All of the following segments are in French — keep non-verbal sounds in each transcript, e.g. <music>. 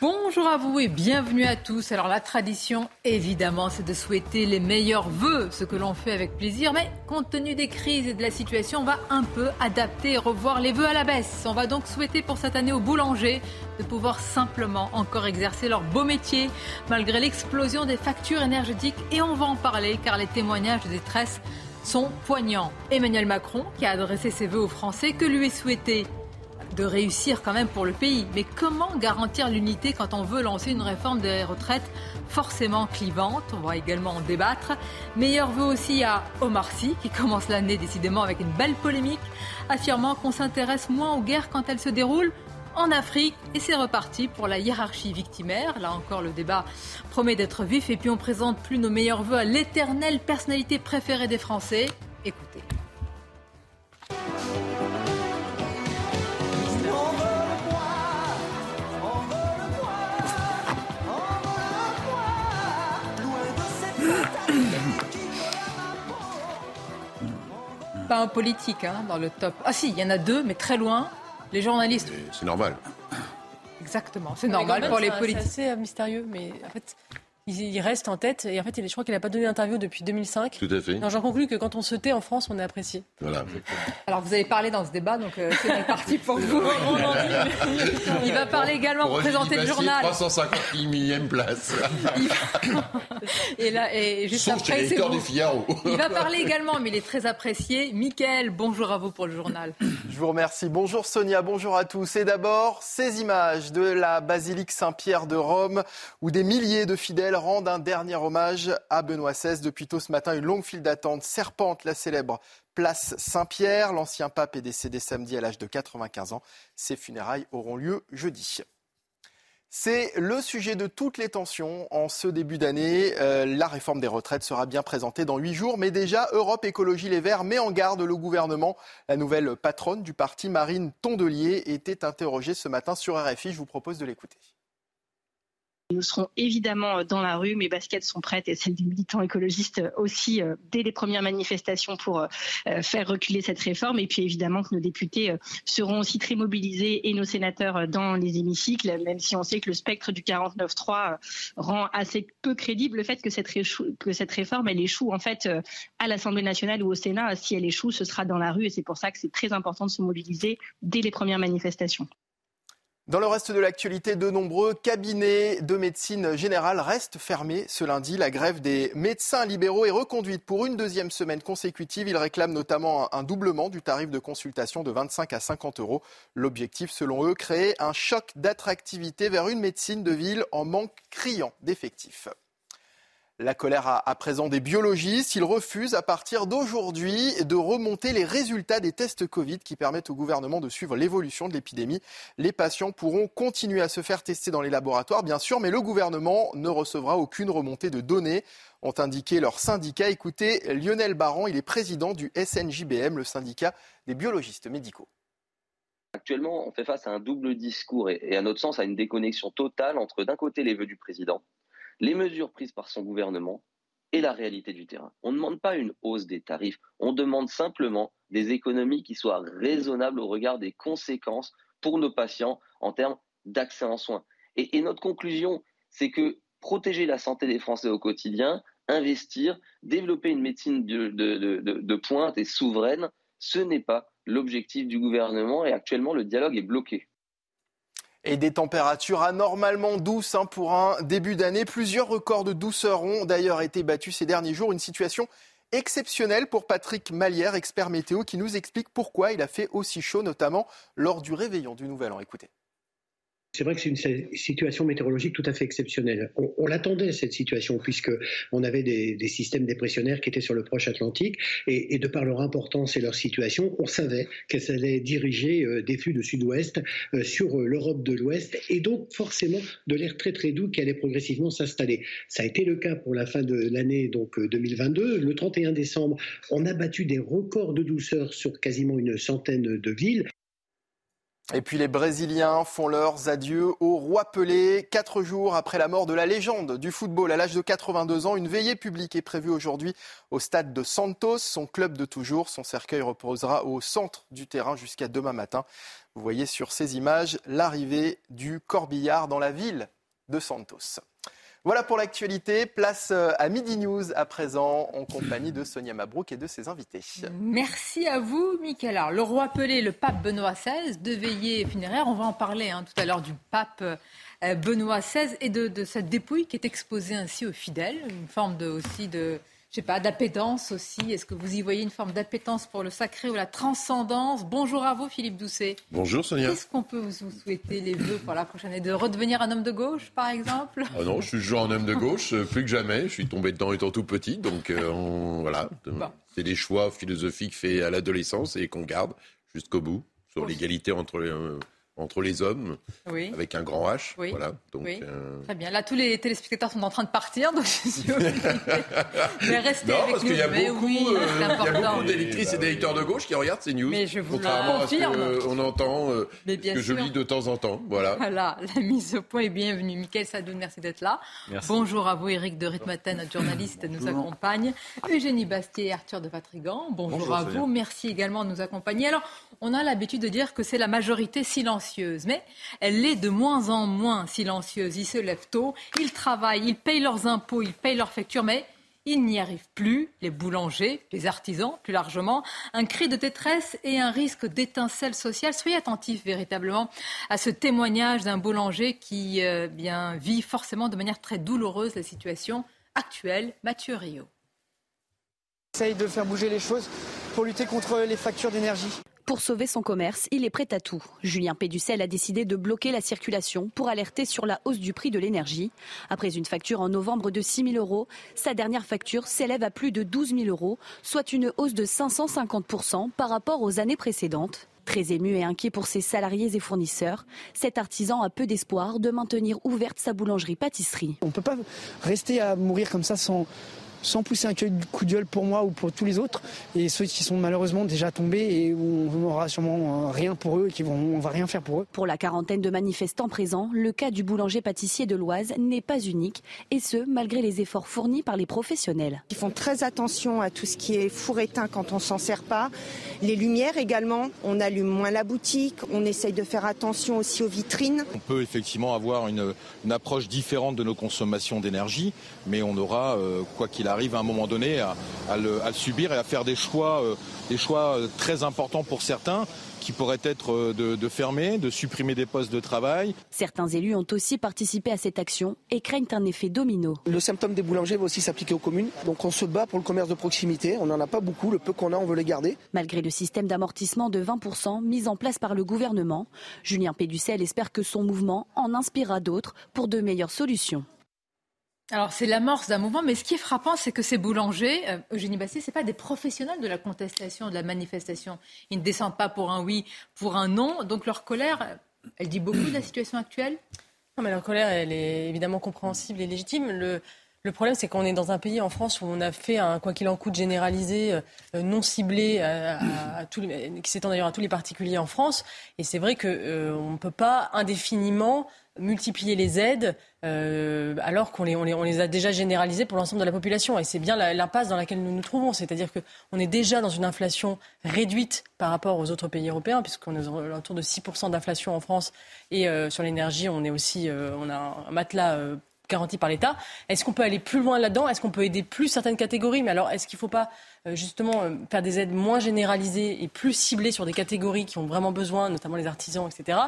Bonjour à vous et bienvenue à tous. Alors la tradition, évidemment, c'est de souhaiter les meilleurs vœux, ce que l'on fait avec plaisir. Mais compte tenu des crises et de la situation, on va un peu adapter et revoir les vœux à la baisse. On va donc souhaiter pour cette année aux boulangers de pouvoir simplement encore exercer leur beau métier malgré l'explosion des factures énergétiques. Et on va en parler car les témoignages de détresse sont poignants. Emmanuel Macron, qui a adressé ses vœux aux Français, que lui est souhaité de réussir quand même pour le pays. Mais comment garantir l'unité quand on veut lancer une réforme des retraites forcément clivante? On va également en débattre. Meilleur vœu aussi à Omar Sy, qui commence l'année décidément avec une belle polémique, affirmant qu'on s'intéresse moins aux guerres quand elles se déroulent en Afrique et c'est reparti pour la hiérarchie victimaire. Là encore, le débat promet d'être vif et puis on présente plus nos meilleurs vœux à l'éternelle personnalité préférée des Français. Écoutez. Pas un politique hein, dans le top. Ah si, il y en a deux, mais très loin. Les journalistes. C'est normal. Exactement, c'est normal pour les politiques. C'est assez euh, mystérieux, mais en fait, il, il reste en tête. Et en fait, il- je crois qu'il n'a pas donné d'interview depuis 2005. Tout à fait. J'en conclus que quand on se tait en France, on est apprécié. Voilà. Alors vous avez parlé dans ce débat, donc euh, c'est parti pour vous. Il va parler également pour présenter le journal. 350 millième place. <laughs> Et là, et juste Sauf après, c'est du Figaro. Il va parler également, mais il est très apprécié. Mickaël, bonjour à vous pour le journal. Je vous remercie. Bonjour Sonia, bonjour à tous. Et d'abord, ces images de la basilique Saint-Pierre de Rome, où des milliers de fidèles rendent un dernier hommage à Benoît XVI. Depuis tôt ce matin, une longue file d'attente serpente la célèbre place Saint-Pierre. L'ancien pape est décédé samedi à l'âge de 95 ans. Ses funérailles auront lieu jeudi. C'est le sujet de toutes les tensions en ce début d'année. Euh, la réforme des retraites sera bien présentée dans huit jours, mais déjà Europe Écologie Les Verts met en garde le gouvernement. La nouvelle patronne du parti, Marine Tondelier, était interrogée ce matin sur RFI. Je vous propose de l'écouter. Nous serons évidemment dans la rue, mes baskets sont prêtes et celles des militants écologistes aussi euh, dès les premières manifestations pour euh, euh, faire reculer cette réforme. Et puis évidemment que nos députés euh, seront aussi très mobilisés et nos sénateurs euh, dans les hémicycles, même si on sait que le spectre du 49-3 euh, rend assez peu crédible le fait que cette, réforme elle échoue en fait euh, à l'Assemblée nationale ou au Sénat. Si elle échoue, ce sera dans la rue et c'est pour ça que c'est très important de se mobiliser dès les premières manifestations. Dans le reste de l'actualité, de nombreux cabinets de médecine générale restent fermés ce lundi. La grève des médecins libéraux est reconduite pour une deuxième semaine consécutive. Ils réclament notamment un doublement du tarif de consultation de 25 à 50 euros. L'objectif, selon eux, créer un choc d'attractivité vers une médecine de ville en manque criant d'effectifs. La colère à, à présent des biologistes. Ils refusent à partir d'aujourd'hui de remonter les résultats des tests Covid qui permettent au gouvernement de suivre l'évolution de l'épidémie. Les patients pourront continuer à se faire tester dans les laboratoires, bien sûr, mais le gouvernement ne recevra aucune remontée de données, ont indiqué leurs syndicats. Écoutez, Lionel Baran, il est président du SNJBM, le syndicat des biologistes médicaux. Actuellement, on fait face à un double discours et, et à notre sens à une déconnexion totale entre d'un côté les vœux du président, les mesures prises par son gouvernement et la réalité du terrain. On ne demande pas une hausse des tarifs, on demande simplement des économies qui soient raisonnables au regard des conséquences pour nos patients en termes d'accès en soins. Et, notre conclusion, c'est que protéger la santé des Français au quotidien, investir, développer une médecine de, de- de- de- de pointe et souveraine, ce n'est pas l'objectif du gouvernement et actuellement le dialogue est bloqué. Et des températures anormalement douces hein, pour un début d'année. Plusieurs records de douceur ont d'ailleurs été battus ces derniers jours. Une situation exceptionnelle pour Patrick Malière, expert météo, qui nous explique pourquoi il a fait aussi chaud, notamment lors du réveillon du Nouvel An. Écoutez. C'est vrai que c'est une situation météorologique tout à fait exceptionnelle. On, l'attendait, cette situation, puisqu'on avait des, systèmes dépressionnaires qui étaient sur le proche Atlantique, et, de par leur importance et leur situation, on savait qu'elles allaient diriger euh, des flux de sud-ouest euh, sur euh, l'Europe de l'Ouest, et donc forcément de l'air très très doux qui allait progressivement s'installer. Ça a été le cas pour la fin de l'année donc 2022. Le 31 décembre, on a battu des records de douceur sur quasiment une centaine de villes. Et puis les Brésiliens font leurs adieux au roi Pelé. Quatre jours après la mort de la légende du football à l'âge de 82 ans, une veillée publique est prévue aujourd'hui au stade de Santos, son club de toujours. Son cercueil reposera au centre du terrain jusqu'à demain matin. Vous voyez sur ces images l'arrivée du corbillard dans la ville de Santos. Voilà pour l'actualité. Place euh, à Midi News à présent, en compagnie de Sonia Mabrouk et de ses invités. Merci à vous, Michael. Alors, le roi Pelé, le pape Benoît XVI, de veillée funéraire. On va en parler hein, tout à l'heure du pape euh, Benoît XVI et de, de, cette dépouille qui est exposée ainsi aux fidèles. Une forme de, aussi de je sais pas, d'appétence aussi. Est-ce que vous y voyez une forme d'appétence pour le sacré ou la transcendance? Bonjour à vous, Philippe Doucet. Bonjour, Sonia. Qu'est-ce qu'on peut vous souhaiter les vœux pour la prochaine année? De redevenir un homme de gauche, par exemple? Ah Non, je suis toujours un homme de gauche, euh, plus que jamais. Je suis tombé dedans étant tout petit, donc euh, voilà. C'est des choix philosophiques faits à l'adolescence et qu'on garde jusqu'au bout sur l'égalité entre les, euh, entre les hommes, avec un grand H. Voilà. Donc, euh, Très bien. Là, tous les téléspectateurs sont en train de partir, donc je suis <laughs> Mais restez non, avec parce qu'il y a beaucoup, euh, d'électrices et d'électeurs de gauche qui regardent ces news. Mais je vous le confirme. on entend, euh, que je lis de temps en temps. Voilà. voilà. La mise au point est bienvenue. Michael Sadoun, merci d'être là. Bonjour à vous, Eric de Ritmaten, notre journaliste, nous accompagne. Eugénie Bastier et Arthur de Vatrigan. Bonjour, à vous. Merci également de nous accompagner. Alors, on a l'habitude de dire que c'est la majorité silencieuse, mais elle l'est de moins en moins silencieuse. Ils se lèvent tôt, ils travaillent, ils payent leurs impôts, ils payent leurs factures, mais ils n'y arrivent plus, les boulangers, les artisans plus largement. Un cri de détresse et un risque d'étincelle sociale. Soyez attentifs véritablement à ce témoignage d'un boulanger qui euh, bien, vit forcément de manière très douloureuse la situation actuelle. Mathieu Rio. Essaye de faire bouger les choses pour lutter contre les factures d'énergie. Pour sauver son commerce, il est prêt à tout. Julien Péducel a décidé de bloquer la circulation pour alerter sur la hausse du prix de l'énergie. Après une facture en novembre de 6 000 euros, sa dernière facture s'élève à plus de 12 000 euros, soit une hausse de 550% par rapport aux années précédentes. Très ému et inquiet pour ses salariés et fournisseurs, cet artisan a peu d'espoir de maintenir ouverte sa boulangerie-pâtisserie. On ne peut pas rester à mourir comme ça sans, sans pousser un coup de gueule pour moi ou pour tous les autres et ceux qui sont malheureusement déjà tombés et où on n'aura sûrement euh, rien pour eux et qui vont, on va rien faire pour eux. Pour la quarantaine de manifestants présents, le cas du boulanger pâtissier de l'Oise n'est pas unique et ce malgré les efforts fournis par les professionnels. Ils font très attention à tout ce qui est four éteint quand on s'en sert pas. Les lumières également, on allume moins la boutique, on essaye de faire attention aussi aux vitrines. On peut effectivement avoir une, approche différente de nos consommations d'énergie, mais on aura, euh, quoi qu'il arrive à un moment donné à, le, subir et à faire des choix, euh, des choix euh, très importants pour certains qui pourraient être euh, de, fermer, de supprimer des postes de travail. Certains élus ont aussi participé à cette action et craignent un effet domino. Le symptôme des boulangers va aussi s'appliquer aux communes. Donc on se bat pour le commerce de proximité. On n'en a pas beaucoup. Le peu qu'on a, on veut les garder. Malgré le système d'amortissement de 20% mis en place par le gouvernement, Julien Péducel espère que son mouvement en inspirera d'autres pour de meilleures solutions. Alors c'est l'amorce d'un mouvement, mais ce qui est frappant, c'est que ces boulangers, euh, Eugénie Bastier, ce pas des professionnels de la contestation, de la manifestation. Ils ne descendent pas pour un oui, pour un non. Donc leur colère, elle dit beaucoup de la situation actuelle? Non, mais leur colère, elle est évidemment compréhensible et légitime. Le, problème, c'est qu'on est dans un pays en France où on a fait un quoi qu'il en coûte généralisé, euh, non ciblé, à, qui s'étend d'ailleurs à tous les particuliers en France. Et c'est vrai qu'on euh, ne peut pas indéfiniment multiplier les aides euh, alors qu'on les, a déjà généralisées pour l'ensemble de la population. Et c'est bien l'impasse dans laquelle nous nous trouvons. C'est-à-dire qu'on est déjà dans une inflation réduite par rapport aux autres pays européens, puisqu'on est autour de 6% d'inflation en France. Et sur l'énergie, on est aussi, on a un matelas garantie par l'État. Est-ce qu'on peut aller plus loin là-dedans? Est-ce qu'on peut aider plus certaines catégories? Mais alors, est-ce qu'il ne faut pas justement faire des aides moins généralisées et plus ciblées sur des catégories qui ont vraiment besoin, notamment les artisans, etc.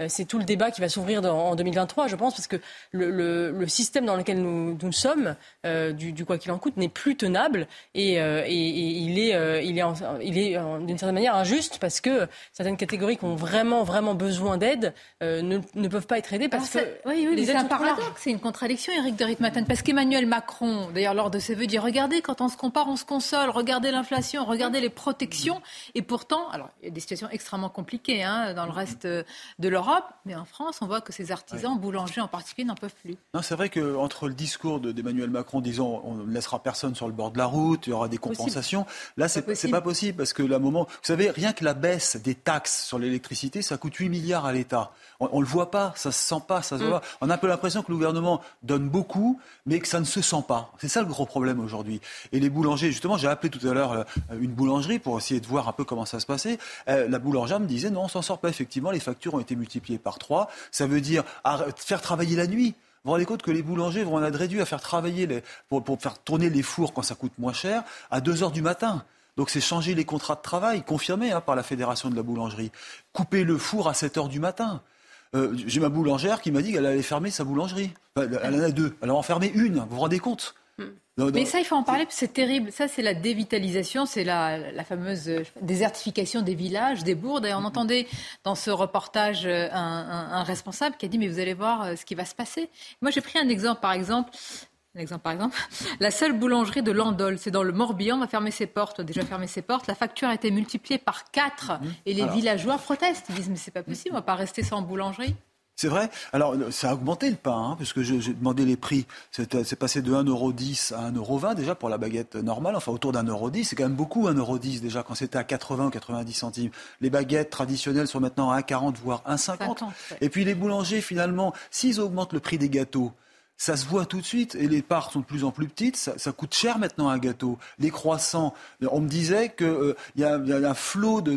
Euh, c'est tout le débat qui va s'ouvrir en 2023, je pense, parce que le, système dans lequel nous, nous sommes, euh, du, quoi qu'il en coûte, n'est plus tenable et, euh, il est, il est, il est d'une certaine manière injuste parce que certaines catégories qui ont vraiment, vraiment besoin d'aide ne, peuvent pas être aidées parce que oui, oui, c'est un paradoxe, c'est une contradiction, Eric de Ritmaten, parce qu'Emmanuel Macron, d'ailleurs lors de ses vœux, dit regardez, quand on se compare, on se console, regardez l'inflation, regardez les protections, et pourtant, alors il y a des situations extrêmement compliquées hein, dans le reste de l'Europe mais en France, on voit que ces artisans, boulangers en particulier, n'en peuvent plus. Non, c'est vrai qu'entre le discours d'Emmanuel Macron disant on ne laissera personne sur le bord de la route, il y aura des compensations, là, c'est pas, pas possible parce que la moment, vous savez, rien que la baisse des taxes sur l'électricité, ça coûte 8 milliards à l'État. On ne le voit pas, ça se sent pas, ça se mm. voit. On a un peu l'impression que le gouvernement donne beaucoup, mais que ça ne se sent pas. C'est ça le gros problème aujourd'hui. Et les boulangers, justement, j'ai appelé tout à l'heure euh, une boulangerie pour essayer de voir un peu comment ça se passait. Euh, la boulangère me disait non, on s'en sort pas. Effectivement, les factures ont été multipliées par trois. Ça veut dire faire travailler la nuit. Vous vous rendez compte que les boulangers vont en être réduits à faire travailler les, pour, pour, faire tourner les fours quand ça coûte moins cher à 2 heures du matin. Donc c'est changer les contrats de travail, confirmés hein, par la Fédération de la boulangerie. Couper le four à 7 heures du matin. Euh, j'ai ma boulangère qui m'a dit qu'elle allait fermer sa boulangerie. elle en a deux. Elle en a fermé une. Vous vous rendez compte? Mais ça, il faut en parler, c'est terrible. Ça, c'est la dévitalisation, c'est la, fameuse euh, désertification des villages, des bourgs. Et on entendait dans ce reportage euh, un, responsable qui a dit, mais vous allez voir ce qui va se passer. Moi, j'ai pris un exemple, par exemple, un exemple par exemple. <laughs> La seule boulangerie de Landol, c'est dans le Morbihan, va fermer ses portes, a déjà fermé ses portes. La facture a été multipliée par 4 mhm. et les villageois protestent. Ils disent mais c'est pas possible, on va pas rester sans boulangerie. C'est vrai? Alors, ça a augmenté le pain, hein, parce que j'ai demandé les prix. C'est passé de 1,10€ à 1,20€ déjà pour la baguette normale, enfin autour d'un euro C'est quand même beaucoup 1,10€ déjà quand c'était à 80 ou 90 centimes. Les baguettes traditionnelles sont maintenant à 1,40 voire 1,50. Et puis les boulangers, finalement, s'ils augmentent le prix des gâteaux, ça se voit tout de suite. Et les parts sont de plus en plus petites. Ça, coûte cher maintenant un gâteau. Les croissants, on me disait qu'il euh, y, a un flot de,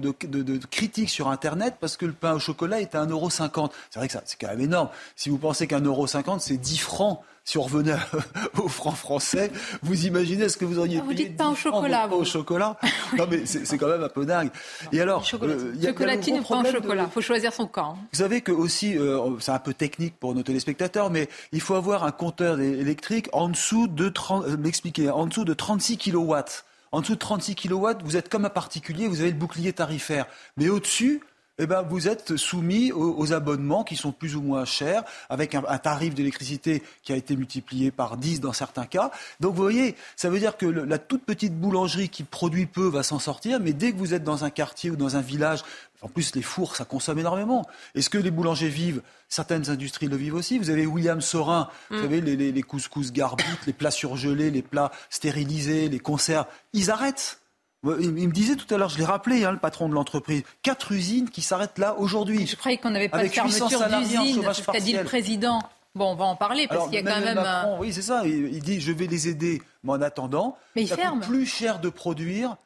critiques sur Internet parce que le pain au chocolat est à 1,50€. C'est vrai que c'est quand même énorme. Si vous pensez qu'un euro c'est 10 francs si on revenait <laughs> au franc français, vous imaginez ce que vous auriez ah, vous dites pain au chocolat. Pain au chocolat <laughs> Non, mais c'est quand même un peu dingue. Et alors, euh, y a, chocolatine ou pain au chocolat Il faut choisir son camp. Vous savez que aussi, euh, c'est un peu technique pour nos téléspectateurs, mais il faut avoir un compteur électrique en dessous de 30, euh, m'expliquer, en dessous de 36 kilowatts. En dessous de 36 kilowatts, vous êtes comme un particulier, vous avez le bouclier tarifaire. Mais au-dessus, eh ben, vous êtes soumis aux, abonnements qui sont plus ou moins chers, avec un, tarif d'électricité qui a été multiplié par 10 dans certains cas. Donc vous voyez, ça veut dire que la toute petite boulangerie qui produit peu va s'en sortir, mais dès que vous êtes dans un quartier ou dans un village, en plus les fours, ça consomme énormément. Est-ce que les boulangers vivent Certaines industries le vivent aussi? Vous avez William Sorin, vous mm. savez, les, les couscous garbites, les plats surgelés, les plats stérilisés, les conserves, ils arrêtent. Il me disait tout à l'heure, je l'ai rappelé, hein, le patron de l'entreprise, quatre usines qui s'arrêtent là aujourd'hui. Je croyais qu'on n'avait pas de fermeture d'usine, c'est ce qu'a dit le président. Bon, on va en parler parce qu'il y a quand même. Macron, Oui, c'est ça. Il, dit je vais les aider, mais en attendant, mais il ça coûte plus cher de produire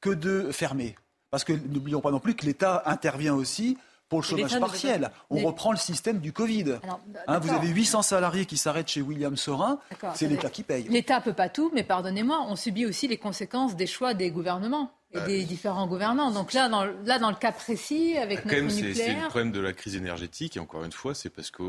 que de fermer. Parce que n'oublions pas non plus que l'État intervient aussi pour le chômage partiel. On reprend le système du Covid. Hein, vous avez 800 salariés qui s'arrêtent chez William Sorin, c'est l'État qui paye. L'État peut pas tout, mais pardonnez-moi, on subit aussi les conséquences des choix des gouvernements et bah des différents gouvernants. Donc là dans, là, dans le cas précis, avec bah, notre nucléaire... C'est le problème de la crise énergétique, et encore une fois, c'est parce que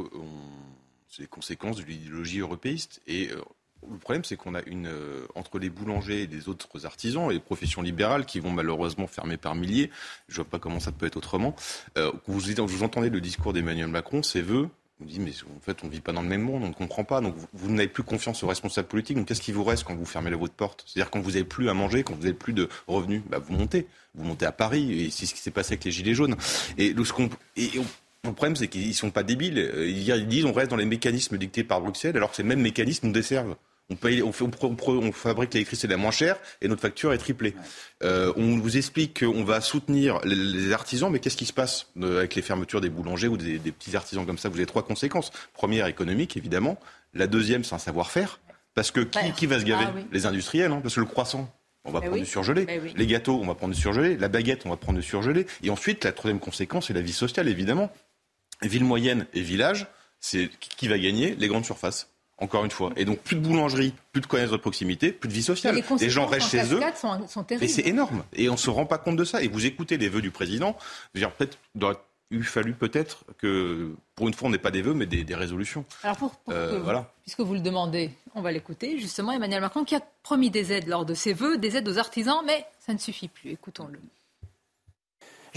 c'est les conséquences de l'idéologie européiste. Et euh, le problème, c'est qu'on a une euh, entre les boulangers et les autres artisans et les professions libérales qui vont malheureusement fermer par milliers. Je vois pas comment ça peut être autrement. Euh, vous, entendez le discours d'Emmanuel Macron, ses vœux. On dit mais en fait on vit pas dans le même monde, on ne comprend pas. Donc vous, n'avez plus confiance aux responsables politiques. Donc qu'est-ce qui vous reste quand vous fermez votre porte? C'est-à-dire quand vous n'avez plus à manger, quand vous n'avez plus de revenus, bah, vous montez, vous montez à Paris. Et c'est ce qui s'est passé avec les gilets jaunes. Et, et le problème, c'est qu'ils ne sont pas débiles. Euh, ils disent on reste dans les mécanismes dictés par Bruxelles, alors que ces mêmes mécanismes nous desservent. On, paye, on, on, fabrique l'électricité la moins chère et notre facture est triplée. Euh, on vous explique qu'on va soutenir les, artisans, mais qu'est-ce qui se passe euh, avec les fermetures des boulangers ou des, petits artisans comme ça? Vous avez trois conséquences. Première, économique, évidemment. La deuxième, c'est un savoir-faire. Parce que qui, va se gaver? ah Les industriels, hein, parce que le croissant, on va prendre du surgelé. Les gâteaux, on va prendre du surgelé. La baguette, on va prendre du surgelé. Et ensuite, la troisième conséquence, c'est la vie sociale, évidemment. Ville moyenne et village, c'est qui va gagner Les grandes surfaces. encore une fois. Et donc, plus de boulangerie, plus de commerce de proximité, plus de vie sociale. Les, gens restent chez eux. Sont, sont mais c'est énorme. Et on ne se rend pas compte de ça. Et vous écoutez les vœux du président. Peut-être il fallu peut-être que, pour une fois, on n'ait pas des vœux, mais des, résolutions. Alors, pour, euh, voilà. puisque vous le demandez, on va l'écouter. Justement, Emmanuel Macron qui a promis des aides lors de ses vœux, des aides aux artisans, mais ça ne suffit plus. Écoutons-le.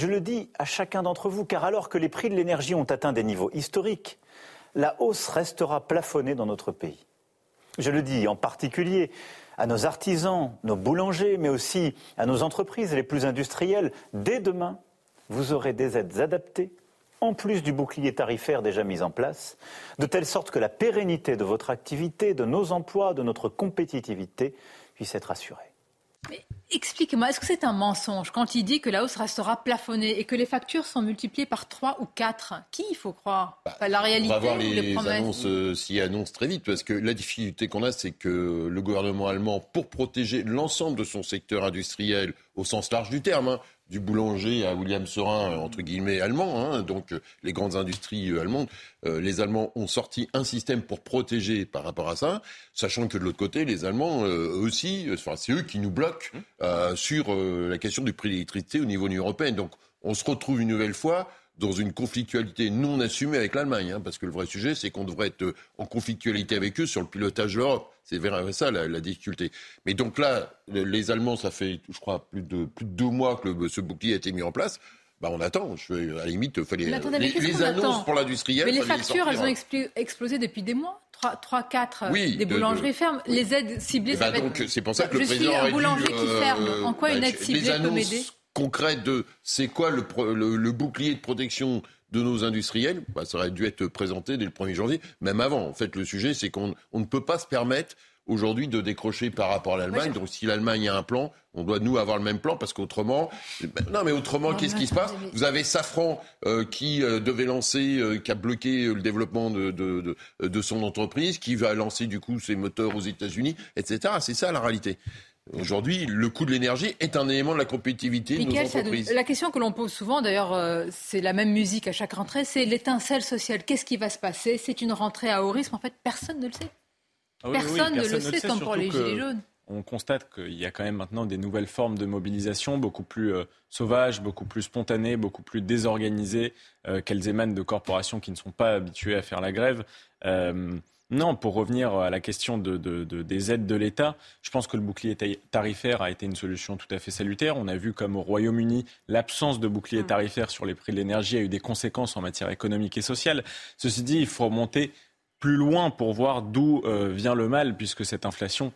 Je le dis à chacun d'entre vous, car alors que les prix de l'énergie ont atteint des niveaux historiques, la hausse restera plafonnée dans notre pays. Je le dis en particulier à nos artisans, nos boulangers, mais aussi à nos entreprises les plus industrielles. Dès demain, vous aurez des aides adaptées, en plus du bouclier tarifaire déjà mis en place, de telle sorte que la pérennité de votre activité, de nos emplois, de notre compétitivité puisse être assurée. Mais expliquez-moi, est-ce que c'est un mensonge quand il dit que la hausse restera plafonnée et que les factures sont multipliées par 3 ou 4 Qui il faut croire? Bah, La réalité On va voir les, annonces euh, s'y annoncent très vite parce que la difficulté qu'on a, c'est que le gouvernement allemand, pour protéger l'ensemble de son secteur industriel au sens large du terme, hein, du boulanger à William Sorin, entre guillemets, allemand, hein, donc euh, les grandes industries euh, allemandes, euh, les Allemands ont sorti un système pour protéger par rapport à ça, sachant que de l'autre côté, les Allemands aussi, enfin, c'est eux qui nous bloquent mmh. sur la question du prix de l'électricité au niveau de l'Union européenne. Donc on se retrouve une nouvelle fois dans une conflictualité non assumée avec l'Allemagne, hein, parce que le vrai sujet, c'est qu'on devrait être en conflictualité avec eux sur le pilotage de l'Europe. C'est vrai ça la, difficulté. Mais donc là, les Allemands, ça fait, je crois, plus de, plus de deux mois que ce bouclier a été mis en place. Bah on attend. Je, à la limite, il fallait les, annonces pour l'industriel. Mais les factures, elles ont explosé depuis des mois. 3, 4 des boulangeries ferment. Les aides ciblées, bah ça donc, C'est pour ça que le président un boulanger qui ferme. Euh, en quoi une bah, aide ciblée peut m'aider? Concrète de c'est quoi le, bouclier de protection de nos industriels, bah, ça aurait dû être présenté dès le 1er janvier, même avant. En fait, le sujet, c'est qu'on ne peut pas se permettre aujourd'hui de décrocher par rapport à l'Allemagne. Donc si l'Allemagne a un plan, on doit nous avoir le même plan parce qu'autrement, ben, non mais autrement, qu'est-ce qui se passe? Vous avez Safran euh, qui euh, devait lancer, euh, qui a bloqué le développement de, de, de, son entreprise, qui va lancer du coup ses moteurs aux États-Unis, etc. C'est ça la réalité. Aujourd'hui, le coût de l'énergie est un élément de la compétitivité de nos entreprises. La question que l'on pose souvent, d'ailleurs, euh, c'est la même musique à chaque rentrée, c'est l'étincelle sociale. Qu'est-ce qui va se passer C'est une rentrée à haut risque. En fait, personne ne le sait. Ah personne, ne le sait, comme pour les Gilets jaunes. On constate qu'il y a quand même maintenant des nouvelles formes de mobilisation, beaucoup plus euh, sauvages, beaucoup plus spontanées, beaucoup plus désorganisées, euh, qu'elles émanent de corporations qui ne sont pas habituées à faire la grève. Non, pour revenir à la question des aides de l'État, je pense que le bouclier tarifaire a été une solution tout à fait salutaire. On a vu comme au Royaume-Uni, l'absence de bouclier mm. tarifaire sur les prix de l'énergie a eu des conséquences en matière économique et sociale. Ceci dit, il faut remonter plus loin pour voir d'où euh, vient le mal, puisque cette inflation,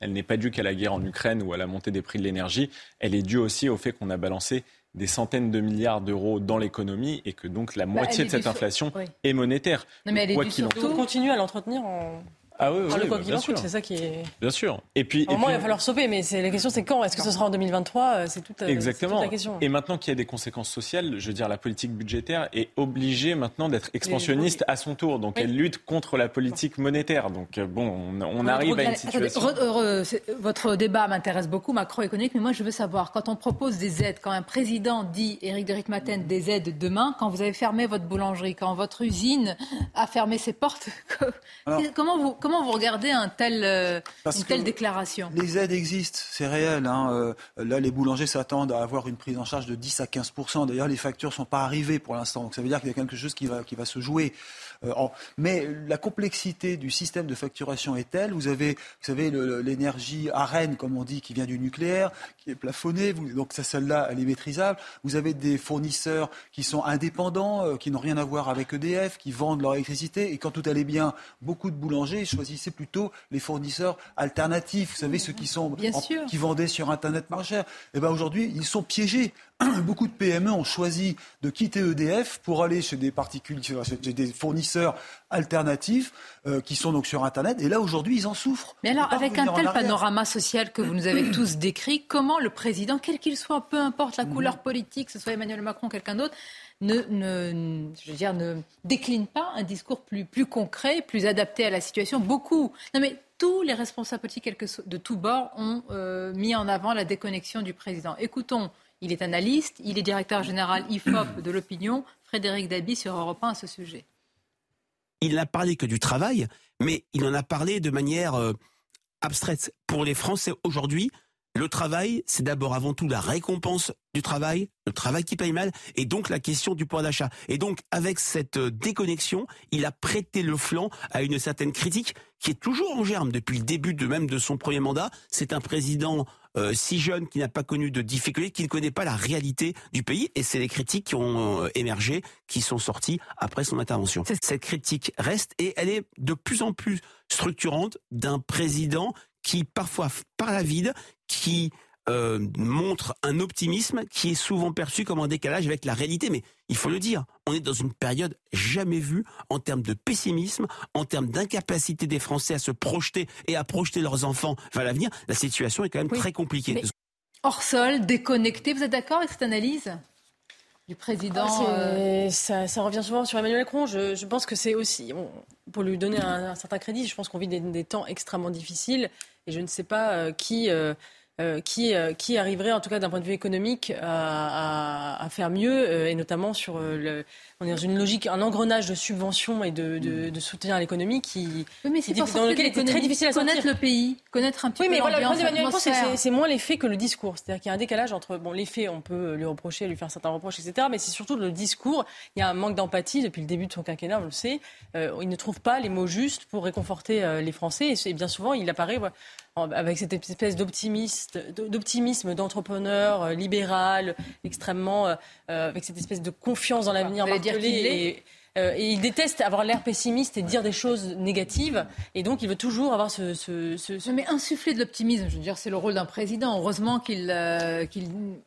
elle n'est pas due qu'à la guerre en Ukraine ou à la montée des prix de l'énergie, elle est due aussi au fait qu'on a balancé des centaines de milliards d'euros dans l'économie et que donc la bah, moitié de cette inflation est monétaire. Non, mais elle est surtout... On continue à l'entretenir en ah oui, oui, le bien sûr. c'est ça qui est. Bien sûr. Et puis, Au moment, il va falloir sauver, mais la question, c'est quand? Est-ce que ce sera en 2023 euh, C'est toute, Exactement. la question. Et maintenant qu'il y a des conséquences sociales, je veux dire, la politique budgétaire est obligée maintenant d'être expansionniste à son tour. Donc, elle lutte contre la politique monétaire. Donc, euh, bon, on, arrive à une situation. votre débat m'intéresse beaucoup, macroéconomique, mais moi, je veux savoir, quand on propose des aides, quand un président dit, Éric de Ritmaten, des aides demain, quand vous avez fermé votre boulangerie, quand votre usine a fermé ses portes, <laughs> comment, vous, comment vous regardez un tel, euh, une telle déclaration? Les aides existent, c'est réel. Hein. Euh, là, les boulangers s'attendent à avoir une prise en charge de 10 à 15% D'ailleurs, les factures ne sont pas arrivées pour l'instant. Donc ça veut dire qu'il y a quelque chose qui va, qui va se jouer. Euh, mais la complexité du système de facturation est telle. Vous avez, vous savez, l'énergie arène, comme on dit, qui vient du nucléaire, qui est plafonnée. donc celle-là, elle est maîtrisable. Vous avez des fournisseurs qui sont indépendants, euh, qui n'ont rien à voir avec EDF, qui vendent leur électricité. Et quand tout allait bien, beaucoup de boulangers choisissaient plutôt les fournisseurs alternatifs. Vous savez, ceux qui sont qui vendaient sur Internet moins cher. Et eh ben aujourd'hui, ils sont piégés. <clears throat> beaucoup de PME ont choisi de quitter EDF pour aller chez des particuliers, chez des fournisseurs alternatifs euh, qui sont donc sur Internet. Et là, aujourd'hui, ils en souffrent. Mais alors, avec un tel panorama social que vous nous avez tous <clears throat> décrit, comment le président, quel qu'il soit, peu importe la couleur politique, que ce soit Emmanuel Macron ou quelqu'un d'autre, ne, ne, je veux dire, ne décline pas un discours plus, plus concret, plus adapté à la situation Beaucoup. Non, mais tous les responsables politiques de tous bords ont euh, mis en avant la déconnexion du président. Écoutons il est analyste, il est directeur général IFOP de l'opinion. Frédéric Dabi sur Europe 1 à ce sujet. il n'a parlé que du travail, mais il en a parlé de manière euh, abstraite. Pour les Français aujourd'hui, le travail, c'est d'abord avant tout la récompense du travail, le travail qui paye mal, et donc la question du pouvoir d'achat. Et donc, avec cette euh, déconnexion, il a prêté le flanc à une certaine critique qui est toujours en germe depuis le début de même de son premier mandat. C'est un président euh, si jeune qui n'a pas connu de difficultés, qui ne connaît pas la réalité du pays, et c'est les critiques qui ont euh, émergé, qui sont sorties après son intervention. Cette critique reste et elle est de plus en plus structurante d'un président qui parfois parle à vide, qui euh, montre un optimisme qui est souvent perçu comme un décalage avec la réalité. Mais il faut le dire, on est dans une période jamais vue en termes de pessimisme, en termes d'incapacité des Français à se projeter et à projeter leurs enfants vers l'avenir. La situation est quand même très compliquée. hors sol, déconnecté, vous êtes d'accord avec cette analyse? Du président ah, euh, ça, revient souvent sur Emmanuel Macron. Je, pense que c'est aussi, pour lui donner un, certain crédit, je pense qu'on vit des, temps extrêmement difficiles et je ne sais pas euh, qui euh, qui, qui arriverait, en tout cas d'un point de vue économique, à, à, faire mieux, et notamment sur le. On est dans une logique, un engrenage de subventions et de, de, de soutien à l'économie qui, oui, mais c'est dans lequel il très difficile à connaître le pays, connaître un petit oui, peu mais voilà, le c'est moins les faits que le discours. C'est-à-dire qu'il y a un décalage entre bon, les faits, on peut lui reprocher, lui faire certains reproches, etc. Mais c'est surtout le discours. Il y a un manque d'empathie depuis le début de son quinquennat, on le sait. il ne trouve pas les mots justes pour réconforter les Français. Et, et bien souvent, il apparaît avec cette espèce d'optimisme d'entrepreneur euh, libéral, extrêmement, euh, euh, avec cette espèce de confiance dans l'avenir Euh, et il déteste avoir l'air pessimiste et dire des choses négatives. Et donc, il veut toujours avoir ce. ce, ce, Mais insuffler de l'optimisme, je veux dire, c'est le rôle d'un président. Heureusement qu'il. Euh,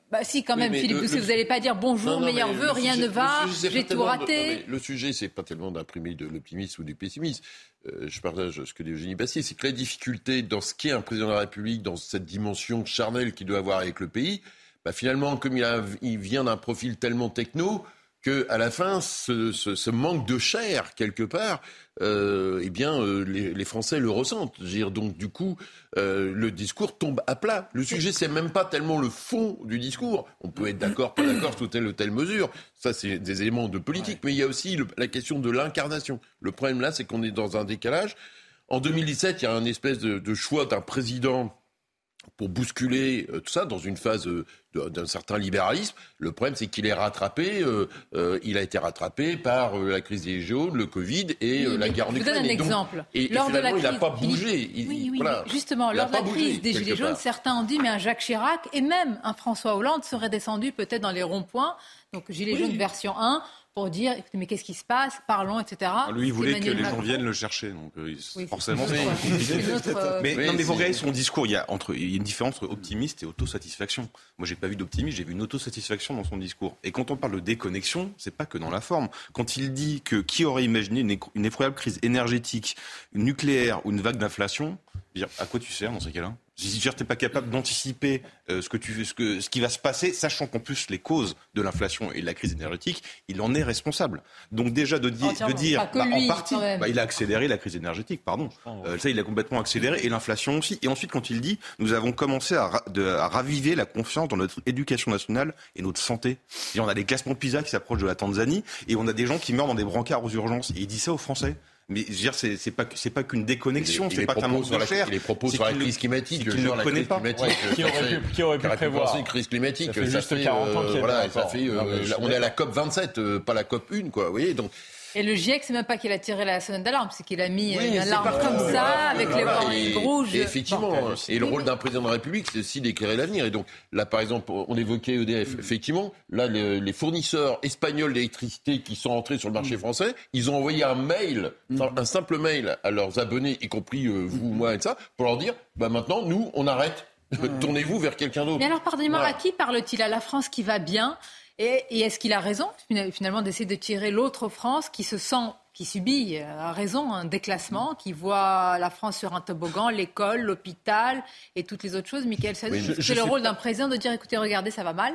bah, si, quand même, Philippe Doucet, vous n'allez pas dire bonjour, meilleur vœu, rien ne va, j'ai tout raté. le sujet, c'est pas tellement d'imprimer de l'optimisme ou du pessimisme. Euh, je partage ce que dit Eugénie Bassier, c'est que la difficulté dans ce qu'est un président de la République, dans cette dimension charnelle qu'il doit avoir avec le pays, bah, finalement, comme il, a, il vient d'un profil tellement techno, que à la fin, ce, manque de chair quelque part, euh, eh bien, euh, les, Français le ressentent. Dire, donc, du coup, euh, le discours tombe à plat. Le sujet, c'est même pas tellement le fond du discours. On peut être d'accord, pas d'accord sur telle ou telle mesure. Ça, c'est des éléments de politique. Mais il y a aussi la question de l'incarnation. Le problème là, c'est qu'on est dans un décalage. En 2017, il y a un espèce de choix d'un président pour bousculer euh, tout ça dans une phase euh, d'un certain libéralisme. Le problème, c'est qu'il est rattrapé, euh, il a été rattrapé par la crise des jaunes, le Covid et la guerre en Ukraine. Je vous donne un exemple. Et, lors de la crise, il n'a pas bougé. oui, oui, justement, lors de la crise des Gilets jaunes, certains ont dit, mais un Jacques Chirac et même un François Hollande seraient descendus peut-être dans les ronds-points. Donc Gilets jaunes version 1 pour dire mais qu'est-ce qui se passe, parlons, etc. Ah, lui, il voulait que les gens viennent le chercher, donc euh, forcément. Euh, mais, non, mais vous regardez son discours, il y, a entre, il y a une différence entre optimiste et autosatisfaction. Moi, j'ai pas vu d'optimisme, j'ai vu une autosatisfaction dans son discours. Et quand on parle de déconnexion, c'est pas que dans la forme. Quand il dit que qui aurait imaginé une, une effroyable crise énergétique, nucléaire ou une vague d'inflation, à quoi tu sers dans ces cas-là? Si tu n'es pas capable d'anticiper euh, ce, que tu, ce, que, ce qui va se passer, sachant qu'en plus les causes de l'inflation et de la crise énergétique, il en est responsable. Donc déjà de, dire, de dire bah, en partie, bah, il a accéléré la crise énergétique, pardon. Euh, ça, il a complètement accéléré et l'inflation aussi. Et ensuite, quand il dit, nous avons commencé à, à raviver la confiance dans notre éducation nationale et notre santé. Et on a des classements PISA qui s'approchent de la Tanzanie et on a des gens qui meurent dans des brancards aux urgences. Et il dit ça aux Français. Mais je veux dire, c'est, c'est pas c'est pas qu'une déconnexion, c'est pas qu'un manque de chair. Les propos sur la crise climatique, qui ne connaît pas. qui aurait pu, qui aurait pu prévoir une crise climatique Ça fait juste 40 ans qu'il voilà, ça fait, euh, on est à la COP 27, euh, pas la COP 1, quoi. Vous voyez, donc et le GIEC, c'est même pas qu'il a tiré la sonnette d'alarme, c'est qu'il a mis une alarme comme ça, avec les et, rouges. Et effectivement, et le rôle d'un président de la République, c'est aussi d'éclairer l'avenir. Et donc, là, par exemple, on évoquait EDF. Effectivement, là, les, fournisseurs espagnols d'électricité qui sont entrés sur le marché mm. français, ils ont envoyé un mail, mm. un simple mail à leurs abonnés, y compris euh, vous, moi et ça, pour leur dire, bah maintenant, nous, on arrête. <laughs> Tournez-vous vers quelqu'un d'autre. Mais alors, pardonnez-moi, à qui parle-t-il? À la France qui va bien? Et, est-ce qu'il a raison, finalement, d'essayer de tirer l'autre France qui se sent qui subit, euh, a raison, un déclassement, qui voit la France sur un toboggan, l'école, l'hôpital et toutes les autres choses? Michael c'est le rôle d'un président de dire écoutez, regardez, ça va mal.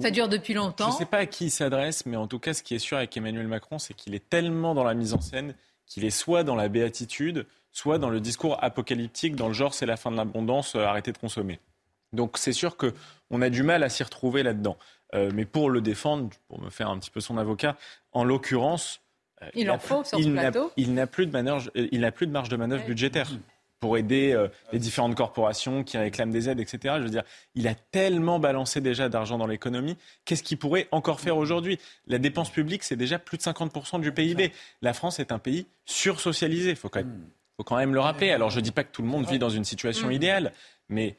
Ça dure depuis longtemps. Je ne sais pas à qui il s'adresse, mais en tout cas, ce qui est sûr avec Emmanuel Macron, c'est qu'il est tellement dans la mise en scène qu'il est soit dans la béatitude, soit dans le discours apocalyptique, dans le genre c'est la fin de l'abondance, euh, arrêtez de consommer. Donc c'est sûr qu'on a du mal à s'y retrouver là-dedans. Euh, mais pour le défendre, pour me faire un petit peu son avocat, en l'occurrence, il, en faut sur ce plateau. Il n'a plus de manœuvre, il n'a plus de marge de manœuvre budgétaire pour aider euh, les différentes corporations qui réclament des aides, etc. Je veux dire, il a tellement balancé déjà d'argent dans l'économie. Qu'est-ce qu'il pourrait encore faire aujourd'hui? La dépense publique, c'est déjà plus de 50% du PIB. La France est un pays sursocialisé. Il faut, faut quand même le rappeler. Alors, je ne dis pas que tout le monde vit dans une situation idéale, mais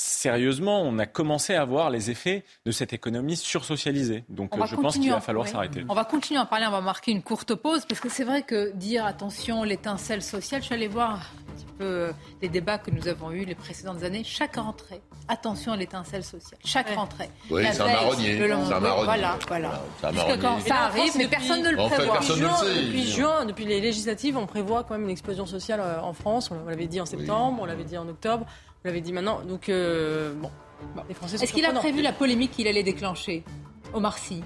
sérieusement, on a commencé à voir les effets de cette économie sursocialisée. Donc je pense qu'il va falloir s'arrêter. On va continuer à parler, on va marquer une courte pause, parce que c'est vrai que dire attention, l'étincelle sociale, je suis allée voir un petit peu euh, les débats que nous avons eus les précédentes années, chaque rentrée, attention à l'étincelle sociale, chaque rentrée. Oui, c'est un marronnier. C'est un marronnier. Voilà, voilà. quand ça arrive, mais personne ne le prévoit. depuis juin, depuis les législatives, on prévoit quand même une explosion sociale euh, en France. On l'avait dit en septembre, on l'avait dit en octobre. Vous l'avez dit maintenant. Donc, euh, bon. Les Français Est-ce qu'il a prévu la polémique qu'il allait déclencher Omar Sy?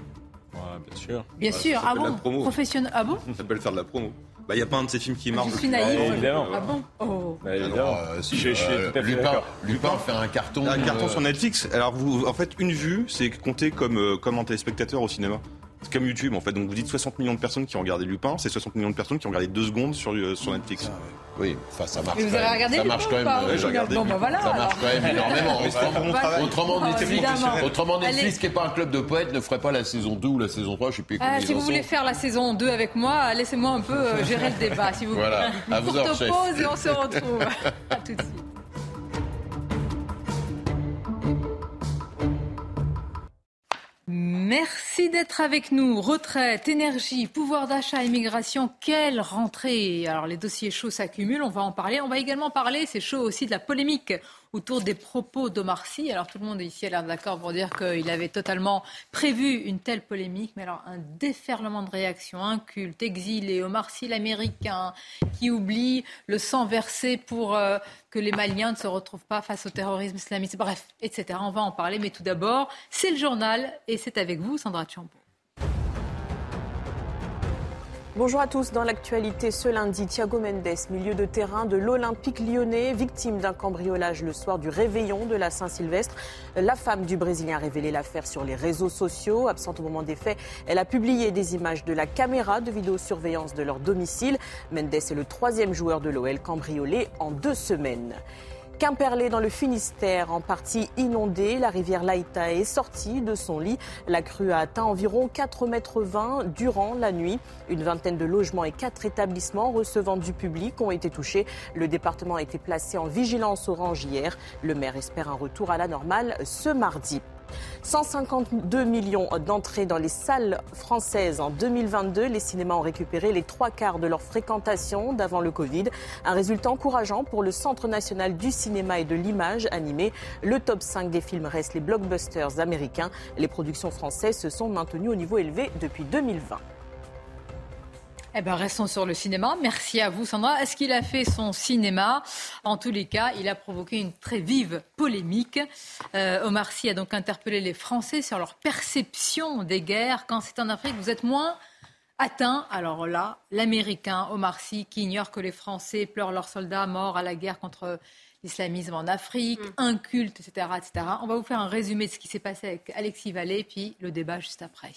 Ouais, Bien sûr. Bien sûr. Ah bon? Professionnel. Ah bon? Ça peut le faire de la promo. Il bah, n'y a pas un de ces films qui marche. Je suis naïf. évidemment. Ah bon? Oh. bah, évidemment. Euh, si, je, je, suis euh, Lupin, Lupin fait un carton. Un carton sur Netflix. Alors, vous, en fait, une vue, c'est compté comme, comme un téléspectateur au cinéma. C'est comme YouTube en fait. Donc vous dites 60 millions de personnes qui ont regardé Lupin, c'est 60 millions de personnes qui ont regardé deux secondes sur, sur Netflix. Ah oui, enfin ça marche. Mais vous avez regardé ça marche quand même. Oui, j'ai regardé. Bon, bah voilà, ça marche quand même énormément. <laughs> autrement, oh, Netflix, autrement Netflix, qui n'est pas un club de poètes, ne ferait pas la saison 2 ou la saison 3, je sais plus. Ah, si vous voulez faire la saison 2 avec moi, laissez-moi un peu euh, gérer le débat, si vous voilà. voulez. À vous pause et on se retrouve. <laughs> à tout de suite. Merci d'être avec nous. Retraite, énergie, pouvoir d'achat, immigration, quelle rentrée Alors les dossiers chauds s'accumulent, on va en parler. On va également parler, c'est chaud aussi, de la polémique autour des propos d'Omar Sy. Alors tout le monde ici a l'air d'accord pour dire qu'il avait totalement prévu une telle polémique, mais alors un déferlement de réactions, un culte, exilé, Omar Sy l'américain qui oublie le sang versé pour euh, que les Maliens ne se retrouvent pas face au terrorisme islamiste, bref, etc. On va en parler, mais tout d'abord, c'est le journal et c'est avec vous, Sandra Champo. Bonjour à tous. Dans l'actualité ce lundi, Thiago Mendes, milieu de terrain de l'Olympique lyonnais, victime d'un cambriolage le soir du réveillon de la Saint-Sylvestre. La femme du Brésilien a révélé l'affaire sur les réseaux sociaux. Absente au moment des faits, elle a publié des images de la caméra de vidéosurveillance de leur domicile. Mendes est le troisième joueur de l'OL cambriolé en deux semaines. Quimperlé dans le Finistère, en partie inondée, la rivière Laïta est sortie de son lit. La crue a atteint environ 4,20 mètres durant la nuit. Une vingtaine de logements et quatre établissements recevant du public ont été touchés. Le département a été placé en vigilance orange hier. Le maire espère un retour à la normale ce mardi. 152 millions d'entrées dans les salles françaises en 2022. Les cinémas ont récupéré les trois quarts de leur fréquentation d'avant le Covid. Un résultat encourageant pour le Centre national du cinéma et de l'image animée. Le top 5 des films reste les blockbusters américains. Les productions françaises se sont maintenues au niveau élevé depuis 2020. Eh bien, restons sur le cinéma. Merci à vous, Sandra. Est-ce qu'il a fait son cinéma? En tous les cas, il a provoqué une très vive polémique. Euh, Omar Sy a donc interpellé les Français sur leur perception des guerres. Quand c'est en Afrique, vous êtes moins atteint. Alors là, l'Américain Omar Sy, qui ignore que les Français pleurent leurs soldats morts à la guerre contre l'islamisme en Afrique, mm. un culte, etc., etc. On va vous faire un résumé de ce qui s'est passé avec Alexis Vallée, puis le débat juste après.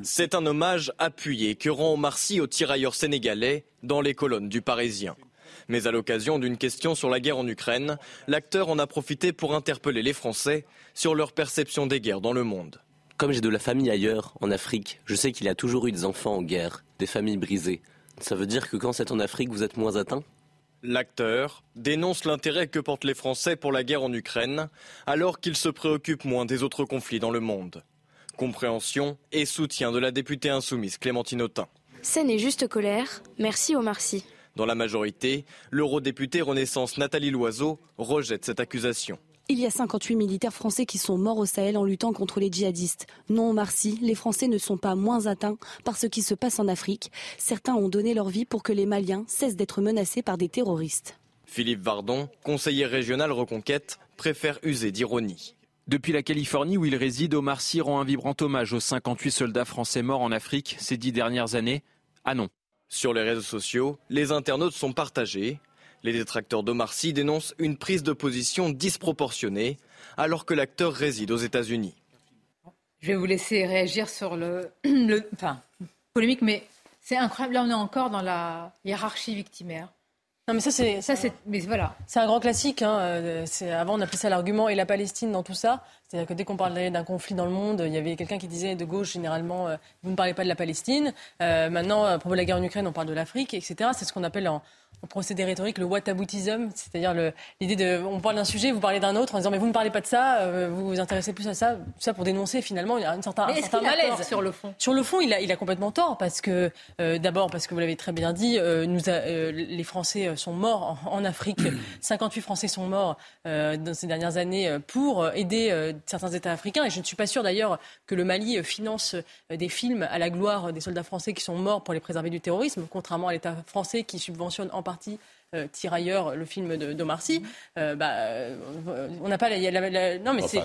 C'est un hommage appuyé que rend Omar Sy aux tirailleurs sénégalais dans les colonnes du Parisien. Mais à l'occasion d'une question sur la guerre en Ukraine, l'acteur en a profité pour interpeller les Français sur leur perception des guerres dans le monde. Comme j'ai de la famille ailleurs, en Afrique, je sais qu'il y a toujours eu des enfants en guerre, des familles brisées. Ça veut dire que quand c'est en Afrique, vous êtes moins atteint? L'acteur dénonce l'intérêt que portent les Français pour la guerre en Ukraine, alors qu'ils se préoccupent moins des autres conflits dans le monde. Compréhension et soutien de la députée insoumise Clémentine Autain. Scène et juste colère, merci Omar Sy. Dans la majorité, l'eurodéputée Renaissance Nathalie Loiseau rejette cette accusation. Il y a 58 militaires français qui sont morts au Sahel en luttant contre les djihadistes. Non, Omar Sy, les Français ne sont pas moins atteints par ce qui se passe en Afrique. Certains ont donné leur vie pour que les Maliens cessent d'être menacés par des terroristes. Philippe Vardon, conseiller régional Reconquête, préfère user d'ironie. Depuis la Californie où il réside, Omar Sy rend un vibrant hommage aux 58 soldats français morts en Afrique ces dix dernières années. Ah non. Sur les réseaux sociaux, les internautes sont partagés. Les détracteurs d'Omar Sy dénoncent une prise de position disproportionnée alors que l'acteur réside aux États-Unis. Je vais vous laisser réagir sur le, enfin, polémique, mais c'est incroyable. Là, on est encore dans la hiérarchie victimaire. Non, mais ça, c'est. Ça, c'est. Mais voilà. C'est un grand classique. Hein. Euh, avant, on appelait ça l'argument et la Palestine dans tout ça. C'est-à-dire que dès qu'on parlait d'un conflit dans le monde, il y avait quelqu'un qui disait de gauche, généralement, euh, vous ne parlez pas de la Palestine. Euh, maintenant, à propos de la guerre en Ukraine, on parle de l'Afrique, etc. C'est ce qu'on appelle en, en procédé rhétorique le whataboutisme, c'est-à-dire l'idée de, on parle d'un sujet, vous parlez d'un autre en disant mais vous ne parlez pas de ça, euh, vous vous intéressez plus à ça, tout ça pour dénoncer finalement il y a un certain, un certain malaise. sur le fond? Sur le fond, il a, il a complètement tort parce que euh, d'abord parce que vous l'avez très bien dit, euh, nous les <clears throat> Français sont morts en, Afrique, 58 Français sont morts dans ces dernières années pour aider certains États africains. Et je ne suis pas sûr d'ailleurs que le Mali finance des films à la gloire des soldats français qui sont morts pour les préserver du terrorisme, contrairement à l'État français qui subventionne en partie euh, Tirailleurs, le film d'Omar Sy, euh, bah, euh, on n'a pas la, la, non mais c'est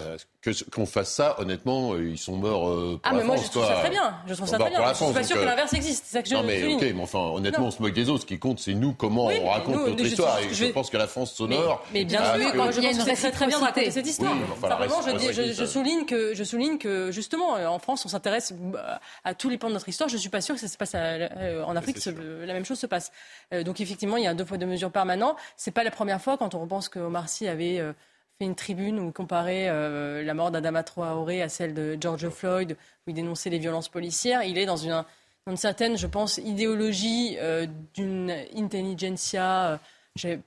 qu'on fasse ça, honnêtement, ils sont morts pour ah, mais moi, je trouve ça très bien. Je trouve ça très bien. Je suis pas sûr que l'inverse existe. C'est ça que je Non, mais ok, mais enfin, honnêtement, on se moque des autres. Ce qui compte, c'est nous, comment on raconte notre histoire. Et je, pense que la France s'honore. Mais, bien sûr, quand je pense que c'est très bien de raconter cette histoire. Simplement, je souligne que, je souligne que, justement, en France, on s'intéresse à tous les pans de notre histoire. Je suis pas sûr que ça se passe en Afrique, la même chose se passe. Donc, effectivement, il y a deux fois deux mesures permanent. C'est pas la première fois quand on repense que Omar Sy avait euh, fait une tribune où il comparait euh, la mort d'Adama Traoré à celle de George Floyd, où il dénonçait les violences policières. Il est dans une, certaine, je pense, idéologie euh, d'une intelligentsia. J'ai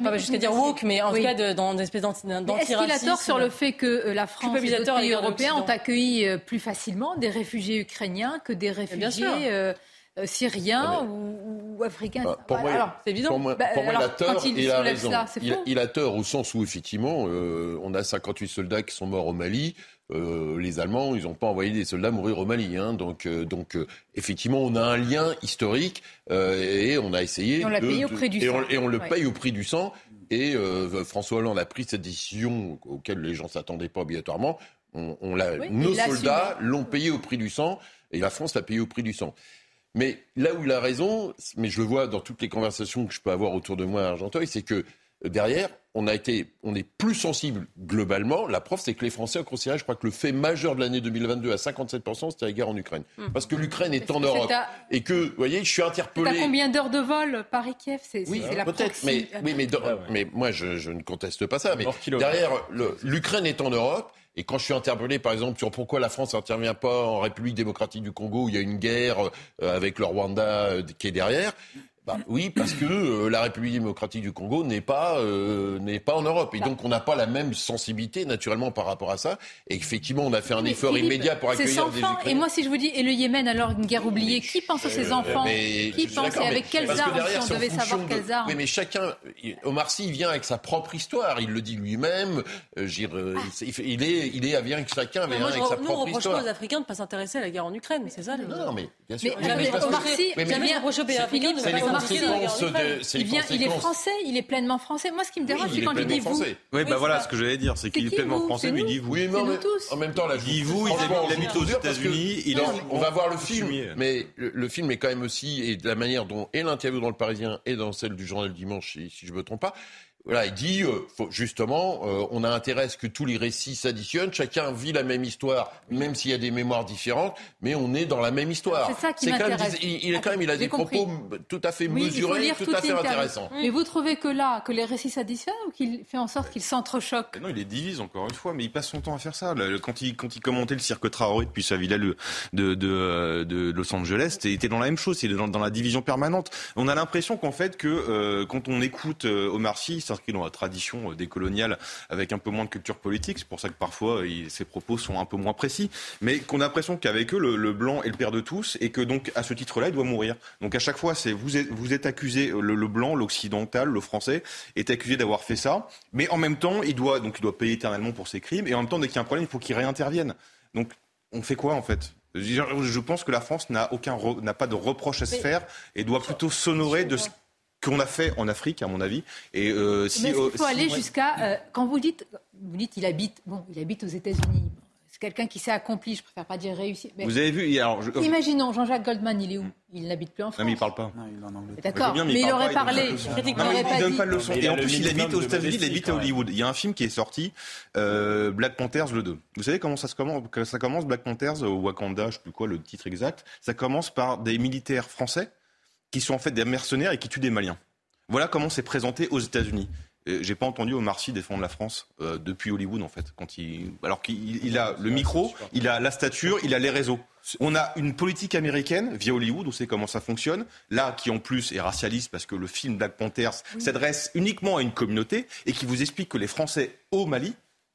pas jusqu'à dire woke, mais en tout cas dans des espèces d'antiracisme. Est-ce qu'il a tort sur le fait que la France et les pays européens ont accueilli plus facilement des réfugiés ukrainiens que des réfugiés euh, syriens ou, africains. Bah, pour moi, alors, c'est évident. Pour moi, bah, il a tort, il, a raison. il, a tort au sens où, effectivement, euh, on a 58 soldats qui sont morts au Mali. Euh, les Allemands, ils n'ont pas envoyé des soldats mourir au Mali. Hein, donc, donc effectivement, on a un lien historique et on a essayé. Et on l'a payé au prix du sang. Et on, le paye au prix du sang. Et François Hollande a pris cette décision auquel les gens s'attendaient pas obligatoirement. On, on nos soldats l'ont payé au prix du sang et la France l'a payé au prix du sang. Mais là où il a raison, mais je le vois dans toutes les conversations que je peux avoir autour de moi à Argenteuil, c'est que euh, derrière, on a été, on est plus sensible globalement. La preuve, c'est que les Français ont considéré, je crois que le fait majeur de l'année 2022 à 57%, c'était la guerre en Ukraine. Hmm. Parce que l'Ukraine est en Europe. Et que, vous voyez, je suis interpellé. T'as combien d'heures de vol Paris-Kiev? C'est oui, la peut-être, mais, oui, mais, ah mais moi, je, je, ne conteste pas ça. Mais derrière, l'Ukraine est en Europe. Et quand je suis interpellé, par exemple, sur pourquoi la France n'intervient pas en République démocratique du Congo, où il y a une guerre euh, avec le Rwanda euh, qui est derrière, bah, oui, parce que euh, la République démocratique du Congo n'est pas euh, n'est pas en Europe et donc on n'a pas la même sensibilité naturellement par rapport à ça. Et effectivement, on a fait un effort immédiat pour accueillir des Ukrainiens. Et moi, si je vous dis et le Yémen alors une guerre oubliée, qui pense à ces euh, enfants Qui pense et avec quelles armes Si on devait savoir quelles armes Oui, mais chacun. Omar Sy vient avec sa propre histoire. Il le dit lui-même. il, est il est vient avec chacun vient avec sa propre histoire. Nous, on reproche pas aux Africains de ne pas s'intéresser à la guerre en Ukraine, c'est ça Non, mais bien sûr. Mais Omar Sy, bien reproché aux Africains il, vient, il est français, il est pleinement français. Moi, ce qui me dérange, c'est quand il dit vous. Oui, bah voilà ce que j'allais dire, c'est qu'il est pleinement français, mais il dit vous. Oui, mais en même temps, là, il dit vous, il habite aux États-Unis. On va voir le film, mais le film est quand même aussi, et de la manière dont, et l'interview dans le Parisien, et dans celle du journal Dimanche, si je ne me trompe pas, voilà, il dit euh, faut, justement, euh, on a intérêt à ce que tous les récits s'additionnent. Chacun vit la même histoire, même s'il y a des mémoires différentes, mais on est dans la même histoire. C'est ça qui m'intéresse. Il, il, quand même, il a des propos tout à fait mesurés, tout à fait intéressants. Mais vous trouvez que là, que les récits s'additionnent ou qu'il fait en sorte qu'ils s'entrechoquent Non, il les divise encore une fois, mais il passe son temps à faire ça. Quand il quand il commentait le cirque Traoré depuis sa villa de de, de, de Los Angeles, il était dans la même chose. Il est dans, dans la division permanente. On a l'impression qu'en fait que euh, quand on écoute Omar Sy, s'inscrit dans la tradition euh, décoloniale avec un peu moins de culture politique. C'est pour ça que parfois ses propos sont un peu moins précis. Mais qu'on a l'impression qu'avec eux, le, blanc est le père de tous et que donc à ce titre-là, il doit mourir. Donc à chaque fois, c'est vous êtes, vous êtes accusé, euh, le, blanc, l'occidental, le français est accusé d'avoir fait ça. Mais en même temps, il doit donc il doit payer éternellement pour ses crimes. Et en même temps, dès qu'il y a un problème, il faut qu'il réintervienne. Donc on fait quoi en fait? Je pense que la France n'a aucun n'a pas de reproche à se faire et doit plutôt s'honorer de ce qu'on a fait en Afrique, à mon avis. Et euh, si, Mais il faut aller jusqu'à euh, quand vous dites, vous dites, il habite, bon, il habite aux États-Unis. c'est quelqu'un qui s'est accompli, je préfère pas dire réussi. Vous avez vu alors, Imaginons, Jean-Jacques Goldman, il est où? Il n'habite plus en France. Non, mais il parle pas. D'accord, mais, il, aurait parlé. Il, non, mais il donne pas de leçon. Et en plus, il habite aux États-Unis, il habite à Hollywood. Il y a un film qui est sorti, euh, Black Panthers le 2. Vous savez comment ça se commence Ça commence Black Panthers au Wakanda, je sais plus quoi le titre exact. Ça commence par des militaires français qui sont en fait des mercenaires et qui tuent des Maliens. Voilà comment c'est présenté aux États-Unis. J'ai pas entendu Omar Sy défendre la France euh, depuis Hollywood en fait. Quand il, alors qu'il a le micro, il a la stature, il a les réseaux. On a une politique américaine via Hollywood, on sait comment ça fonctionne. Là, qui en plus est racialiste parce que le film Black Panthers s'adresse uniquement à une communauté et qui vous explique que les Français au Mali,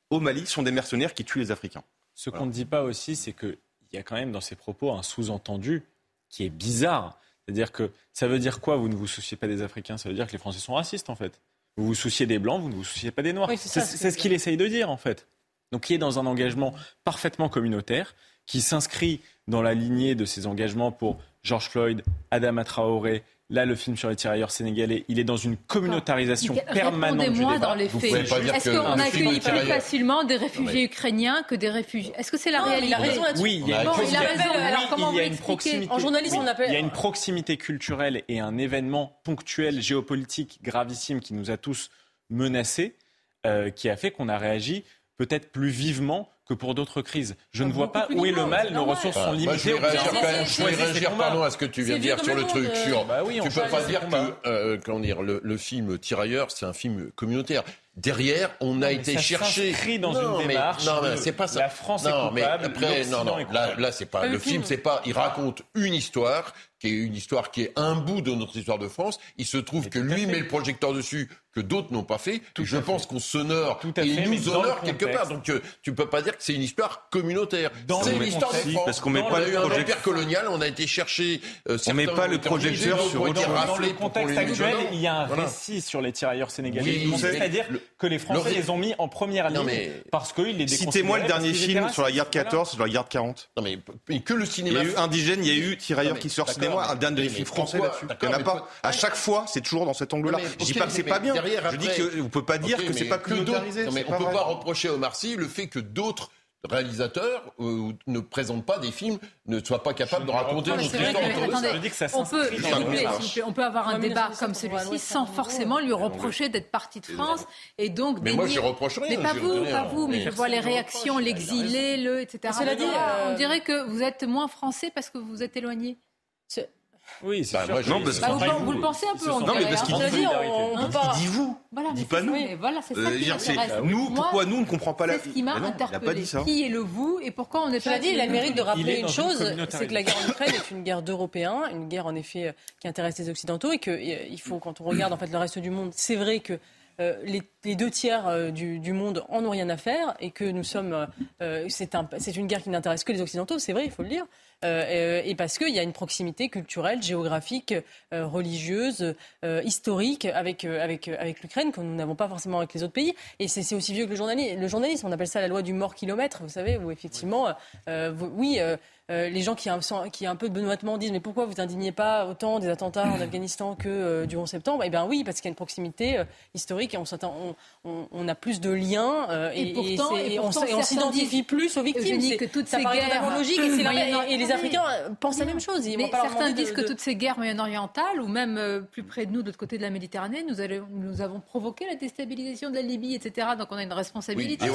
au Mali, sont des mercenaires qui tuent les Africains. Ce qu'on ne dit pas aussi, c'est qu'il y a quand même dans ces propos un sous-entendu qui est bizarre. C'est-à-dire que ça veut dire quoi Vous ne vous souciez pas des Africains? Ça veut dire que les Français sont racistes en fait. Vous vous souciez des blancs, vous ne vous souciez pas des noirs. c'est ce qu'il essaye de dire en fait. Donc il est dans un engagement parfaitement communautaire qui s'inscrit dans la lignée de ses engagements pour George Floyd, Adama Traoré, Là, le film sur les tirailleurs sénégalais, il est dans une communautarisation permanente Répondez-moi dans les faits. Est-ce qu'on accueille plus facilement des réfugiés ukrainiens que des réfugiés? Est-ce que c'est la réalité Il a raison Oui, il y a, bon, il a raison. Alors comment vous proximité. En journalisme, on appelle. Il y a une proximité culturelle et un événement ponctuel géopolitique gravissime qui nous a tous menacés, euh, qui a fait qu'on a réagi peut-être plus vivement que pour d'autres crises. Je ne vois pas où est le mal, nos ressources sont limitées. Moi, je vais réagir, pardon, à ce que tu viens de dire sur le truc. Sur, bah tu peux pas dire que euh, comment dire, le, film Tirailleurs, c'est un film communautaire. Derrière, on a été chercher. dans non, une mais, démarche. Non, mais c'est pas ça. La France est coupable. Mais après, non, non. Là, là c'est pas. Le film, c'est pas. Il raconte une histoire qui est une histoire qui est un bout de notre histoire de France. Il se trouve que lui met le projecteur dessus que d'autres n'ont pas fait. je pense qu'on s'honore et nous honore quelque part. Donc euh, tu peux pas dire que c'est une histoire communautaire. C'est une histoire de France. Parce qu'on met pas le projecteur colonial, on a été chercher. Euh, on met pas le projecteur sur autre chose. Dans le contexte actuel, il y a un récit sur les tirailleurs sénégalais. C'est-à-dire que les Français les ont mis en première ligne parce qu'ils les Citez-moi le dernier film sur la guerre 14, sur la guerre 40. Non mais que le cinéma. Il y a eu indigène, il y a eu tirailleurs qui sortent cinéma, un dernier film français là-dessus. Il n'y en a pas. À chaque fois, c'est toujours dans cet angle-là. Je dis pas que c'est pas bien. Je dis que vous pouvez pas dire que c'est pas communautarisé. On peut pas reprocher à Omar Sy le fait que d'autres réalisateurs euh, ne présentent pas des films, ne soient pas capables de raconter notre histoire. on, peut, on peut avoir un débat comme celui-ci sans forcément lui reprocher d'être parti de France et donc Mais moi, je reproche rien. Mais pas vous, pas vous, mais je vois les réactions, l'exilé, le, etc. Cela dit, on dirait que vous êtes moins français parce que vous êtes éloigné. Oui, c'est bah, sûr. Moi, non, parce bah, vous, vous, le pensez un peu. Non, mais parce qu'il dit, on, on, pas... dit vous. Voilà, il dit pas nous. Voilà, c'est ça qui euh, Nous, pourquoi nous, on ne comprend pas la... C'est ce qui m'a interpellé. Qui est le vous et pourquoi on est pas... dit, il a le mérite de rappeler une chose, c'est que la guerre en Ukraine est une guerre d'Européens, une guerre en effet euh, qui intéresse les Occidentaux et qu'il faut, quand on regarde en fait le reste du monde, c'est vrai que euh, les, les, deux tiers euh, du, monde en ont rien à faire et que nous sommes. Euh, c'est un, une guerre qui n'intéresse que les Occidentaux, c'est vrai, il faut le dire. Euh, et parce qu'il y a une proximité culturelle, géographique, euh, religieuse, euh, historique avec, avec, avec l'Ukraine que nous n'avons pas forcément avec les autres pays. Et c'est aussi vieux que le journalisme. Le journalisme, on appelle ça la loi du mort kilomètre, vous savez, où effectivement, oui. Euh, les gens qui, qui un peu benoîtement disent mais pourquoi vous indignez pas autant des attentats en Afghanistan que du 11 septembre? Eh bien oui, parce qu'il y a une proximité historique et on, on, on, a plus de liens et, pourtant, et, on, s'identifie plus aux victimes. que toutes ces guerres logique et, les Africains euh, pensent la même chose. Ils mais certains disent que toutes ces guerres moyen-orientales, ou même euh, plus près de nous, de l'autre côté de la Méditerranée, nous, allons, nous, avons provoqué la déstabilisation de la Libye, etc. Donc on a une responsabilité. Oui, et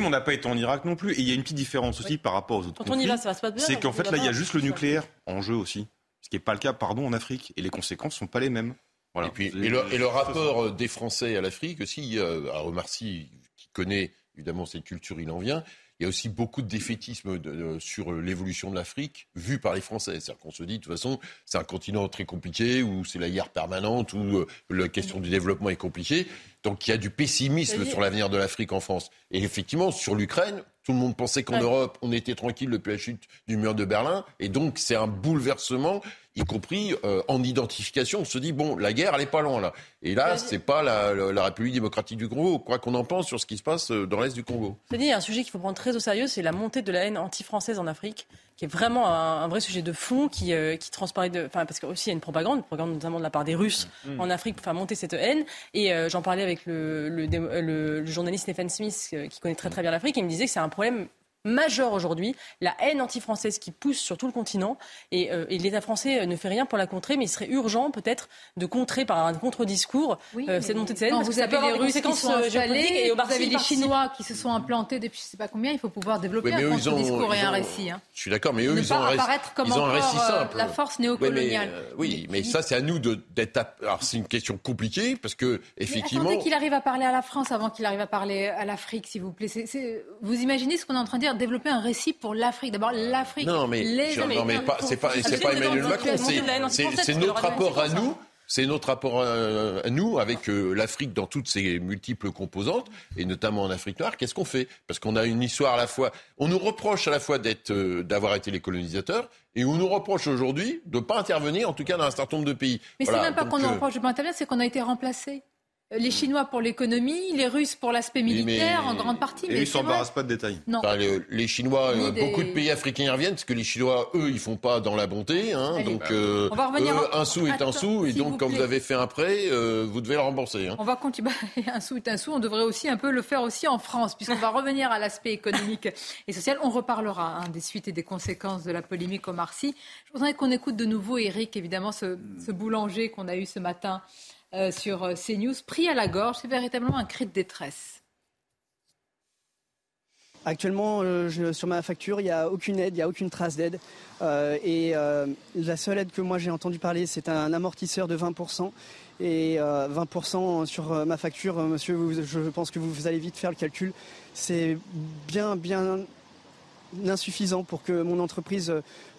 on n'a pas été en Irak non plus. Et il y a une petite différence aussi par rapport aux autres Quand on y va, ça va se passer bien. C'est qu'en fait, là, il y a juste le nucléaire en jeu aussi. Ce qui n'est pas le cas, pardon, en Afrique. Et les conséquences ne sont pas les mêmes. Voilà. Et, puis, et, le, rapport des Français à l'Afrique aussi, euh, à Remarcy, qui connaît évidemment cette culture, il en vient. Il y a aussi beaucoup de défaitisme sur l'évolution de l'Afrique vu par les Français. C'est-à-dire qu'on se dit, de toute façon, c'est un continent très compliqué, où c'est la guerre permanente, où euh, la question du développement est compliquée. Donc il y a du pessimisme sur l'avenir de l'Afrique en France. Et effectivement, sur l'Ukraine, tout le monde pensait qu'en Europe, on était tranquille depuis la chute du mur de Berlin. Et donc, c'est un bouleversement y compris euh, en identification. On se dit, bon, la guerre, elle n'est pas loin là. Et là, c'est pas la, la, République démocratique du Congo, quoi qu'on en pense sur ce qui se passe euh, dans l'Est du Congo. C'est dit, il y a un sujet qu'il faut prendre très au sérieux, c'est la montée de la haine anti-française en Afrique, qui est vraiment un, vrai sujet de fond qui, euh, qui transparaît de... Enfin, parce qu'il y a une propagande, une propagande notamment de la part des Russes mmh. en Afrique pour faire monter cette haine. Et j'en parlais avec le, le, le, journaliste Stephen Smith, qui connaît très très bien l'Afrique, il me disait que c'est un problème majeur aujourd'hui, la haine anti-française qui pousse sur tout le continent. Et, euh, l'État français euh, ne fait rien pour la contrer, mais il serait urgent peut-être de contrer par un contre-discours euh, cette montée de haine. Parce vous avez les Russes qui sont installés, et vous avez les Chinois qui se sont implantés depuis je ne sais pas combien, il faut pouvoir développer un contre-discours et un récit. Hein. Je suis d'accord, mais eux, ils ont, un récit, simple. La force néocoloniale. oui, mais ça, c'est à nous d'être... Alors, c'est une question compliquée, parce que, effectivement... attendez qu'il arrive à parler à la France avant qu'il arrive à parler à l'Afrique, s'il vous plaît. Vous imaginez ce qu'on est en train de dire? Développer un récit pour l'Afrique. D'abord, l'Afrique. Non, mais, les non, mais pas, c'est pas, c'est pas Emmanuel Macron. C'est notre rapport à nous. C'est notre rapport à, nous avec euh, l'Afrique dans toutes ses multiples composantes, et notamment en Afrique noire. Qu'est-ce qu'on fait? Parce qu'on a une histoire à la fois. On nous reproche à la fois d'être, euh, d'avoir été les colonisateurs, et on nous reproche aujourd'hui de ne pas intervenir, en tout cas dans un certain nombre de pays. Mais c'est même pas qu'on nous euh, reproche de pas intervenir, c'est qu'on a été remplacé les Chinois pour l'économie, les Russes pour l'aspect militaire, en grande partie. Et ils ne s'embarrassent pas de détails. Non. les, Chinois, euh, beaucoup de pays africains y reviennent, parce que les Chinois, eux, ils font pas dans la bonté. Hein, donc, euh, On va revenir un sou est un sou, et donc quand vous avez fait un prêt, euh, vous devez le rembourser. Hein. On va continuer. <laughs> un sou est un sou. On devrait aussi un peu le faire aussi en France, puisqu'on va revenir à l'aspect économique et social. On reparlera hein, des suites et des conséquences de la polémique au Marcy. Je voudrais qu'on écoute de nouveau Eric, évidemment, ce, ce boulanger qu'on a eu ce matin euh, sur euh, CNews, pris à la gorge. C'est véritablement un cri de détresse. Actuellement, euh, sur ma facture, il n'y a aucune aide, il n'y a aucune trace d'aide. et la seule aide que moi j'ai entendu parler, c'est un amortisseur de 20%. Et 20% sur ma facture, monsieur, je pense que vous allez vite faire le calcul. C'est bien, bien insuffisant pour que mon entreprise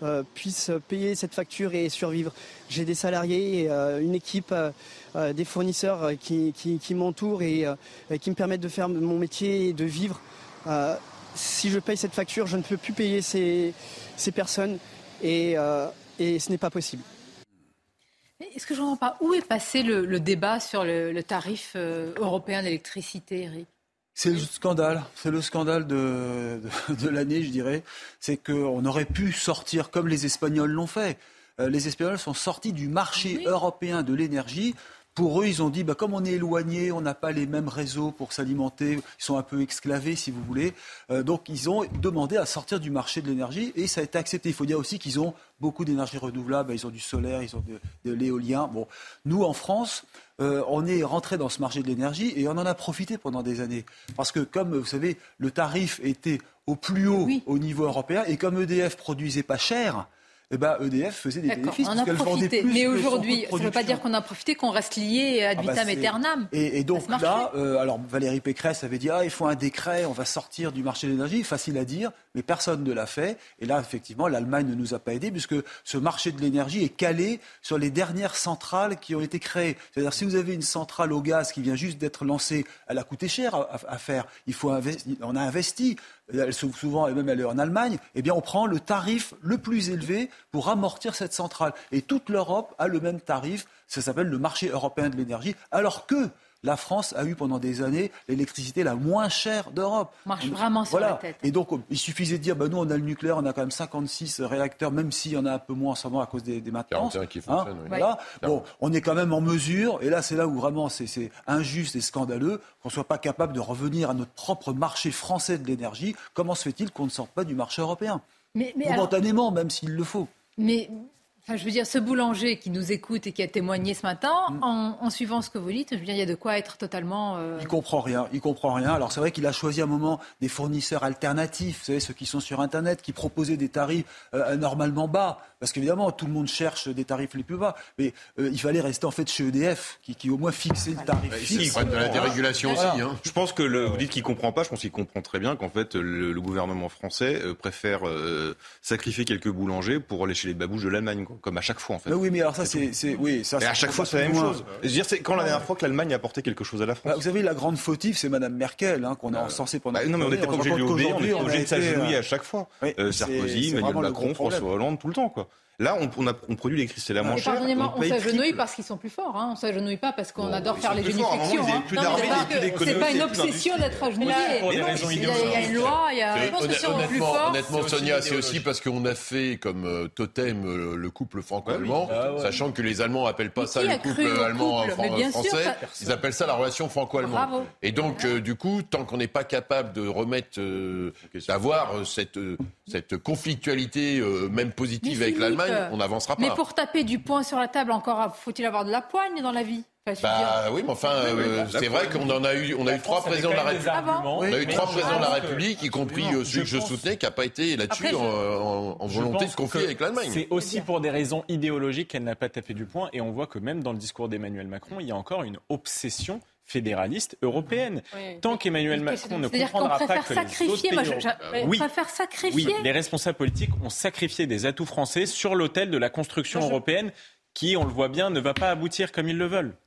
euh, puisse payer cette facture et survivre. J'ai des salariés, euh, une équipe, euh, des fournisseurs qui, m'entourent et, qui me permettent de faire mon métier et de vivre. si je paye cette facture, je ne peux plus payer ces, personnes et, ce n'est pas possible. Est-ce que je ne comprends pas Où est passé le, débat sur le tarif européen d'électricité, Eric? C'est le scandale, c'est le scandale de, de, l'année, je dirais. C'est qu'on aurait pu sortir comme les Espagnols l'ont fait. Euh, les Espagnols sont sortis du marché européen de l'énergie. Pour eux, ils ont dit, bah, comme on est éloigné, on n'a pas les mêmes réseaux pour s'alimenter, ils sont un peu esclavés, si vous voulez. Euh, donc, ils ont demandé à sortir du marché de l'énergie et ça a été accepté. Il faut dire aussi qu'ils ont beaucoup d'énergie renouvelable, ils ont du solaire, ils ont de, de l'éolien. Bon, nous, en France, euh, on est rentré dans ce marché de l'énergie et on en a profité pendant des années. Parce que, comme vous savez, le tarif était au plus haut au niveau européen et comme EDF produisait pas cher, eh ben, EDF faisait des bénéfices. On a profité. Mais aujourd'hui, ça ne veut pas dire qu'on a profité, qu'on reste lié à ah bah vitam aeternam. Et, donc là, euh, alors Valérie Pécresse avait dit ah, il faut un décret, on va sortir du marché de l'énergie. Facile à dire, mais personne ne l'a fait. Et là, effectivement, l'Allemagne ne nous a pas aidés, puisque ce marché de l'énergie est calé sur les dernières centrales qui ont été créées. C'est-à-dire, si vous avez une centrale au gaz qui vient juste d'être lancée, elle a coûté cher à, faire. Il faut on a investi souvent, et même elle est en Allemagne, eh bien on prend le tarif le plus élevé pour amortir cette centrale. Et toute l'Europe a le même tarif, ça s'appelle le marché européen de l'énergie, alors que la France a eu pendant des années l'électricité la moins chère d'Europe. Marche vraiment sur la tête. Et donc, il suffisait de dire, bah, nous, on a le nucléaire, on a quand même 56 réacteurs, même s'il y en a un peu moins en ce moment à cause des, des maintenances. Qui hein, voilà. Bon, on est quand même en mesure, et là, c'est là où vraiment c'est injuste et scandaleux qu'on ne soit pas capable de revenir à notre propre marché français de l'énergie. Comment se fait-il qu'on ne sorte pas du marché européen? Mais, Momentanément, même s'il le faut. Mais je veux dire, ce boulanger qui nous écoute et qui a témoigné ce matin, mm. en, suivant ce que vous dites, je veux dire, il y a de quoi être totalement. Euh... Il comprend rien. Il comprend rien. Alors c'est vrai qu'il a choisi un moment des fournisseurs alternatifs, vous savez, ceux qui sont sur Internet, qui proposaient des tarifs euh, normalement bas. Parce qu'évidemment, tout le monde cherche des tarifs les plus bas. Mais euh, il fallait rester en fait chez EDF, qui, qui au moins fixait le tarif bah, fixe. Il de la dérégulation aussi. Hein. Je pense que le, vous dites qu'il comprend pas. Je pense qu'il comprend très bien qu'en fait le, gouvernement français préfère euh, sacrifier quelques boulangers pour aller chez les babouches de l'Allemagne, comme à chaque fois en fait. Mais oui, mais alors ça c'est, oui, ça. Mais à chaque fois c'est la même chose. Je veux dire, c'est quand la dernière fois que l'Allemagne a apporté quelque chose à la France. Bah, vous savez, la grande fautive, c'est Madame Merkel, hein, qu'on a encensé pendant. Bah, non, mais on n'était pas obligé de lui obéir, on était obligé de s'agenouiller à chaque fois. Sarkozy, Emmanuel Macron, François Hollande, tout le temps quoi. Là, on, on, a, on produit les cristalles à moins. Pardonnez-moi, on, on s'agenouille parce qu'ils sont plus forts. Hein. On s'agenouille pas parce qu'on bon, adore faire les génifications. Hein. C'est pas une obsession d'être agenouillé. Il y a une loi, il y a. Honnêtement, honnêtement Sonia, c'est aussi parce qu'on a fait comme euh, totem euh, le couple franco-allemand, ah sachant que les Allemands appellent pas ça le couple allemand-français. Ils appellent ça la relation franco-allemande. Et donc, euh, du coup, tant qu'on n'est pas capable de remettre, d'avoir cette conflictualité, même positive avec l'Allemagne on n'avancera pas. Mais pour taper du poing sur la table, encore faut-il avoir de la poigne dans la vie? Bah oui, mais enfin, euh, c'est vrai qu'on en a eu, on a eu trois présidents de la République. On a eu trois présidents de la République, y compris euh, celui que je soutenais, qui n'a pas été là-dessus en, en, volonté de conflit avec l'Allemagne. C'est aussi pour des raisons idéologiques qu'elle n'a pas tapé du poing, et on voit que même dans le discours d'Emmanuel Macron, il y a encore une obsession fédéraliste européenne. Oui. Tant qu'Emmanuel Macron ne comprendra pas que les autres pays... Moi, je, je, oui, préfère sacrifier. Oui, les responsables politiques ont sacrifié des atouts français sur l'autel de la construction moi, européenne qui, on le voit bien, ne va pas aboutir comme ils le veulent.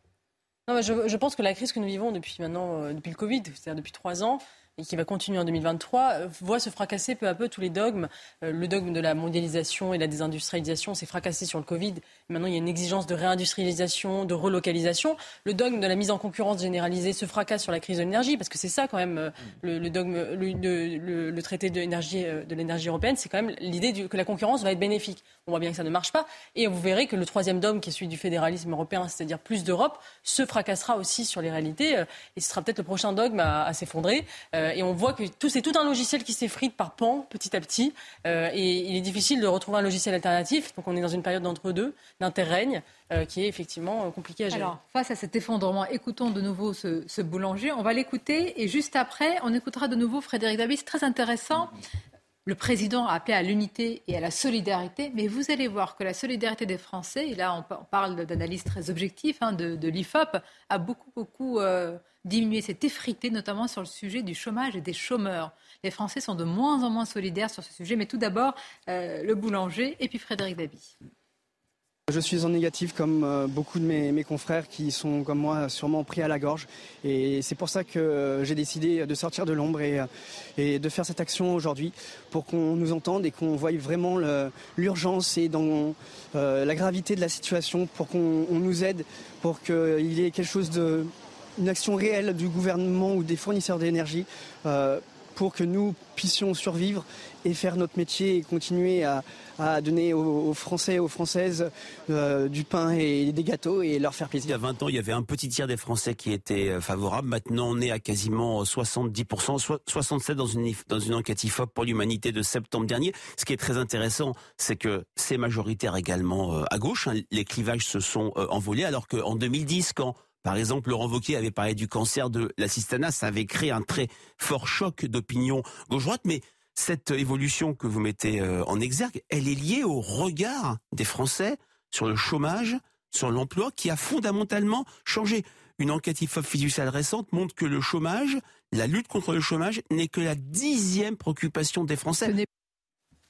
Non, je, je, pense que la crise que nous vivons depuis maintenant, euh, depuis le Covid, c'est-à-dire depuis trois ans, et qui va continuer en 2023, euh, voit se fracasser peu à peu tous les dogmes. Euh, le dogme de la mondialisation et de la désindustrialisation s'est fracassé sur le Covid. Maintenant, il y a une exigence de réindustrialisation, de relocalisation. Le dogme de la mise en concurrence généralisée se fracasse sur la crise de l'énergie, parce que c'est ça quand même euh, le, dogme, le, traité de l'énergie européenne, c'est quand même l'idée que la concurrence va être bénéfique. On voit bien que ça ne marche pas, et vous verrez que le troisième dogme, qui est celui du fédéralisme européen, c'est-à-dire plus d'Europe, se fracassera aussi sur les réalités, et ce sera peut-être le prochain dogme à, à s'effondrer. Euh, et on voit que tout, c'est tout un logiciel qui s'effrite par pan, petit à petit, euh, et il est difficile de retrouver un logiciel alternatif. Donc on est dans une période d'entre-deux, d'interrègne, euh, qui est effectivement compliquée à gérer. Alors, face à cet effondrement, écoutons de nouveau ce, ce boulanger. On va l'écouter, et juste après, on écoutera de nouveau Frédéric Davis, très intéressant. Le président a appelé à l'unité et à la solidarité, mais vous allez voir que la solidarité des Français, et là on parle d'analyse très objective hein, de, l'IFOP, a beaucoup, beaucoup euh, diminué, s'est effrité, notamment sur le sujet du chômage et des chômeurs. Les Français sont de moins en moins solidaires sur ce sujet, mais tout d'abord, euh, le boulanger et puis Frédéric Dabi. Je suis en négatif comme euh, beaucoup de mes, confrères qui sont comme moi sûrement pris à la gorge. Et c'est pour ça que euh, j'ai décidé de sortir de l'ombre et, euh, et, de faire cette action aujourd'hui pour qu'on nous entende et qu'on voie vraiment l'urgence et dans la gravité de la situation pour qu'on nous aide, pour qu'il y ait quelque chose de, une action réelle du gouvernement ou des fournisseurs d'énergie pour que nous puissions survivre et faire notre métier et continuer à, donner aux, aux, Français, aux Françaises euh, du pain et des gâteaux et leur faire plaisir. Il y a 20 ans, il y avait un petit tiers des Français qui étaient euh, favorables. Maintenant, on est à quasiment 70%, 67 dans une, dans une enquête IFOP pour l'humanité de septembre dernier. Ce qui est très intéressant, c'est que c'est majoritaire également euh, à gauche. Hein. Les clivages se sont envolés alors qu'en 2010, quand par exemple, Laurent Wauquiez avait parlé du cancer de l'assistanat, ça avait créé un très fort choc d'opinion gauche-droite, mais cette évolution que vous mettez euh, en exergue, elle est liée au regard des Français sur le chômage, sur l'emploi, qui a fondamentalement changé. Une enquête IFOP fiduciale récente montre que le chômage, la lutte contre le chômage, n'est que la dixième préoccupation des Français.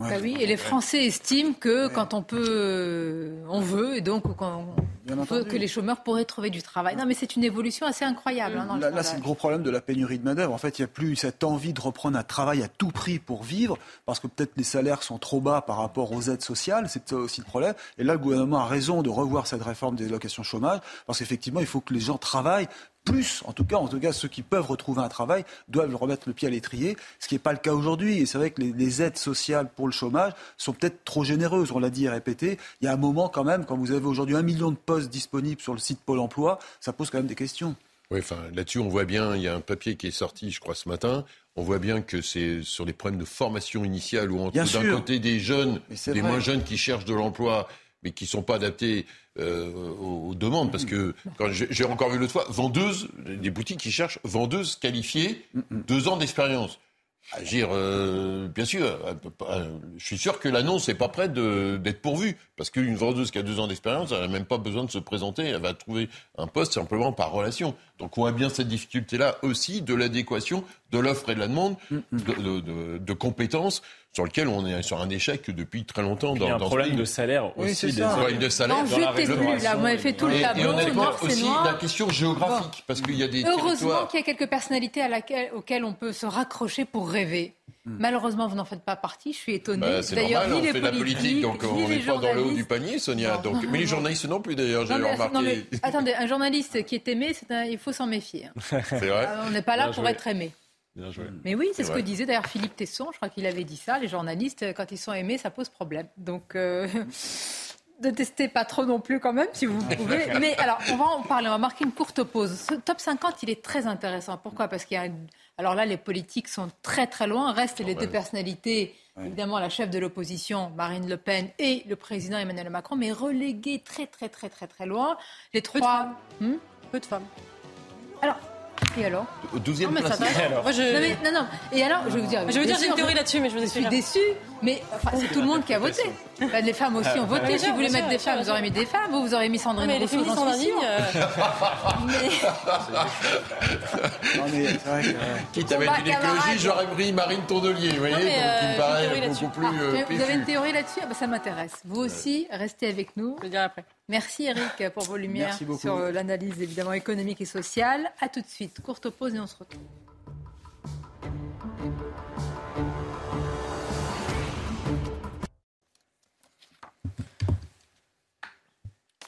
Ouais. Bah oui, et les Français estiment que quand on peut, euh, on veut, et donc quand on veut que les chômeurs pourraient trouver du travail. Non, mais c'est une évolution assez incroyable. Hein, là, là c'est le gros problème de la pénurie de main-d'œuvre. En fait, il n'y a plus cette envie de reprendre un travail à tout prix pour vivre, parce que peut-être les salaires sont trop bas par rapport aux aides sociales. C'est aussi le problème. Et là, le gouvernement a raison de revoir cette réforme des allocations chômage, parce qu'effectivement, il faut que les gens travaillent plus, en tout cas, en tout cas, ceux qui peuvent retrouver un travail doivent remettre le pied à l'étrier, ce qui n'est pas le cas aujourd'hui. Et c'est vrai que les, les, aides sociales pour le chômage sont peut-être trop généreuses. On l'a dit et répété. Il y a un moment quand même, quand vous avez aujourd'hui un million de postes disponibles sur le site Pôle Emploi, ça pose quand même des questions. Oui, enfin, là-dessus, on voit bien, il y a un papier qui est sorti, je crois, ce matin. On voit bien que c'est sur les problèmes de formation initiale où, d'un côté, des jeunes, des vrai. moins jeunes qui cherchent de l'emploi, mais qui ne sont pas adaptés euh, aux, demandes. Parce que quand j'ai encore vu l'autre fois, vendeuses, des boutiques qui cherchent vendeuses qualifiées, deux ans d'expérience. Agir, euh, bien sûr, euh, je suis sûr que l'annonce n'est pas prête d'être pourvue. Parce qu'une vendeuse qui a deux ans d'expérience, elle n'a même pas besoin de se présenter, elle va trouver un poste simplement par relation. Donc on a bien cette difficulté-là aussi de l'adéquation de l'offre et de la demande, de, de, de, de compétences sur lequel on est sur un échec depuis très longtemps. Dans, il y a un problème de salaire oui, aussi. Des problème de salaire. Non, jutez plus, là, vous m'avez fait tout le tableau. Et honnêtement, noir, aussi noir. la question géographique, parce qu'il y a des Heureusement qu'il y a quelques personnalités à laquelle, auxquelles on peut se raccrocher pour rêver. Hmm. Malheureusement, vous n'en faites pas partie. Je suis étonnée. Bah, c'est normal, on fait de la politique, donc on n'est pas dans le haut du panier, Sonia. Donc... Mais les journalistes non plus, d'ailleurs, j'ai remarqué. attendez, un journaliste qui est aimé, il faut s'en méfier. Hein. C'est vrai. Euh, on n'est pas là pour être aimé. Bien joué. Mais oui, c'est ce que disait d'ailleurs Philippe Tesson. Je crois qu'il avait dit ça. Les journalistes, quand ils sont aimés, ça pose problème. Donc. Euh... <laughs> de tester pas trop non plus quand même, si vous pouvez. <laughs> Mais alors, on va en parler, on va marquer une courte pause. Ce top 50, il est très intéressant. Pourquoi? Parce qu'il y a alors là, les politiques sont très très loin. Restent les deux personnalités, évidemment la chef de l'opposition, Marine Le Pen, et le président Emmanuel Macron, mais relégués très très très très très loin. Les trois. Hmm? Peu de femmes. Alors, et alors Au 12e non, place. Moi, je... non, non, Et alors, je vais vous dire. Je veux dire, j'ai une théorie là-dessus, mais je, je suis déçue. Mais enfin, c'est tout le monde qui a voté. les femmes aussi ont voté. si vous voulez mettre des femmes, vous aurez mis des femmes. Vous, vous aurez mis Sandrine mais Rousseau, j'en suis sûre. <laughs> mais... non, mais. Quitte à mettre une écologie, j'aurais pris Marine Tourdelier, vous voyez, donc, qui me paraît beaucoup plus... Ah, vous avez une théorie là-dessus? Ah, bah, Ça m'intéresse. Vous aussi, restez avec nous. Je le dirai après. Merci Eric pour vos lumières sur l'analyse évidemment économique et sociale. A tout de suite. Courte pause et on se retrouve.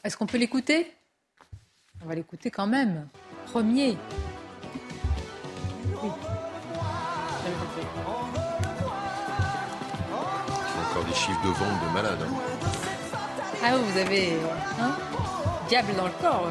Est-ce qu'on peut l'écouter? On va l'écouter quand même. Premier. Oui. Encore des chiffres de vente de malades. Hein. Ah vous avez hein? Diable dans le corps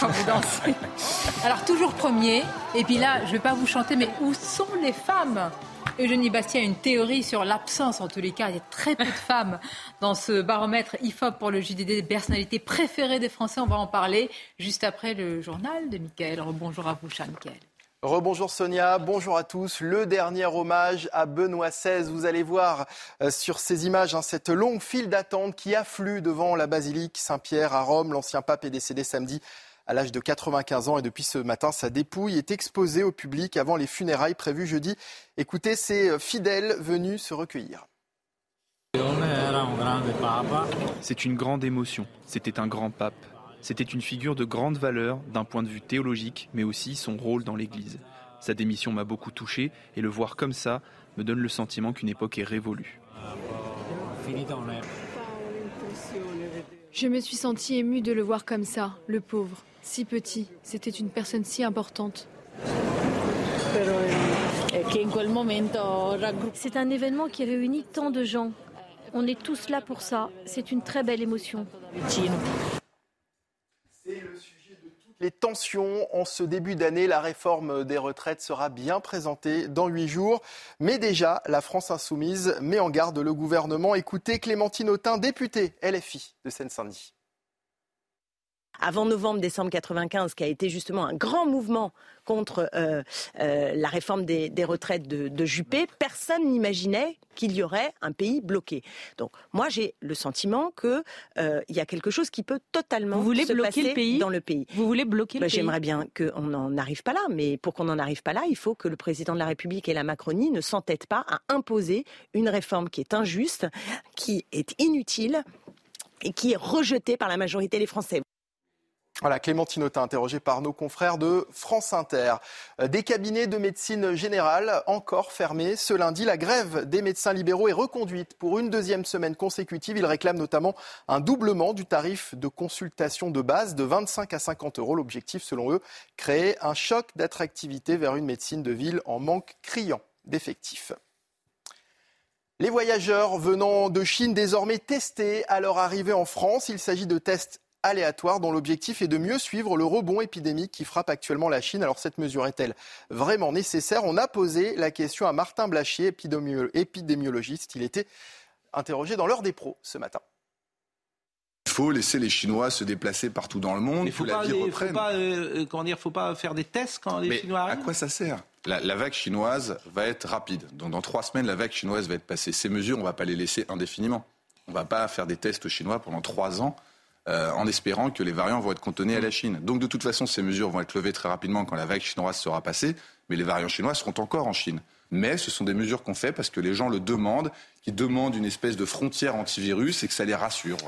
<laughs> Alors toujours premier. Et puis là, je ne vais pas vous chanter, mais où sont les femmes? Eugénie Bastien a une théorie sur l'absence, en tous les cas, il y a très peu de femmes dans ce baromètre IFOP pour le JDD des personnalités préférées des Français. On va en parler juste après le journal de Mickaël. Bonjour à vous, cher Mickaël. Rebonjour Sonia, bonjour à tous. Le dernier hommage à Benoît XVI. Vous allez voir euh, sur ces images hein, cette longue file d'attente qui afflue devant la basilique Saint-Pierre à Rome. L'ancien pape est décédé samedi à l'âge de 95 ans et depuis ce matin, sa dépouille est exposée au public avant les funérailles prévues jeudi. Écoutez ces fidèles venus se recueillir. C'est une grande émotion. C'était un grand pape. C'était une figure de grande valeur d'un point de vue théologique, mais aussi son rôle dans l'Église. Sa démission m'a beaucoup touché et le voir comme ça me donne le sentiment qu'une époque est révolue. Je me suis senti ému de le voir comme ça, le pauvre si petit. C'était une personne si importante. C'est un événement qui réunit tant de gens. On est tous là pour ça. C'est une très belle émotion. C'est le sujet de toutes les tensions en ce début d'année. La réforme des retraites sera bien présentée dans huit jours. Mais déjà, la France insoumise met en garde le gouvernement. Écoutez Clémentine Autain, députée LFI de Seine-Saint-Denis avant novembre-décembre 95, qui a été justement un grand mouvement contre euh, euh, la réforme des, retraites de, Juppé, personne n'imaginait qu'il y aurait un pays bloqué. Donc moi j'ai le sentiment qu'il euh, y a quelque chose qui peut totalement Vous voulez se bloquer passer le pays? dans le pays. Vous voulez bloquer le bah, pays? J'aimerais bien qu'on n'en arrive pas là, mais pour qu'on n'en arrive pas là, il faut que le président de la République et la Macronie ne s'entêtent pas à imposer une réforme qui est injuste, qui est inutile et qui est rejetée par la majorité des Français. Voilà, Clémentine Autain, interrogée par nos confrères de France Inter. Euh, des cabinets de médecine générale encore fermés. Ce lundi, la grève des médecins libéraux est reconduite pour une deuxième semaine consécutive. Ils réclament notamment un doublement du tarif de consultation de base de 25 à 50 euros. L'objectif, selon eux, créer un choc d'attractivité vers une médecine de ville en manque criant d'effectifs. Les voyageurs venant de Chine désormais testés à leur arrivée en France. Il s'agit de tests aléatoire dont l'objectif est de mieux suivre le rebond épidémique qui frappe actuellement la Chine. Alors cette mesure est-elle vraiment nécessaire? On a posé la question à Martin Blachier, épidémiologiste. Il était interrogé dans l'heure des pros ce matin. Il faut laisser les Chinois se déplacer partout dans le monde, il faut que la vie reprenne. Faut pas, euh, euh, faut pas faire des tests quand les Chinois arrivent. À quoi ça sert? La, vague chinoise va être rapide. Donc, dans trois semaines, la vague chinoise va être passée. Ces mesures, on ne va pas les laisser indéfiniment. On ne va pas faire des tests chinois pendant trois ans euh, en espérant que les variants vont être contenus à la Chine. Donc de toute façon, ces mesures vont être levées très rapidement quand la vague chinoise sera passée, mais les variants chinois seront encore en Chine. Mais ce sont des mesures qu'on fait parce que les gens le demandent, qui demandent une espèce de frontière antivirus et que ça les rassure.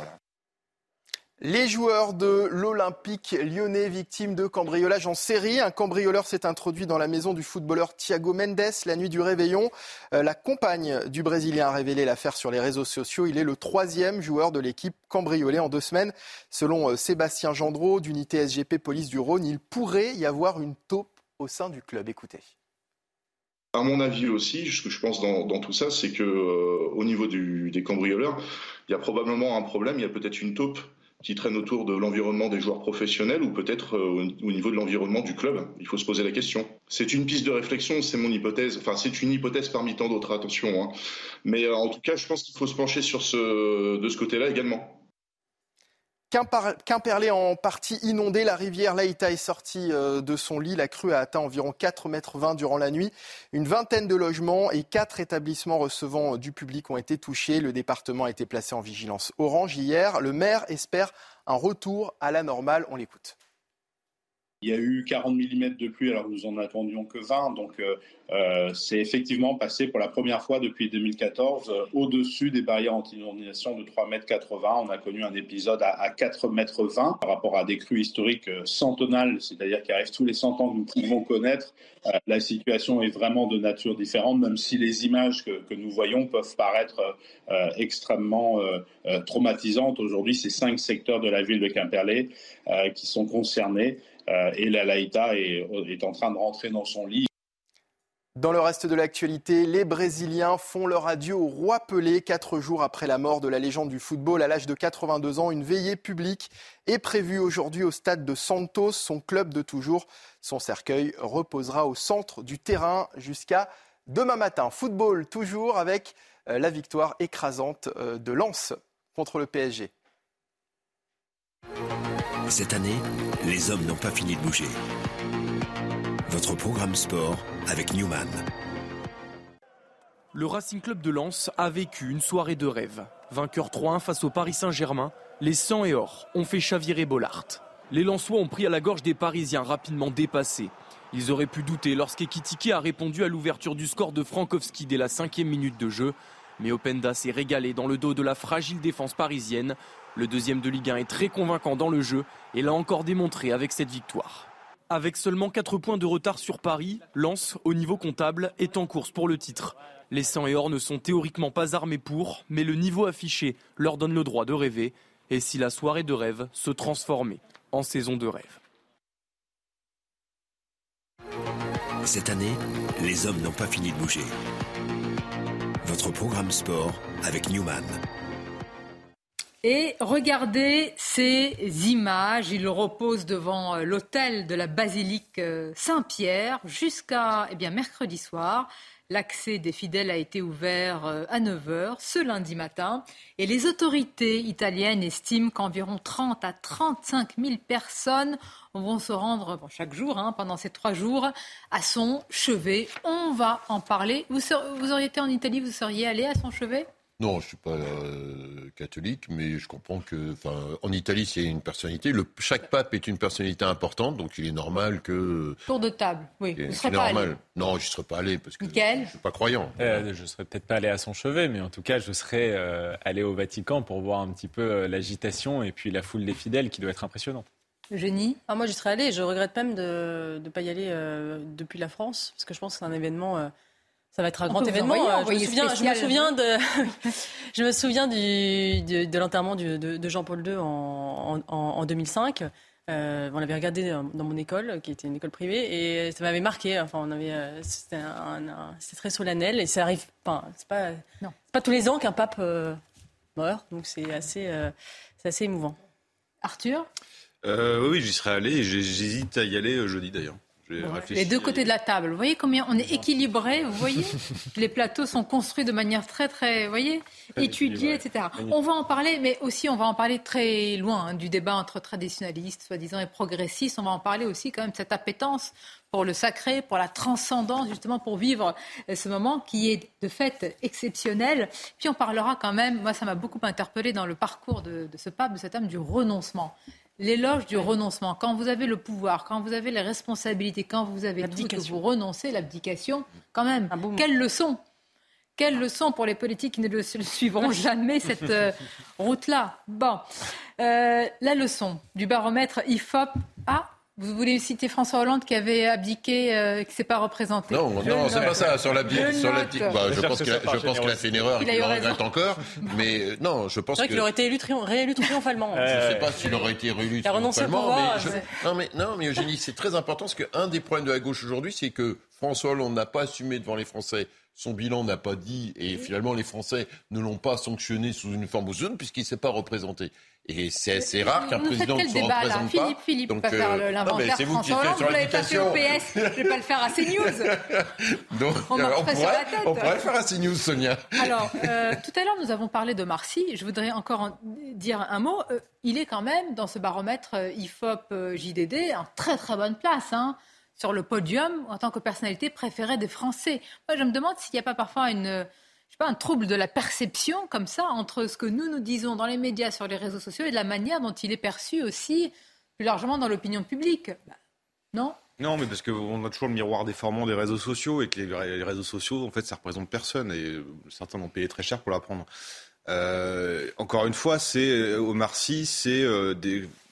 Les joueurs de l'Olympique lyonnais victimes de cambriolage en série. Un cambrioleur s'est introduit dans la maison du footballeur Thiago Mendes la nuit du réveillon. Euh, la compagne du Brésilien a révélé l'affaire sur les réseaux sociaux. Il est le troisième joueur de l'équipe cambriolé en deux semaines. Selon euh, Sébastien Gendreau d'unité SGP Police du Rhône, il pourrait y avoir une taupe au sein du club. Écoutez. À mon avis aussi, ce que je pense dans, tout ça, c'est que euh, au niveau des cambrioleurs, il y a probablement un problème, il y a peut-être une taupe qui traîne autour de l'environnement des joueurs professionnels ou peut-être euh, au niveau de l'environnement du club. Il faut se poser la question. C'est une piste de réflexion, c'est mon hypothèse. Enfin, c'est une hypothèse parmi tant d'autres, attention. Hein. Mais euh, en tout cas, je pense qu'il faut se pencher sur ce, de ce côté-là également. Quimperlé en partie inondé, la rivière Laïta est sortie euh, de son lit. La crue a atteint environ 4,20 mètres durant la nuit. Une vingtaine de logements et quatre établissements recevant du public ont été touchés. Le département a été placé en vigilance orange hier. Le maire espère un retour à la normale. On l'écoute. Il y a eu 40 mm de pluie alors nous en attendions que 20. Donc euh, euh, c'est effectivement passé pour la première fois depuis 2014 euh, au-dessus des barrières anti-inondation de 3,80 m. On a connu un épisode à, 4,20 m par rapport à des crues historiques centenales, c'est-à-dire qui arrivent tous les 100 ans que nous pouvons connaître. la situation est vraiment de nature différente, même si les images que, que nous voyons peuvent paraître extrêmement traumatisantes. Aujourd'hui, c'est cinq secteurs de la ville de Quimperlé qui sont concernés. Euh, et la Laïta est, en train de rentrer dans son lit. Dans le reste de l'actualité, les Brésiliens font leur adieu au roi Pelé. Quatre jours après la mort de la légende du football à l'âge de 82 ans, une veillée publique est prévue aujourd'hui au stade de Santos, son club de toujours. Son cercueil reposera au centre du terrain jusqu'à demain matin. Football toujours avec euh, la victoire écrasante euh, de Lens contre le PSG. Cette année, les hommes n'ont pas fini de bouger. Votre programme sport avec Newman. Le Racing Club de Lens a vécu une soirée de rêve. Vainqueur 3-1 face au Paris Saint-Germain, les 100 et or ont fait chavirer Bollard. Les Lensois ont pris à la gorge des Parisiens rapidement dépassés. Ils auraient pu douter lorsqu'Ekitike a répondu à l'ouverture du score de Frankowski dès la cinquième minute de jeu. Mais Openda s'est régalé dans le dos de la fragile défense parisienne. Le deuxième de Ligue 1 est très convaincant dans le jeu et l'a encore démontré avec cette victoire. Avec seulement 4 points de retard sur Paris, Lens, au niveau comptable, est en course pour le titre. Les 100 et or ne sont théoriquement pas armés pour, mais le niveau affiché leur donne le droit de rêver. Et si la soirée de rêve se transformait en saison de rêve Cette année, les hommes n'ont pas fini de bouger. Votre programme sport avec Newman. Et regardez ces images. Il repose devant euh, l'hôtel de la basilique euh, Saint-Pierre jusqu'à eh bien, mercredi soir. L'accès des fidèles a été ouvert euh, à 9h ce lundi matin. Et les autorités italiennes estiment qu'environ 30 à 35 000 personnes vont se rendre chaque jour, hein, pendant ces trois jours, à son chevet. On va en parler. Vous, vous auriez été en Italie, vous seriez allé à son chevet? Non, je ne suis pas euh, catholique, mais je comprends que, en Italie, c'est une personnalité. Le, chaque pape est une personnalité importante, donc il est normal que. Tour de table, oui. Vous pas normal. Non, je ne serais pas allé parce que je ne suis pas croyant. Euh, je ne serais peut-être pas allé à son chevet, mais en tout cas, je serais euh, allé au Vatican pour voir un petit peu l'agitation et puis la foule des fidèles qui doit être impressionnante. Génie ah, Moi, j'y serais allé. Je regrette même de ne pas y aller depuis la France, parce que je pense que c'est un événement ça va être un grand événement. Euh, je, me souviens, je, me souviens, de, <laughs> je me souviens du, de, l'enterrement de, de Jean-Paul II en, en, en 2005. Euh, on l'avait regardé dans mon école, qui était une école privée, et ça m'avait marqué. Enfin, on avait, euh, c'était, très solennel, et ça arrive. Enfin, c'est pas, non. pas tous les ans qu'un pape euh, meurt, donc c'est assez, c'est assez émouvant. Arthur? Oui, j'y serais allé. J'hésite à y aller jeudi d'ailleurs. Les deux côtés de la table. Vous voyez combien on est équilibré, vous voyez <laughs> Les plateaux sont construits de manière très, très, vous voyez, étudiés, etc. On va en parler, mais aussi on va en parler très loin hein, du débat entre traditionnalistes, soi-disant, et progressistes. On va en parler aussi quand même de cette appétence pour le sacré, pour la transcendance, justement pour vivre euh, ce moment qui est de fait exceptionnel. Puis on parlera quand même, moi ça m'a beaucoup interpellé dans le parcours de, de ce pape, de cet homme, du renoncement l'éloge du renoncement. Quand vous avez le pouvoir, quand vous avez les responsabilités, quand vous avez tout, que vous renoncez, l'abdication, quand même, quelle leçon Quelle leçon pour les politiques qui ne le suivront <laughs> jamais cette euh, route-là? Bon, euh, la leçon du baromètre IFOP. Vous voulez citer François Hollande qui avait abdiqué, euh, qui ne s'est pas représenté? Non, non, c'est pas ça. Sur bah, je pense qu'il a, a, fait une erreur, il, il regrette encore. <laughs> Mais euh, non, je pense que. qu'il aurait été élu réélu triomphalement. je ne sais pas s'il aurait été réélu triomphalement. Mais non, mais, non, mais Eugénie, c'est très important parce qu'un des problèmes de la gauche aujourd'hui, c'est que François Hollande n'a pas assumé devant les Français son bilan n'a pas dit, et finalement les Français ne l'ont pas sanctionné sous une forme ou zone puisqu'il ne s'est pas représenté. Et c'est assez rare qu'un président ne se débat, représente là. Philippe, pas. Philippe Donc, va faire euh, l'inventaire François Hollande. Vous l'avez pas fait au PS, je ne vais pas le faire à CNews. <laughs> Donc, on, euh, on, pourrait, on, pourrait, le faire à CNews, Sonia. Alors, <laughs> euh, tout à l'heure, nous avons parlé de Marcy. Je voudrais encore en dire un mot. Euh, il est quand même, dans ce baromètre IFOP-JDD, en très très bonne place. Hein sur le podium en tant que personnalité préférée des Français. Moi, je me demande s'il n'y a pas parfois une, je sais pas, un trouble de la perception comme ça entre ce que nous nous disons dans les médias, sur les réseaux sociaux et de la manière dont il est perçu aussi plus largement dans l'opinion publique. Bah, non non, mais parce qu'on a toujours le miroir déformant des réseaux sociaux et que les, réseaux sociaux, en fait, ça représente personne et certains ont payé très cher pour l'apprendre. Euh, encore une fois, c'est euh, Omar Sy, c'est euh,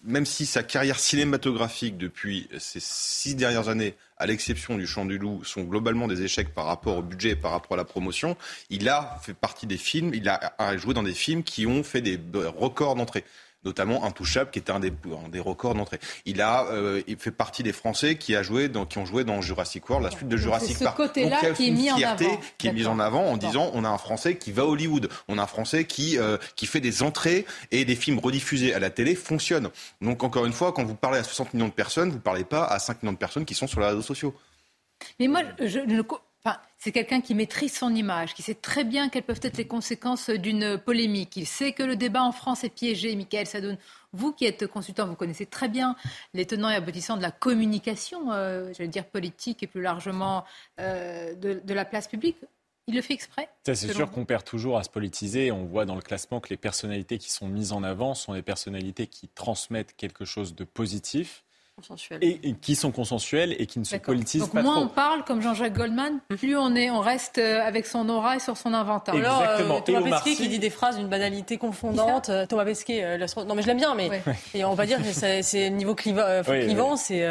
même si sa carrière cinématographique depuis ces six dernières années, à l'exception du Chant du Loup, sont globalement des échecs par rapport au budget et par rapport à la promotion, il a fait partie des films, il a joué dans des films qui ont fait des records d'entrée notamment Intouchable, qui était un des, des records d'entrée. Il a, euh, il fait partie des Français qui, a joué dans, qui ont joué dans Jurassic World, la suite de Jurassic ce Park. côté-là qui est mis en avant. qui est mise en avant en disant on a un Français qui va à Hollywood, on a un Français qui, euh, qui fait des entrées et des films rediffusés à la télé fonctionnent. Donc encore une fois, quand vous parlez à 60 millions de personnes, vous ne parlez pas à 5 millions de personnes qui sont sur les réseaux sociaux. Mais moi, je ne Enfin, c'est quelqu'un qui maîtrise son image, qui sait très bien quelles peuvent être les conséquences d'une polémique. Il sait que le débat en France est piégé. Michael Sadoun, vous qui êtes consultant, vous connaissez très bien les tenants et aboutissants de la communication, euh, j'allais dire politique et plus largement euh, de, la place publique. Il le fait exprès C'est sûr qu'on perd toujours à se politiser. On voit dans le classement que les personnalités qui sont mises en avant sont les personnalités qui transmettent quelque chose de positif et, qui sont consensuels et qui ne se politisent Donc pas moins trop. on parle comme Jean-Jacques Goldman, plus on, est, on reste euh, avec son aura et sur son inventaire. Exactement. Euh, Thomas Pesquet qui dit des phrases d'une banalité confondante. Euh, Thomas Pesquet, non mais je l'aime bien, mais <laughs> et on va dire que c'est niveau clivant, clivant c'est.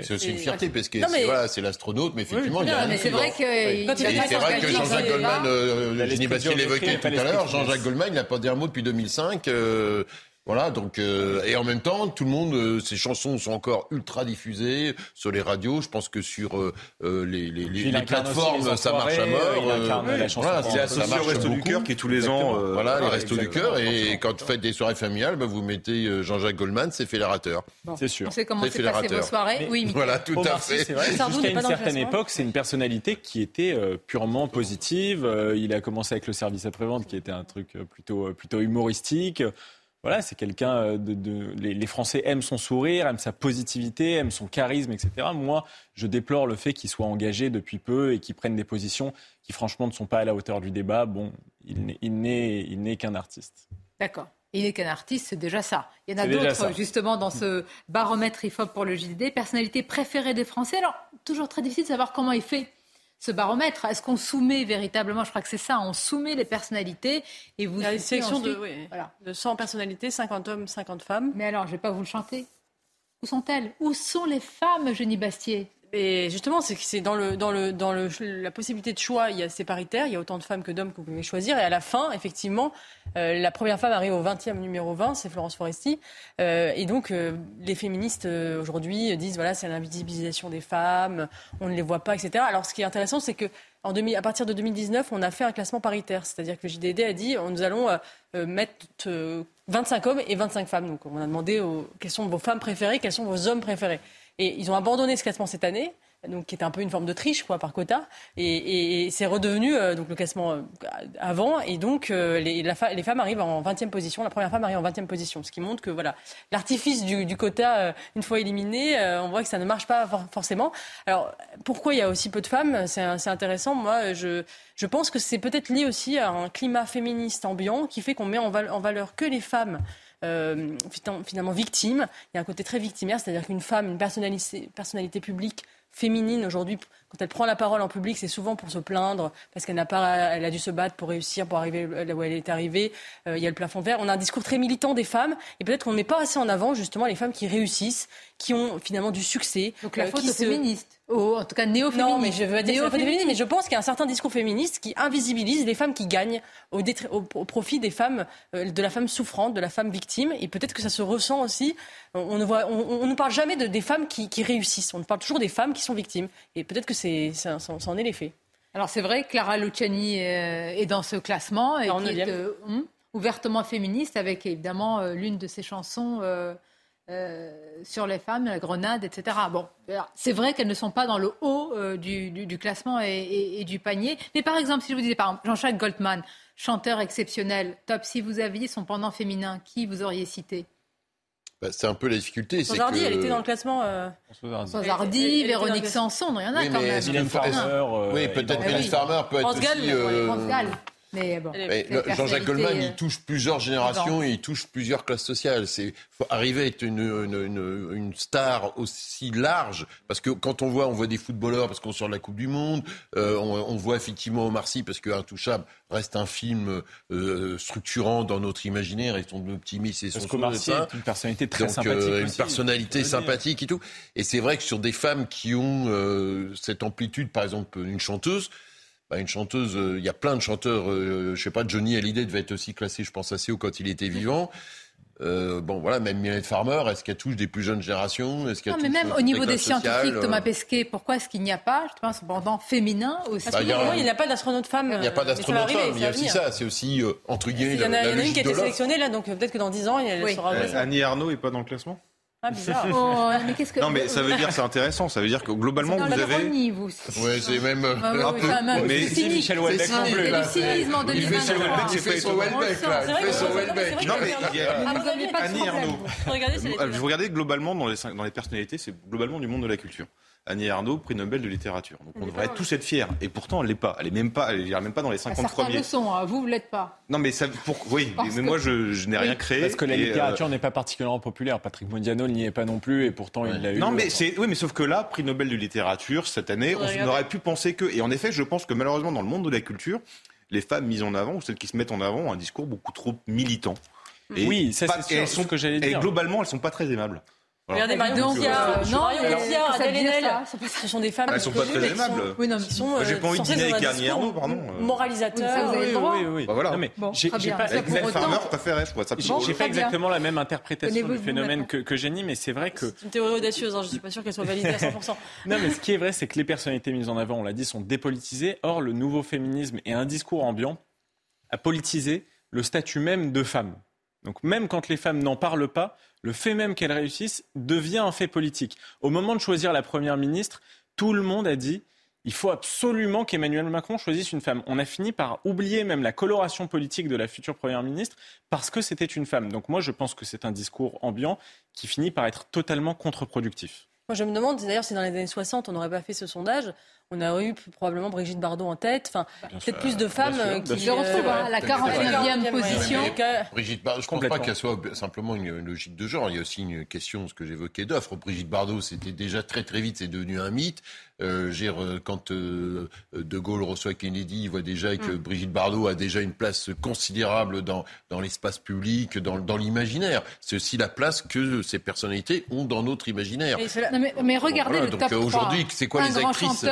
c'est aussi une fierté Pesquet. C'est l'astronaute, mais effectivement, il y a. Mais c'est vrai que. C'est vrai que Jean-Jacques Goldman, Jenny Bastille l'évoquait tout à l'heure, Jean-Jacques Goldman, il n'a pas dit un mot depuis 2005. Voilà, donc euh, et en même temps, tout le monde, euh, ces chansons sont encore ultra diffusées sur les radios. Je pense que sur euh, les, les, les plateformes, ça marche à mort. voilà, c'est associé au Resto du Cœur qui est tous les ans. voilà, les Restos du Cœur. Et quand vous faites des soirées familiales, bah, vous mettez Jean-Jacques Goldman, c'est fédérateur. c'est sûr. On sait comment c'est passé vos soirées. Oui, voilà, tout à fait. Jusqu'à une certaine époque, c'est une personnalité qui était purement positive. Il a commencé avec le service après-vente, qui était un truc plutôt plutôt humoristique voilà, c'est quelqu'un euh, de, les, Français aiment son sourire, aiment sa positivité, aiment son charisme, etc. Moi, je déplore le fait qu'il soit engagé depuis peu et qu'il prenne des positions qui, franchement, ne sont pas à la hauteur du débat. Bon, il n'est qu'un artiste. D'accord. Il n'est qu'un artiste, c'est déjà ça. Il y en a d'autres, justement, dans ce baromètre IFOP pour le JDD. Personnalité préférée des Français. Alors, toujours très difficile de savoir comment il fait ce baromètre Est-ce qu'on soumet véritablement, je crois que c'est ça, on soumet les personnalités et vous... Il y a une sélection de, de 100 personnalités, 50 hommes, 50 femmes. Mais alors, je ne vais pas vous le chanter. Où sont-elles? Où sont les femmes, Jenny Bastier? Et justement, c'est dans, la possibilité de choix, il y a paritaire, il y a autant de femmes que d'hommes que vous pouvez choisir. Et à la fin, effectivement, euh, la première femme arrive au 20e numéro 20, c'est Florence Foresti. Euh, et donc, euh, les féministes aujourd'hui disent voilà, c'est l'invisibilisation des femmes, on ne les voit pas, etc. Alors, ce qui est intéressant, c'est que à partir de 2019, on a fait un classement paritaire, c'est-à-dire que le JDD a dit nous allons mettre 25 hommes et 25 femmes. Donc, on a demandé aux, quelles sont vos femmes préférées, quels sont vos hommes préférés. Et ils ont abandonné ce classement cette année donc qui était un peu une forme de triche quoi par quota. Et, c'est redevenu euh, donc le classement euh, avant. Et donc euh, les, femmes arrivent en 20e position. La première femme arrive en 20e position. Ce qui montre que voilà l'artifice du, quota une fois éliminé on voit que ça ne marche pas forcément. Alors pourquoi il y a aussi peu de femmes? C'est intéressant. Moi je pense que c'est peut-être lié aussi à un climat féministe ambiant qui fait qu'on met en valeur que les femmes finalement victime. Il y a un côté très victimaire, c'est-à-dire qu'une femme, une personnalité, personnalité publique féminine aujourd'hui, quand elle prend la parole en public, c'est souvent pour se plaindre parce qu'elle n'a pas, elle a dû se battre pour réussir, pour arriver là où elle est arrivée. Euh, il y a le plafond vert. On a un discours très militant des femmes et peut-être qu'on ne met pas assez en avant justement les femmes qui réussissent, qui ont finalement du succès. Donc la euh, faute qui féministe en tout cas néo-féministe. Non, mais je veux dire féministe, mais je pense qu'il y a un certain discours féministe qui invisibilise les femmes qui gagnent au, au, profit des femmes, euh, de la femme souffrante, de la femme victime. Et peut-être que ça se ressent aussi. On ne voit, on, ne parle jamais de, des femmes qui, réussissent. On parle toujours des femmes qui sont victimes. Et peut-être que c'est, ça, en est l'effet. Alors c'est vrai, Clara Luciani euh, est dans ce classement et qui est euh, hum, ouvertement féministe avec évidemment l'une de ses chansons. Euh, sur les femmes, la grenade, etc. Bon, c'est vrai qu'elles ne sont pas dans le haut euh, du, classement et, du panier. Mais par exemple, si je vous disais, par exemple, Jean-Jacques Goldman, chanteur exceptionnel, top, si vous aviez son pendant féminin, qui vous auriez cité? Bah, c'est un peu la difficulté. Sans Hardy, elle était dans le classement. Euh... Sans Hardy, Véronique Sanson, il y en a quand même. Farmer, oui, peut-être Mylène Farmer peut être aussi. Mais bon, Jean-Jacques Goldman, il touche plusieurs générations, et il touche plusieurs classes sociales. C'est faut arriver à être une, une, une, star aussi large, parce que quand on voit, on voit des footballeurs parce qu'on sort de la Coupe du Monde, euh, on, on, voit effectivement Omar Sy parce que Intouchable reste un film euh, structurant dans notre imaginaire et son optimisme et son Parce qu'Omar Sy est une personnalité très Donc, sympathique, euh, une personnalité sympathique et tout. Et c'est vrai que sur des femmes qui ont euh, cette amplitude, par exemple une chanteuse bah, une chanteuse, euh, il y a plein de chanteurs, euh, je sais pas, Johnny Hallyday devait être aussi classé, je pense, assez haut quand il était vivant. Euh, bon, voilà, même Mylène Farmer, est-ce qu'elle touche des plus jeunes générations est-ce Non, mais même au niveau des scientifiques, Thomas Pesquet, pourquoi est-ce qu'il n'y a pas, je pense, pendant féminin aussi? Parce bah, il n'y a, pas d'astronaute femme. Il n'y a pas d'astronaute femme, il y a aussi ça, c'est aussi, entre guillemets, Il y en a, une qui a été sélectionnée là, donc peut-être que dans 10 ans, elle sera... Annie Arnaud n'est pas dans le classement? Ah, <laughs> bizarre. Oh, mais qu'est-ce que... Non, mais ça veut dire, c'est intéressant. Ça veut dire que globalement, vous avez. vous. Ouais, c'est même ah, un peu. mais c'est Michel Houellebecq non plus. En 2023. Il fait son Houellebecq, là. Il fait son Houellebecq. Non, mais il y a Annie Arnaud. Je regardais globalement dans les, dans les personnalités, c'est globalement du monde de la culture. Annie Ernaux, prix Nobel de littérature. Donc on devrait tous être fiers. Et pourtant, elle l'est pas. Elle est même pas. Elle est même pas dans les 50 Certains premiers. le sont. Hein. Vous, vous l'êtes pas. Non, mais ça. Pour, oui, <laughs> mais moi, je, n'ai rien créé. Parce que la littérature euh, n'est pas particulièrement populaire. Patrick Modiano n'y est pas non plus, et pourtant il l'a eu. Non, mais c'est. Oui, mais sauf que là, prix Nobel de littérature cette année, on aurait pu penser que. Et en effet, je pense que malheureusement, dans le monde de la culture, les femmes mises en avant ou celles qui se mettent en avant ont un discours beaucoup trop militant. Et oui, ça c'est ce que j'allais dire. Et globalement, elles sont pas très aimables. Regardez Marion Cotillard, non, Adèle Haenel, ce sont des femmes elles sont pas très aimables. Oui, non, qui sont. J'ai pas envie de dîner avec Annie Ernaux, pardon. Moralisateurs. Oui, oui, oui. Bah voilà. Mais j'ai pas. J'ai pas exactement la même interprétation du phénomène que Jenny, mais c'est vrai que. C'est une théorie audacieuse, je suis pas sûr qu'elle soit validée à 100%. <laughs> Non, mais ce qui est vrai, c'est que les personnalités mises en avant, on l'a dit, sont dépolitisées. Or, le nouveau féminisme et un discours ambiant a politisé le statut même de femme. Donc même quand les femmes n'en parlent pas, le fait même qu'elles réussissent devient un fait politique. Au moment de choisir la première ministre, tout le monde a dit il faut absolument qu'Emmanuel Macron choisisse une femme. On a fini par oublier même la coloration politique de la future première ministre parce que c'était une femme. Donc moi, je pense que c'est un discours ambiant qui finit par être totalement contre-productif. Moi, je me demande, d'ailleurs, si dans les années 60, on n'aurait pas fait ce sondage, on aurait eu probablement Brigitte Bardot en tête. Enfin, peut-être plus de femmes euh, qui se retrouvent à la 41e position. Brigitte Bardot, je ne pense pas qu'elle soit simplement une logique de genre. Il y a aussi une question, ce que j'évoquais d'offre. Brigitte Bardot, c'était déjà très très vite, c'est devenu un mythe. Euh, euh quand euh, De Gaulle reçoit Kennedy, il voit déjà que mm. Brigitte Bardot a déjà une place considérable dans, dans l'espace public, dans, dans l'imaginaire. C'est aussi la place que ces personnalités ont dans notre imaginaire. mais, regardez le top Aujourd'hui, c'est quoi les actrices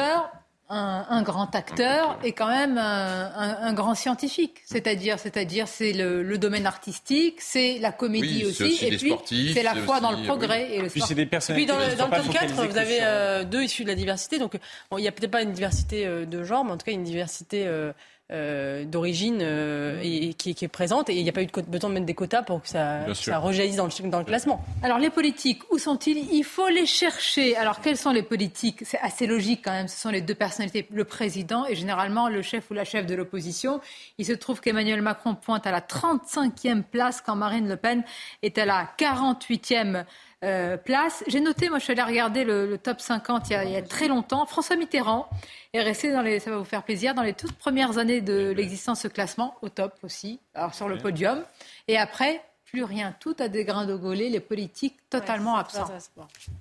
un, grand acteur et quand même un, grand scientifique. C'est-à-dire, c'est-à-dire, c'est le, domaine artistique, c'est la comédie aussi, et puis c'est la foi dans le progrès et le Puis c'est des Puis dans, le, top 4, vous avez euh, deux issus de la diversité. Donc, il n'y a peut-être pas une diversité euh, de genre, mais en tout cas une diversité euh, euh, d'origine euh, et, qui, qui, est présente. Et il n'y a pas eu de, besoin de mettre des quotas pour que ça, ça rejaillisse dans le, dans le classement. Alors les politiques, où sont-ils? Il faut les chercher. Alors quels sont les politiques? C'est assez logique quand même. Ce sont les deux personnalités, le président et généralement le chef ou la chef de l'opposition. Il se trouve qu'Emmanuel Macron pointe à la 35e place quand Marine Le Pen est à la 48e euh, place. J'ai noté, moi je suis allée regarder le, top 50 il y, a, il y, a, très longtemps. François Mitterrand est resté dans les, ça va vous faire plaisir, dans les toutes premières années de l'existence de ce classement, au top aussi, alors sur le podium. Et après, plus rien. Tout a dégringolé, les politiques totalement absents.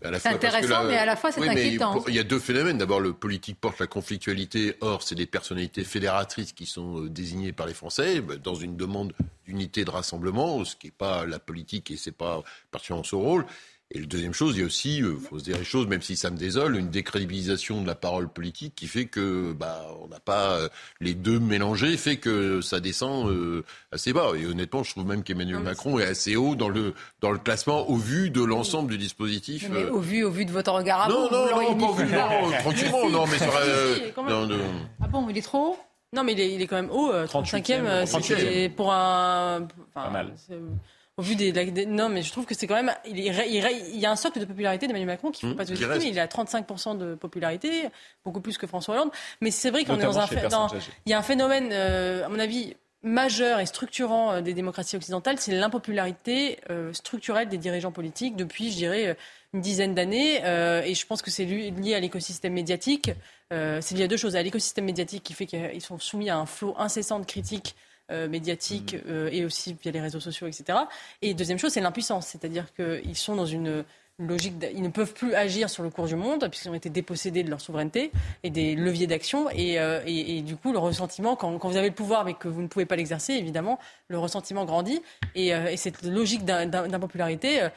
C'est intéressant, mais à la fois c'est inquiétant. Il y a deux phénomènes. D'abord, le politique porte la conflictualité. Or, c'est des personnalités fédératrices qui sont euh, désignées par les Français bah, dans une demande d'unité de rassemblement, ce qui n'est pas la politique et c'est pas particulièrement son rôle. Et la deuxième chose, il y a aussi, il euh, faut se dire les choses, même si ça me désole, une décrédibilisation de la parole politique qui fait que bah, on n'a pas euh, les deux mélangés, fait que ça descend euh, assez bas. Et honnêtement, je trouve même qu'Emmanuel Macron est assez haut dans le dans le classement au vu de l'ensemble du dispositif. Mais au vu au vu de votre regard à non, vous, non, non, pas au vu, non, <laughs> tranquillement, non, mais non, non. Ah bon, il est trop haut? Non, mais il est, il est quand même haut, 35e. C'est pour un. Pas mal au vu des, non mais je trouve que c'est quand même il, y a un socle de popularité d'Emmanuel Macron qui ne faut mmh, pas se mais il a 35% de popularité beaucoup plus que François Hollande. Mais c'est vrai qu'on est dans un il y a un phénomène euh, à mon avis majeur et structurant euh, des démocraties occidentales c'est l'impopularité euh, structurelle des dirigeants politiques depuis je dirais une dizaine d'années. Et je pense que c'est lié à l'écosystème médiatique. C'est lié à deux choses. À l'écosystème médiatique qui fait qu'ils sont soumis à un flot incessant de critiques euh, médiatiques mm. euh, et aussi via les réseaux sociaux, etc. Et deuxième chose, c'est l'impuissance, c'est-à-dire qu'ils sont dans une logique, ils ne peuvent plus agir sur le cours du monde puisqu'ils ont été dépossédés de leur souveraineté et des leviers d'action. Et, euh, et, du coup, le ressentiment, quand, quand, vous avez le pouvoir mais que vous ne pouvez pas l'exercer, évidemment, le ressentiment grandit. Et, et cette logique d'impopularité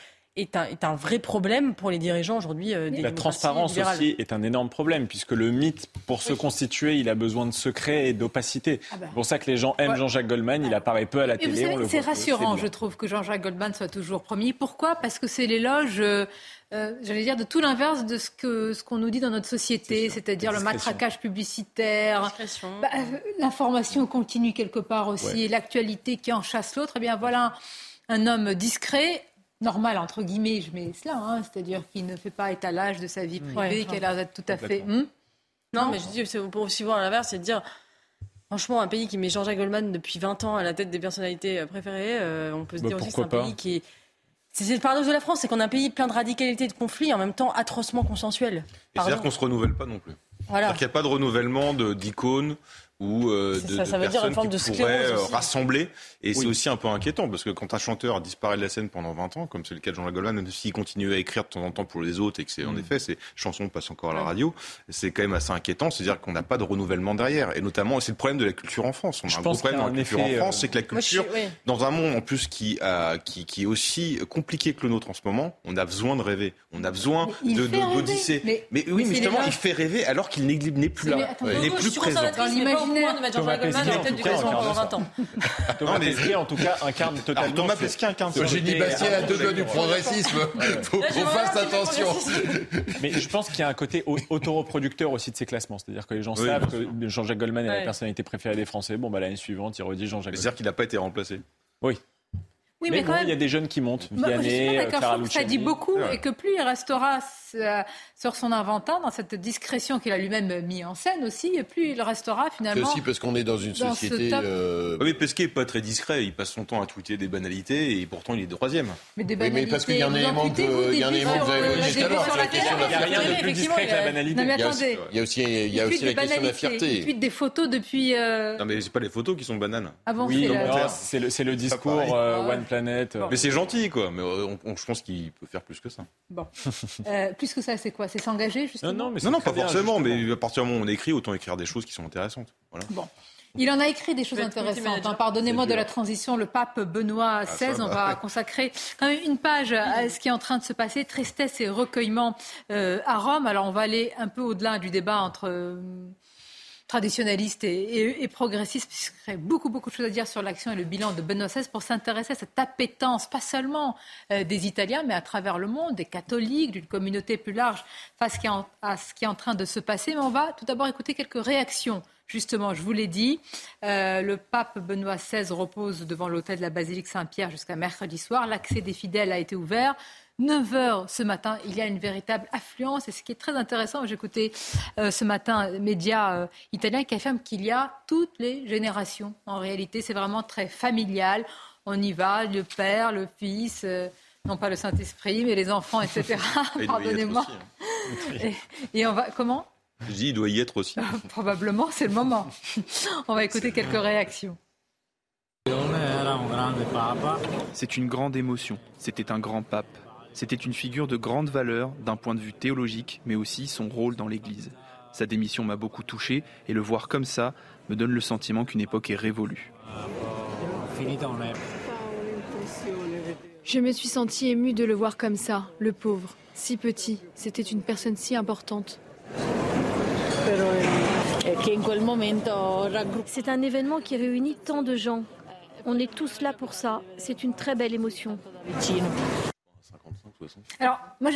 est un, est un, vrai problème pour les dirigeants aujourd'hui euh, La transparence aussi est un énorme problème, puisque le mythe, pour se constituer, il a besoin de secret et d'opacité. Ah bah. C'est pour ça que les gens aiment Jean-Jacques Goldman, il apparaît peu à la télé. C'est rassurant, je trouve, que Jean-Jacques Goldman soit toujours premier. Pourquoi? Parce que c'est l'éloge... Euh, euh, j'allais dire de tout l'inverse de ce que ce qu'on nous dit dans notre société, c'est-à-dire le matraquage publicitaire, bah, l'information continue quelque part aussi, et l'actualité qui en chasse l'autre. Eh bien voilà un homme discret normal, entre guillemets, je mets cela, hein, c'est-à-dire qu'il ne fait pas étalage de sa vie privée, qu'elle a tout à fait... Hmm non, mais je dis, c'est pour aussi voir à l'inverse, c'est de dire, franchement, un pays qui met Jean-Jacques Goldman depuis 20 ans à la tête des personnalités euh, préférées, euh, on peut se bah, dire aussi c'est un pays qui est... C'est le paradoxe de la France, c'est qu'on a un pays plein de radicalité, de conflits, en même temps atrocement consensuel. C'est-à-dire qu'on ne se renouvelle pas non plus. Voilà. qu'il n'y a pas de renouvellement d'icônes ou euh, de, ça, de personnes qui pourraient euh, rassembler. Et c'est aussi un peu inquiétant, parce que quand un chanteur disparaît de la scène pendant 20 ans, comme c'est le cas de Jean-Jacques Goldman, même s'il continue à écrire de temps en temps pour les autres, et que c'est en mm. effet, ces chansons passent encore à la radio, c'est quand même assez inquiétant, c'est-à-dire qu'on n'a pas de renouvellement derrière. Et notamment, c'est le problème de la culture en France. On a un gros problème dans la culture en France, euh, c'est que la culture, dans un monde en plus qui, a, qui, qui, est aussi compliqué que le nôtre en ce moment, on a besoin de rêver, on a besoin de d'odyssée. Mais, mais, oui, mais justement, il fait rêver alors qu'il n'est plus là, il n'est plus présent de mettre Jean-Jacques Goldman à la tête du Gazon pendant 20 ans. <laughs> Thomas Pesquet, en tout cas, incarne totalement. Thomas Pesquet incarne ce Eugénie Bastier à deux doigts du progressisme. Faut qu'on fasse attention. Mais je pense qu'il y a un côté autoreproducteur aussi de ces classements. C'est-à-dire que les gens savent que Jean-Jacques Goldman est la personnalité préférée des Français. Bon, bah, l'année suivante, il redit Jean-Jacques C'est-à-dire qu'il n'a pas été remplacé. Oui. Oui, mais, quand même... il y a des jeunes qui montent. Moi, je suis pas d'accord. ça dit beaucoup et que plus il restera sur son inventaire, dans cette discrétion qu'il a lui-même mis en scène aussi, et plus il restera finalement. C'est aussi parce qu'on est dans une société. Euh... Oui, parce qu'il n'est pas très discret. Il passe son temps à tweeter des banalités et pourtant il est troisième. Mais des banalités. mais parce qu'il y a un élément que vous avez évoqué tout à l'heure. Il n'y a rien de plus discret que la banalité. mais. Il y a aussi, il y a aussi la question de la fierté. Il tweet des photos depuis. Euh, non, mais c'est pas les photos qui sont bananes. Avant, oui, c'est le discours euh, Mais c'est gentil, quoi. Mais je pense qu'il peut faire plus que ça. Bon. <laughs> Plus que ça, c'est quoi? S'engager justement? Non, non, mais non, pas forcément. Mais à partir du moment où on écrit, autant écrire des choses qui sont intéressantes. Voilà. Bon. Il en a écrit des choses intéressantes. Hein. Pardonnez-moi de la transition. Le pape Benoît XVI, ah, on va consacrer quand même une page à ce qui est en train de se passer. Tristesse et recueillement euh, à Rome. Alors on va aller un peu au-delà du débat entre euh, traditionnaliste et, progressiste, puisqu'il y aurait beaucoup, beaucoup de choses à dire sur l'action et le bilan de Benoît XVI pour s'intéresser à cette appétence, pas seulement euh, des Italiens, mais à travers le monde, des catholiques, d'une communauté plus large, face à ce qui est en train de se passer. Mais on va tout d'abord écouter quelques réactions Justement, je vous l'ai dit, euh, le pape Benoît XVI repose devant l'hôtel de la basilique Saint-Pierre jusqu'à mercredi soir. L'accès des fidèles a été ouvert. 9 heures ce matin, il y a une véritable affluence. Et ce qui est très intéressant, j'ai écouté euh, ce matin médias euh, italiens qui affirment qu'il y a toutes les générations. En réalité, c'est vraiment très familial. On y va, le père, le fils. Euh, non pas le Saint-Esprit, mais les enfants, etc. <laughs> <laughs> Pardonnez-moi. Hein. Et, et on va comment? Je dis, il doit y être aussi. Probablement, c'est le moment. on va écooter quelques réactions. C'est une grande émotion. C'était un grand pape. C'était une figure de grande valeur d'un point de vue théologique, mais aussi son rôle dans l'Église. Sa démission m'a beaucoup touché et le voir comme ça me donne le sentiment qu'une époque est révolue. Je me suis sentie émue de le voir comme ça, le pauvre, si petit. C'était une personne si importante. C'est un événement qui réunit tant de gens. On est tous là pour ça. C'est une très belle émotion. Alors, moi,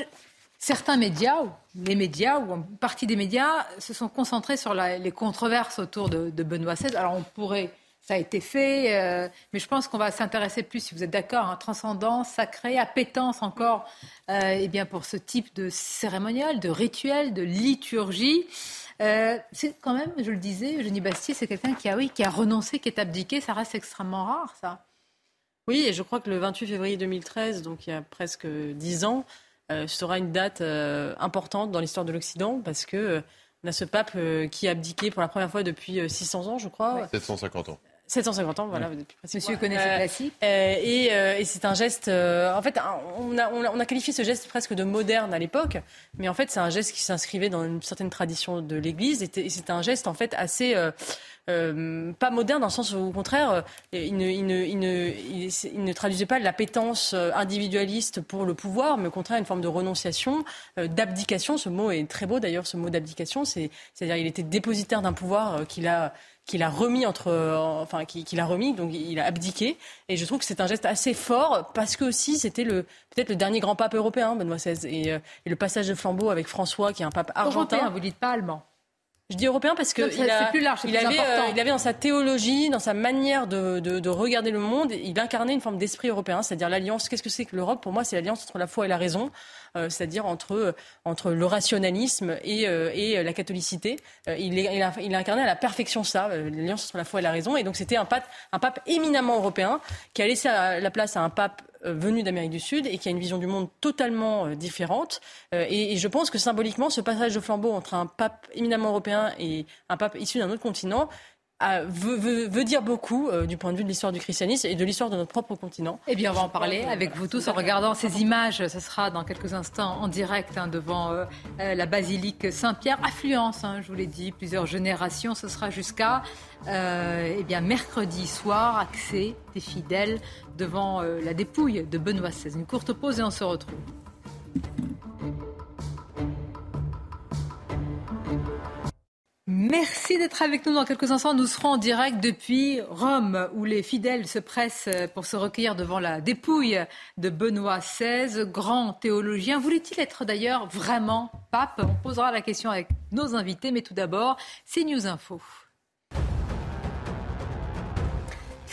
certains médias, les médias, ou une partie des médias, se sont concentrés sur les controverses autour de, Benoît XVI. Alors, on pourrait, ça a été fait, euh, mais je pense qu'on va s'intéresser plus, si vous êtes d'accord, à transcendance, sacré, appétence encore, euh, eh bien, pour ce type de cérémonial, de rituel, de liturgie. Euh, c'est quand même, je le disais, Eugénie Bastier, c'est quelqu'un qui a, oui, qui a renoncé, qui est abdiqué. Ça reste extrêmement rare, ça. Oui, et je crois que le 28 février 2013, donc il y a presque dix ans, euh, sera une date euh, importante dans l'histoire de l'Occident parce que on a ce pape qui a abdiqué pour la première fois depuis 600 ans, je crois. 750 ans. 750 ans, voilà. Monsieur connaît ce classique. et, et c'est un geste. en fait, on a, on a, qualifié ce geste presque de moderne à l'époque, mais en fait, c'est un geste qui s'inscrivait dans une certaine tradition de l'Église. Et c'est un geste en fait assez euh, pas moderne dans le sens où, au contraire, euh, il ne, il, ne, il, ne, il, ne, traduisait pas l'appétence euh, individualiste pour le pouvoir, mais au contraire une forme de renonciation, d'abdication. Ce mot est très beau d'ailleurs, ce mot d'abdication. C'est-à-dire il était dépositaire d'un pouvoir qu'il a qu'il a remis entre, enfin, qu'il a remis, donc il a abdiqué. Et je trouve que c'est un geste assez fort parce que aussi c'était le peut-être le dernier grand pape européen, Benoît XVI, et, et, le passage de flambeau avec François, qui est un pape argentin. Européen, vous dites pas allemand. Je dis européen parce qu'il il, avait, euh, il avait dans sa théologie, dans sa manière de, de, de, regarder le monde, il incarnait une forme d'esprit européen, c'est-à-dire l'alliance. Qu'est-ce que c'est que l'Europe? Pour moi, c'est l'alliance entre la foi et la raison, euh, c'est-à-dire entre, entre le rationalisme et, euh, et la catholicité. il, il, a, incarné à la perfection ça, l'alliance entre la foi et la raison. Et donc c'était un pape, un pape éminemment européen qui a laissé la place à un pape euh, venu d'Amérique du Sud et qui a une vision du monde totalement euh, différente. Euh, et, je pense que symboliquement, ce passage de flambeau entre un pape éminemment européen et un pape issu d'un autre continent veut, dire beaucoup du point de vue de l'histoire du christianisme et de l'histoire de notre propre continent. Eh bien, on va en parler avec vous tous en regardant ces images. Ce sera dans quelques instants en direct hein, devant la basilique Saint-Pierre. Affluence, hein, je vous l'ai dit, plusieurs générations. Ce sera jusqu'à eh bien mercredi soir, accès des fidèles devant euh, la dépouille de Benoît XVI. Une courte pause et on se retrouve. Merci d'être avec nous dans quelques instants. Nous serons en direct depuis Rome, où les fidèles se pressent pour se recueillir devant la dépouille de Benoît XVI, grand théologien. Voulait-il être d'ailleurs vraiment pape? On posera la question avec nos invités, mais tout d'abord, c'est News Info.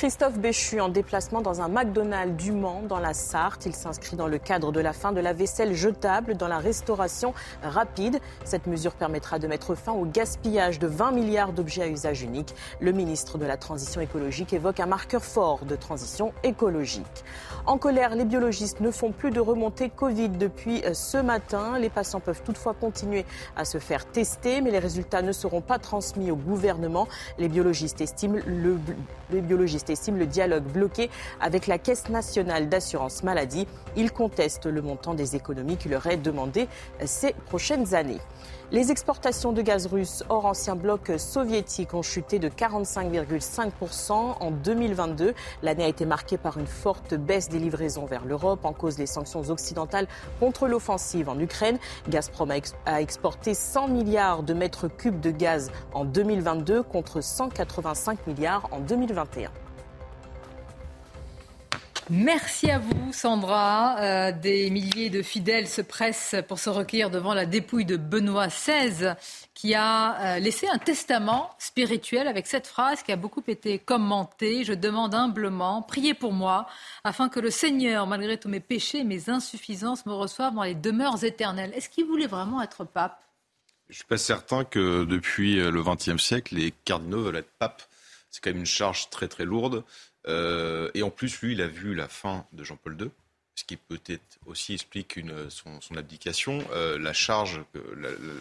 Christophe Béchu en déplacement dans un McDonald's du Mans dans la Sarthe. Il s'inscrit dans le cadre de la fin de la vaisselle jetable dans la restauration rapide. Cette mesure permettra de mettre fin au gaspillage de 20 milliards d'objets à usage unique. Le ministre de la Transition écologique évoque un marqueur fort de transition écologique. En colère, les biologistes ne font plus de remontée Covid depuis euh, ce matin. Les patients peuvent toutefois continuer à se faire tester, mais les résultats ne seront pas transmis au gouvernement. Les biologistes estiment estime le dialogue bloqué avec la Caisse nationale d'assurance maladie. Il conteste le montant des économies qui leur est demandé ces prochaines années. Les exportations de gaz russe hors ancien bloc soviétique ont chuté de 45,5% en 2022. L'année a été marquée par une forte baisse des livraisons vers l'Europe en cause des sanctions occidentales contre l'offensive en Ukraine. Gazprom a exporté 100 milliards de mètres cubes de gaz en 2022 contre 185 milliards en 2021. Merci à vous, Sandra. Euh, des milliers de fidèles se pressent pour se recueillir devant la dépouille de Benoît XVI, qui a euh, laissé un testament spirituel avec cette phrase qui a beaucoup été commentée. Je demande humblement, priez pour moi, afin que le Seigneur, malgré tous mes péchés et mes insuffisances, me reçoive dans les demeures éternelles. Est-ce qu'il voulait vraiment être pape? Je ne suis pas certain que depuis le XXe siècle, les cardinaux veulent être pape. C'est quand même une charge très très lourde. Euh, et en plus, lui, il a vu la fin de Jean-Paul II, ce qui peut-être aussi explique une, son, abdication, euh, la charge,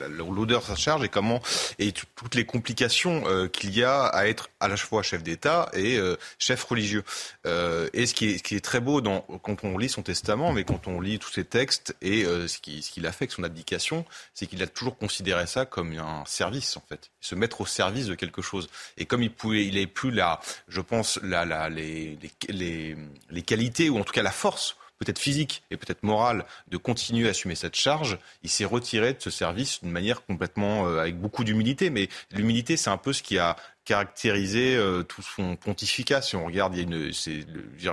l'odeur de sa charge et comment et toutes les complications euh, qu'il y a à être à la fois chef d'État et euh, chef religieux. et ce qui, est, qui est très beau dans, quand on lit son testament, mais quand on lit tous ses textes et ce qu'il ce qu'il a fait avec son abdication, c'est qu'il a toujours considéré ça comme un service en fait, se mettre au service de quelque chose. Et comme il pouvait, il n'avait plus la, je pense, la, la, les, les, les qualités ou en tout cas la force peut-être physique et peut-être morale de continuer à assumer cette charge, il s'est retiré de ce service d'une manière complètement euh, avec beaucoup d'humilité. Mais l'humilité, c'est un peu ce qui a caractériser euh, tout son pontificat. Si on regarde, il y a une, c'est,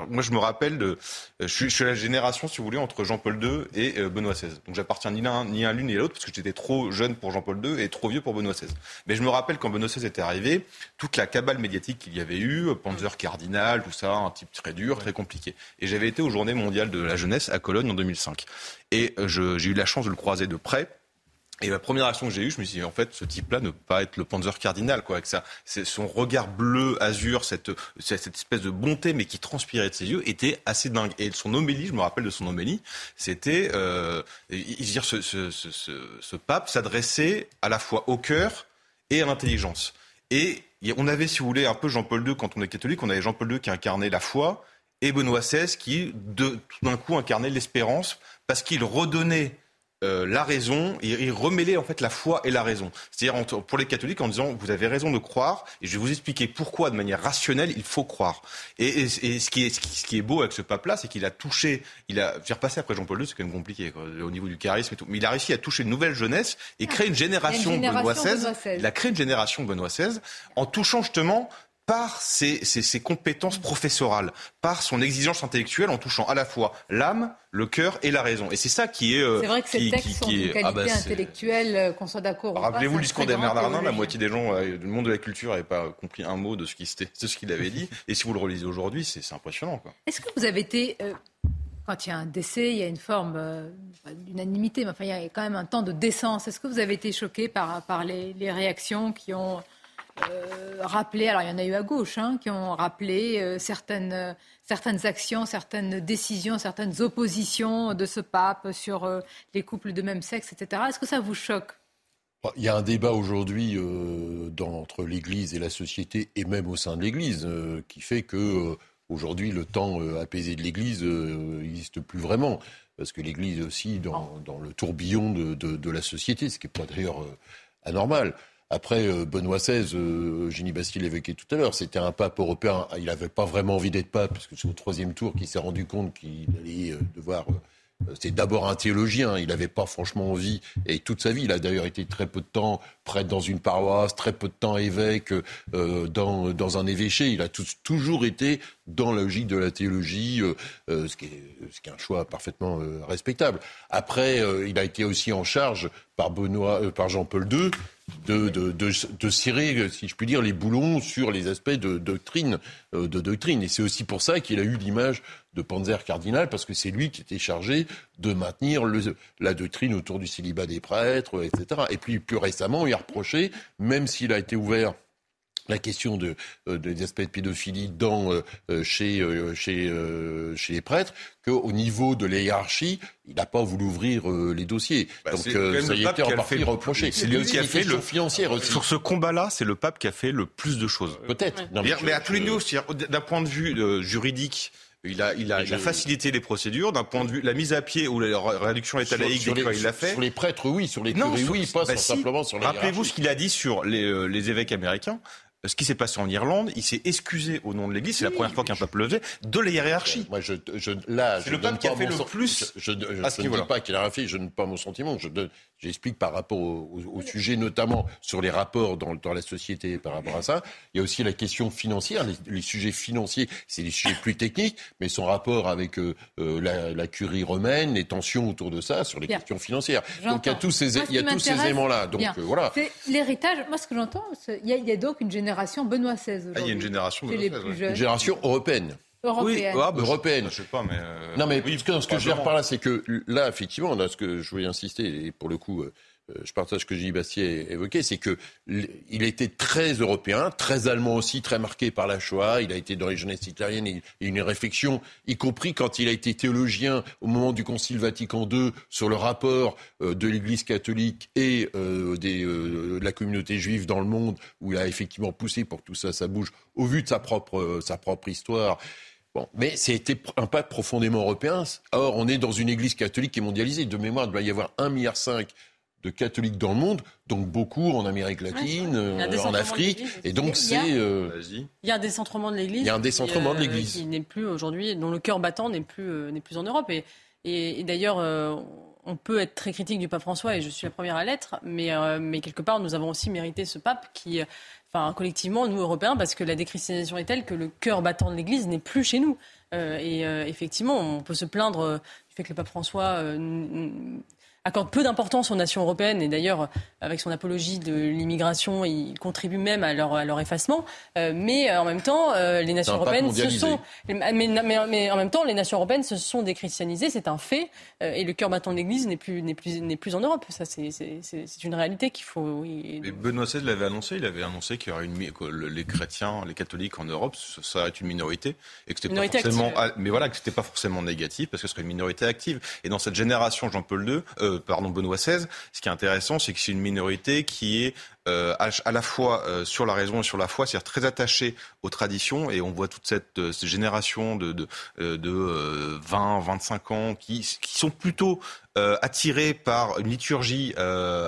moi je me rappelle de, euh, je, suis, je, suis, la génération, si vous voulez, entre Jean-Paul II et euh, Benoît XVI. Donc j'appartiens ni l'un ni à l'une ni à l'autre parce que j'étais trop jeune pour Jean-Paul II et trop vieux pour Benoît XVI. Mais je me rappelle quand Benoît XVI était arrivé, toute la cabale médiatique qu'il y avait eu, Panzer Cardinal, tout ça, un type très dur, très compliqué. Et j'avais été aux Journées mondiales de la jeunesse à Cologne en 2005. Et j'ai eu la chance de le croiser de près. Et la première action que j'ai eue, je me suis dit, en fait, ce type-là ne peut pas être le Panzer cardinal, quoi. Avec ça, son regard bleu, azur, cette, cette espèce de bonté, mais qui transpirait de ses yeux, était assez dingue. Et son homélie, je me rappelle de son homélie, c'était, euh, dire, ce, ce, ce, ce pape s'adressait à la fois au cœur et à l'intelligence. Et on avait, si vous voulez, un peu Jean-Paul II, quand on est catholique, on avait Jean-Paul II qui incarnait la foi, et Benoît XVI qui, tout d'un coup, incarnait l'espérance, parce qu'il redonnait euh, la raison, il, il remêlait en fait la foi et la raison. C'est-à-dire pour les catholiques en disant vous avez raison de croire et je vais vous expliquer pourquoi de manière rationnelle il faut croire. Et, ce, qui est, ce, qui, est, beau avec ce pape-là, c'est qu'il a touché, il a faire passer après Jean-Paul II, c'est quand même compliqué au niveau du charisme et tout, mais il a réussi à toucher une nouvelle jeunesse et créer une génération, une génération Benoît XVI. Il a créé une génération Benoît XVI en touchant justement par ses, compétences professorales, par son exigence intellectuelle, en touchant à la fois l'âme, le cœur et la raison. Et c'est ça qui est. Euh, c'est vrai que ces textes sont d'une qualité ah bah, intellectuelle, euh, qu'on soit d'accord. Rappelez-vous le discours Darnin, la moitié des gens euh, du monde de la culture n'avaient pas compris un mot de ce qu'il avait dit. Et si vous le relisez aujourd'hui, c'est impressionnant. Est-ce que vous avez été. quand il y a un décès, il y a une forme d'unanimité, mais enfin, il y a quand même un temps de décence. Est-ce que vous avez été choqué par, par les, les réactions qui ont euh, rappelé, alors il y en a eu à gauche, hein, qui ont rappelé euh, certaines, certaines actions, certaines décisions, certaines oppositions de ce pape sur euh, les couples de même sexe, etc. Est-ce que ça vous choque? Il y a un débat aujourd'hui entre l'Église et la société, et même au sein de l'Église, qui fait que aujourd'hui le temps apaisé de l'Église n'existe plus vraiment, parce que l'Église aussi dans, dans le tourbillon de, de, de, la société, ce qui n'est pas d'ailleurs anormal. Après, euh, Benoît XVI, euh, Eugénie Bastille l'évoquait tout à l'heure, c'était un pape européen. Il n'avait pas vraiment envie d'être pape, parce que c'est au troisième tour qu'il s'est rendu compte qu'il allait euh, devoir c'est d'abord un théologien, il n'avait pas franchement envie, et toute sa vie, il a d'ailleurs été très peu de temps prêtre dans une paroisse, très peu de temps évêque dans, dans un évêché, il a toujours été dans la logique de la théologie, ce, qui est, ce, qui est, un choix parfaitement respectable. Après, il a été aussi en charge par, Benoît, par Jean-Paul II de, de, cirer, si je puis dire, les boulons sur les aspects de doctrine. Euh, de doctrine. Et c'est aussi pour ça qu'il a eu l'image de Panzer Cardinal, parce que c'est lui qui était chargé de maintenir la doctrine autour du célibat des prêtres, etc. Et puis plus récemment, il a reproché, même s'il a été ouvert la question de, euh, des aspects de pédophilie dans, euh, euh, chez, chez, chez les prêtres, qu'au niveau de la hiérarchie, il n'a pas voulu ouvrir les dossiers. Bah, Donc ça y était en partie reproché. C'est lui qui a fait le financière aussi. Sur ce combat-là, c'est le pape qui a fait le plus plus Peut-être. Mais, à tous les niveaux, d'un point de vue juridique. Il a, il a, il a facilité les procédures d'un point de vue la mise à pied ou la réduction état laïque des il l'a fait. Sur les prêtres, oui, sur les curés, oui, pas bah simplement sur les Rappelez-vous ce qu'il a dit sur les, les évêques américains ce qui s'est passé en Irlande, il s'est excusé au nom de l'Église, c'est la première fois qu'un pape le faisait, de la hiérarchie. Moi, je, je là, c'est le pape qui a fait le plus. Je, je, ne dis pas qu'il a rien fait, je ne pas mon sentiment. Je J'explique par rapport au, sujet, notamment sur les rapports dans, dans, la société par rapport à ça. Il y a aussi la question financière. Les, sujets financiers, c'est des sujets plus techniques, mais son rapport avec euh, euh, la, la, curie romaine, les tensions autour de ça, sur les questions financières. Donc il y a tous ces, il y a tous ces éléments-là. Donc euh, voilà. C'est l'héritage. Moi, ce que j'entends, il, y, a donc une génération Benoît XVI. Ah, il y a une génération Benoît XVI. Une génération européenne. Européenne. Oui, ah, bah, européenne. Je sais pas, mais. Euh... Non, mais ce que, ce que je veux dire par là, c'est que là, effectivement, là, ce que je voulais insister, et pour le coup, euh, je partage ce que Gilles Bastier évoqué, c'est que il a été très européen, très allemand aussi, très marqué par la Shoah. Il a été dans les jeunesses y a une réflexion, y compris quand il a été théologien au moment du Concile Vatican II sur le rapport de l'Église catholique et des, de la communauté juive dans le monde, où il a effectivement poussé pour que tout ça, ça bouge au vu de sa propre, sa propre histoire mais c'était un pape profondément européen. Or, on est dans une église catholique qui est mondialisée. De mémoire, il doit y avoir 1,5 milliard de catholiques dans le monde, donc beaucoup en Amérique latine, euh, en Afrique, et donc c'est. Euh, il y a un décentrement de l'Église. Il y a un décentrement de euh, l'Église qui n'est plus aujourd'hui, dont le cœur battant n'est plus n'est plus en Europe. Et, et, d'ailleurs, on peut être très critique du pape François, et je suis la première à l'être, mais mais quelque part, nous avons aussi mérité ce pape qui enfin collectivement, nous Européens, parce que la déchristianisation est telle que le cœur battant de l'Église n'est plus chez nous. Euh, et euh, effectivement, on peut se plaindre euh, du fait que le pape François accorde peu d'importance aux nations européennes et d'ailleurs avec son apologie de l'immigration, il contribue même à leur, à leur effacement. Euh, mais en même temps, euh, les nations européennes se sont, mais, mais, en même temps, les nations européennes se sont déchristianisées, c'est un fait. Euh, et le cœur battant de l'Église n'est plus n'est plus n'est plus en Europe. Ça, c'est c'est une réalité qu'il faut. Oui, mais Benoît XVI l'avait annoncé. Il avait annoncé qu'il y aurait une que les chrétiens, les catholiques en Europe, ça serait une minorité et que c'était pas forcément, mais voilà, que c'était pas forcément négatif parce que ce serait une minorité active. Et dans cette génération Jean-Paul II pardon, Benoît XVI, ce qui est intéressant, c'est que c'est une minorité qui est euh, à, la fois euh, sur la raison et sur la foi, c'est-à-dire très attachée aux traditions. Et on voit toute cette, euh, génération de, de, de 20, 25 ans qui, qui sont plutôt attirés par une liturgie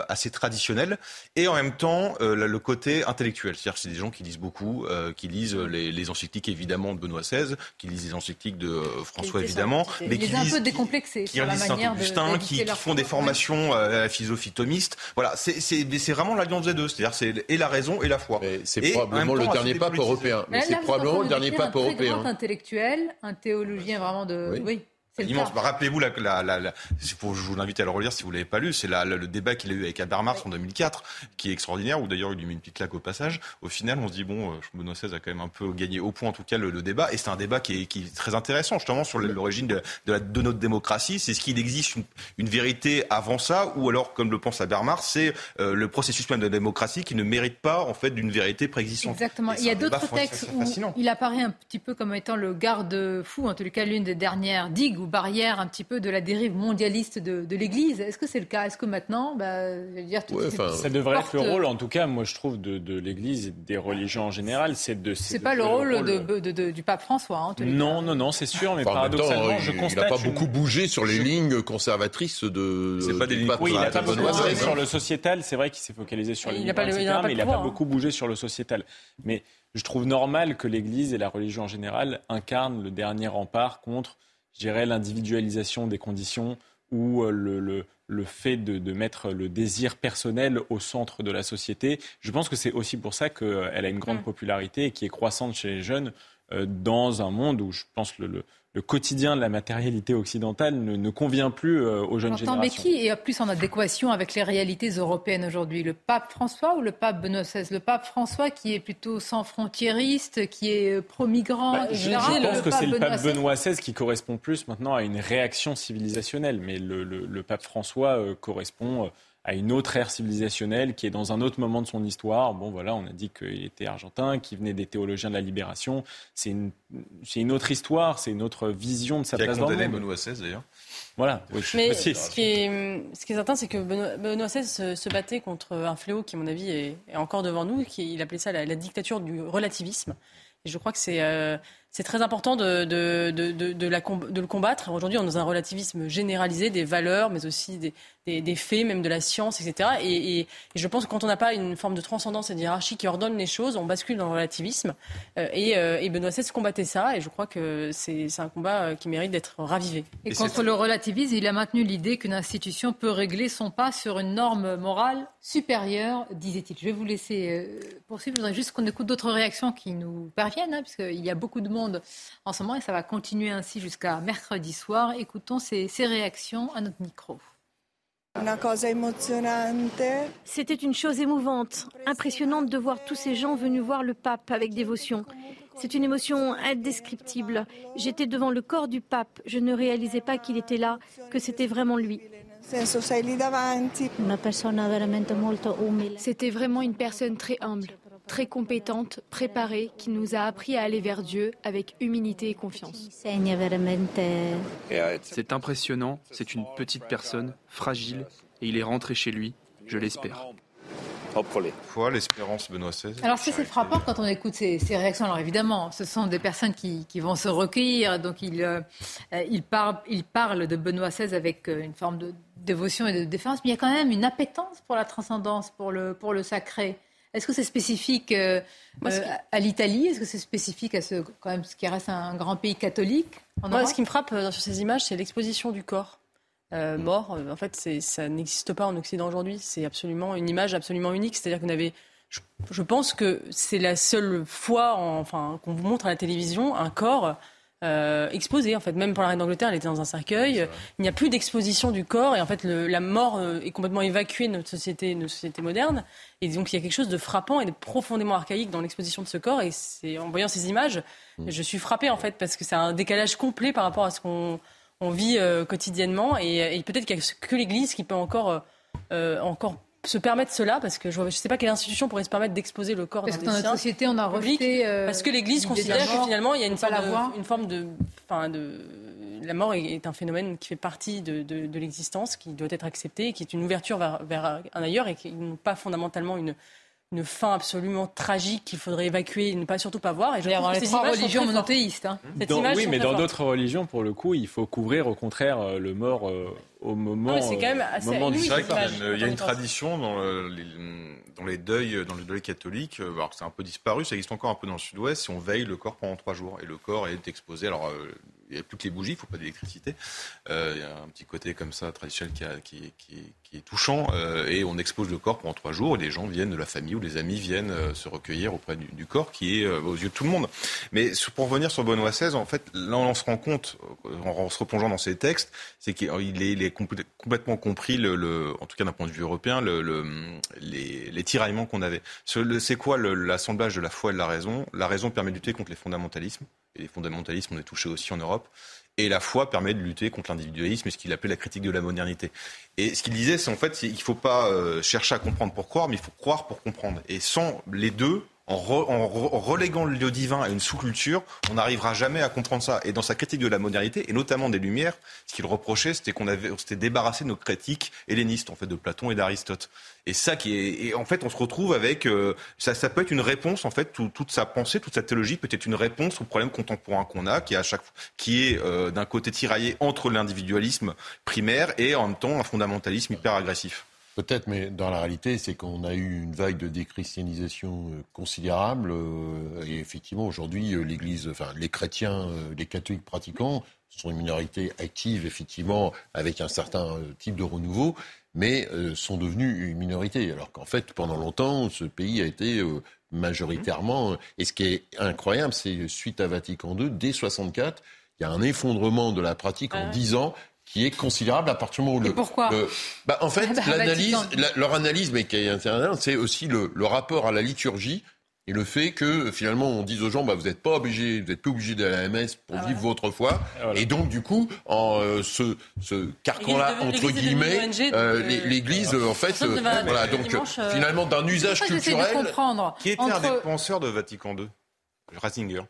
assez traditionnelle et en même temps le côté intellectuel. C'est-à-dire que c'est des gens qui lisent beaucoup, qui lisent les, les, encycliques évidemment de Benoît XVI, qui lisent les encycliques de François évidemment, mais qui lisent, un peu décomplexés sur la manière de, qui, qui font des formations à la philosophie thomiste. Voilà, c'est vraiment l'alliance des deux. C'est-à-dire c'est et la raison et la foi. C'est probablement le dernier pape européen. Mais c'est probablement le dernier pape européen. Un intellectuel, un théologien vraiment de. Oui. Immense. Bah, rappelez-vous, la, la, la, pour, je vous l'invite à le relire si vous l'avez pas lu, c'est le débat qu'il a eu avec Habermas en 2004, qui est extraordinaire, où d'ailleurs il lui met une petite claque au passage. Au final, on se dit, bon, euh, Benoît XVI a quand même un peu gagné au point, en tout cas, le, débat. Et c'est un débat qui est, qui est, très intéressant, justement, sur l'origine de, de, de, notre démocratie. C'est ce qu'il existe une, une, vérité avant ça, ou alors, comme le pense Habermas, c'est euh, le processus même de la démocratie qui ne mérite pas, en fait, d'une vérité préexistante. Exactement. Il y a d'autres textes où il apparaît un petit peu comme étant le garde-fou, en tout cas l'une des dernières digues ou barrières un petit peu de la dérive mondialiste de, l'Église. Est-ce que c'est le cas? Est-ce que maintenant, bah, dire, ça devrait être le rôle, en tout cas, moi je trouve, de, l'Église et des religions en général, c'est de. C'est pas le rôle, de, du pape François. Hein, non, non, non, c'est sûr, mais paradoxalement, je constate. Il n'a pas beaucoup bougé sur les lignes conservatrices de. C'est pas des lignes. Oui, il n'a pas beaucoup bougé sur le sociétal. C'est vrai qu'il s'est focalisé sur les lignes, mais il n'a pas beaucoup bougé sur le sociétal. Mais je trouve normal que l'Église et la religion en général incarnent le dernier rempart contre je dirais, l'individualisation des conditions ou euh, le, le, fait de, mettre le désir personnel au centre de la société. Je pense que c'est aussi pour ça qu'elle a une grande mm. popularité et qui est croissante chez les jeunes dans un monde où je pense le, le le quotidien de la matérialité occidentale ne, convient plus euh, aux jeunes générations. Mais qui est plus en adéquation avec les réalités européennes aujourd'hui. Le pape François ou le pape Benoît XVI? Le pape François qui est plutôt sans frontiériste, qui est euh, pro-migrant, bah, Je pense que c'est le pape Benoît XVI? Qui correspond plus maintenant à une réaction civilisationnelle, mais le, pape François euh, correspond à une autre ère civilisationnelle qui est dans un autre moment de son histoire. Bon, voilà, on a dit qu'il était argentin, qu'il venait des théologiens de la libération. C'est une, c'est une autre histoire, c'est une autre vision de sa place dans le monde. Benoît XVI, d'ailleurs. Voilà. Mais ce qui, est, ce qui est certain, c'est que Benoît, XVI se, battait contre un fléau qui, à mon avis, est, encore devant nous. Qui, il appelait ça la, dictature du relativisme. Et je crois que c'est euh, c'est très important de, de, de, de, la, de le combattre. Aujourd'hui, on est dans un relativisme généralisé des valeurs, mais aussi des, des, des faits, même de la science, etc. Et, et, je pense que quand on n'a pas une forme de transcendance et de hiérarchie qui ordonne les choses, on bascule dans le relativisme. Euh, et, euh, et, Benoît XVI combattait ça, et je crois que c'est un combat euh, qui mérite d'être ravivé. Et, contre le relativisme, il a maintenu l'idée qu'une institution peut régler son pas sur une norme morale supérieure, disait-il. Je vais vous laisser poursuivre. Je voudrais juste qu'on écoute d'autres réactions qui nous parviennent, hein, puisqu'il y a beaucoup de monde en ce moment et ça va continuer ainsi jusqu'à mercredi soir. Écoutons ces, ces réactions à notre micro. C'était une chose émouvante, impressionnante de voir tous ces gens venus voir le pape avec dévotion. C'est une émotion indescriptible. J'étais devant le corps du pape, je ne réalisais pas qu'il était là, que c'était vraiment lui. C'était vraiment une personne très humble, très compétente, préparée, qui nous a appris à aller vers Dieu avec humilité et confiance. C'est impressionnant, c'est une petite personne, fragile, et il est rentré chez lui, je l'espère. Fois l'espérance Benoît XVI. Alors c'est frappant quand on écoute ces, réactions. Alors évidemment, ce sont des personnes qui, vont se recueillir, donc ils, euh, ils, parlent, de Benoît XVI avec euh, une forme de dévotion et de défense, mais il y a quand même une appétence pour la transcendance, pour le, pour le sacré. Est-ce que c'est spécifique euh, à l'Italie? Est-ce que c'est spécifique à ce, quand même, ce qui reste un grand pays catholique Moi, ce qui me frappe sur ces images, c'est l'exposition du corps. Euh, mort. En fait, ça n'existe pas en Occident aujourd'hui. C'est absolument une image absolument unique. C'est-à-dire que vous avez, je, pense que c'est la seule fois, enfin, qu'on vous montre à la télévision un corps. Euh, exposé en fait. Même pour la reine d'Angleterre elle était dans un cercueil. Il n'y a plus d'exposition du corps et en fait la mort euh, est complètement évacuée de notre société notre société moderne. Et donc il y a quelque chose de frappant et de profondément archaïque dans l'exposition de ce corps. Et c'est en voyant ces images mm. je suis frappée en fait parce que c'est un décalage complet par rapport à ce qu'on on vit euh, quotidiennement. Et, peut-être qu'il n'y a que l'Église qui peut encore, euh, encore se permettre cela parce que je ne sais pas quelle institution pourrait se permettre d'exposer le corps parce que dans notre société on a rejeté parce que l'Église considère que finalement il y a une, forme de, une forme de, enfin de la mort est un phénomène qui fait partie de, de, l'existence qui doit être accepté qui est une ouverture vers, vers un ailleurs et qui n'est pas fondamentalement une une fin absolument tragique qu'il faudrait évacuer et ne pas surtout pas voir. Et je dans les trois religions monothéistes. Hein. oui, mais dans d'autres religions, pour le coup, il faut couvrir au contraire euh, le mort euh, au moment, ah, quand même assez moment du sac. Il y a une, tradition dans, les, dans les deuils, dans le deuil catholique, euh, alors c'est un peu disparu, ça existe encore un peu dans le sud-ouest, si on veille le corps pendant trois jours. Et le corps est exposé. Alors, il n'y a plus que les bougies, il ne faut pas d'électricité. Euh, il y a un petit côté comme ça, traditionnel, qui, qui, est touchant. Euh, et on expose le corps pendant trois jours, et les gens viennent, de la famille ou les amis viennent euh, se recueillir auprès du, corps, qui est aux yeux de tout le monde. Mais pour revenir sur Benoît XVI, en fait, là, on se rend compte, en, se replongeant dans ces textes, c'est qu'il est, il est, complètement compris, le, en tout cas d'un point de vue européen, le, les, tiraillements qu'on avait. C'est quoi l'assemblage de la foi et de la raison? La raison permet de lutter contre les fondamentalismes et les fondamentalismes, on est touché aussi en Europe. Et la foi permet de lutter contre l'individualisme et ce qu'il appelait la critique de la modernité. Et ce qu'il disait, c'est en fait qu'il ne faut pas euh, chercher à comprendre pour croire, mais il faut croire pour comprendre. Et sans les deux, en, reléguant le divin à une sous-culture, on n'arrivera jamais à comprendre ça. Et dans sa critique de la modernité, et notamment des Lumières, ce qu'il reprochait, c'était qu'on avait, s'était débarrassé de nos critiques hellénistes, en fait, de Platon et d'Aristote. Et ça qui est, et en fait, on se retrouve avec, euh, ça, ça peut être une réponse, en fait, toute sa pensée, toute sa théologie peut être une réponse au problème contemporain qu'on a, qui est à chaque, qui est euh, d'un côté tiraillé entre l'individualisme primaire et en même temps un fondamentalisme hyper agressif. Peut-être, mais dans la réalité, c'est qu'on a eu une vague de déchristianisation euh, considérable. Euh, et effectivement, aujourd'hui, euh, l'Église, enfin, les chrétiens, les catholiques pratiquants sont une minorité active, effectivement, avec un certain type de renouveau, mais sont devenus une minorité. Alors qu'en fait, pendant longtemps, ce pays a été majoritairement. Et ce qui est incroyable, c'est suite à Vatican II, dès 64, il y a un effondrement de la pratique en 10 ans qui est considérable à partir du moment où le. pourquoi bah, En fait, <laughs> bah, l'analyse, leur analyse, mais qui est intéressante, c'est aussi le, le, rapport à la liturgie et le fait que finalement on dise aux gens, bah, vous n'êtes pas obligés, vous n'êtes plus obligés d'aller à la messe pour ah vivre votre foi. Ah, et donc du coup, en euh, ce, ce carcan-là entre guillemets, euh, l'Église, en fait, euh, voilà, donc finalement d'un usage culturel. Qui était un des penseurs de Vatican II, Ratzinger.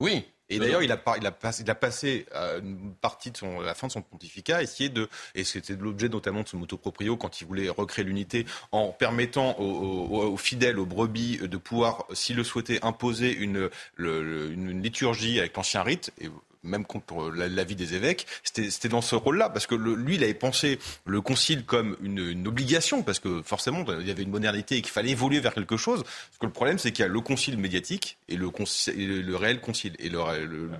Oui. Et d'ailleurs, il a, il, a passé, il a passé euh, une partie de son, la fin de son pontificat essayer de, et c'était l'objet notamment de son motoproprio quand il voulait recréer l'unité, en permettant aux, fidèles, aux brebis, de pouvoir, s'ils le souhaitaient, imposer une, une liturgie avec l'ancien rite. Et même contre l'avis des évêques, c'était dans ce rôle-là, parce que lui, il avait pensé le concile comme une, obligation, parce que forcément, il y avait une modernité et qu'il fallait évoluer vers quelque chose. Parce que le problème, c'est qu'il y a le concile médiatique et le, le réel concile. Et le,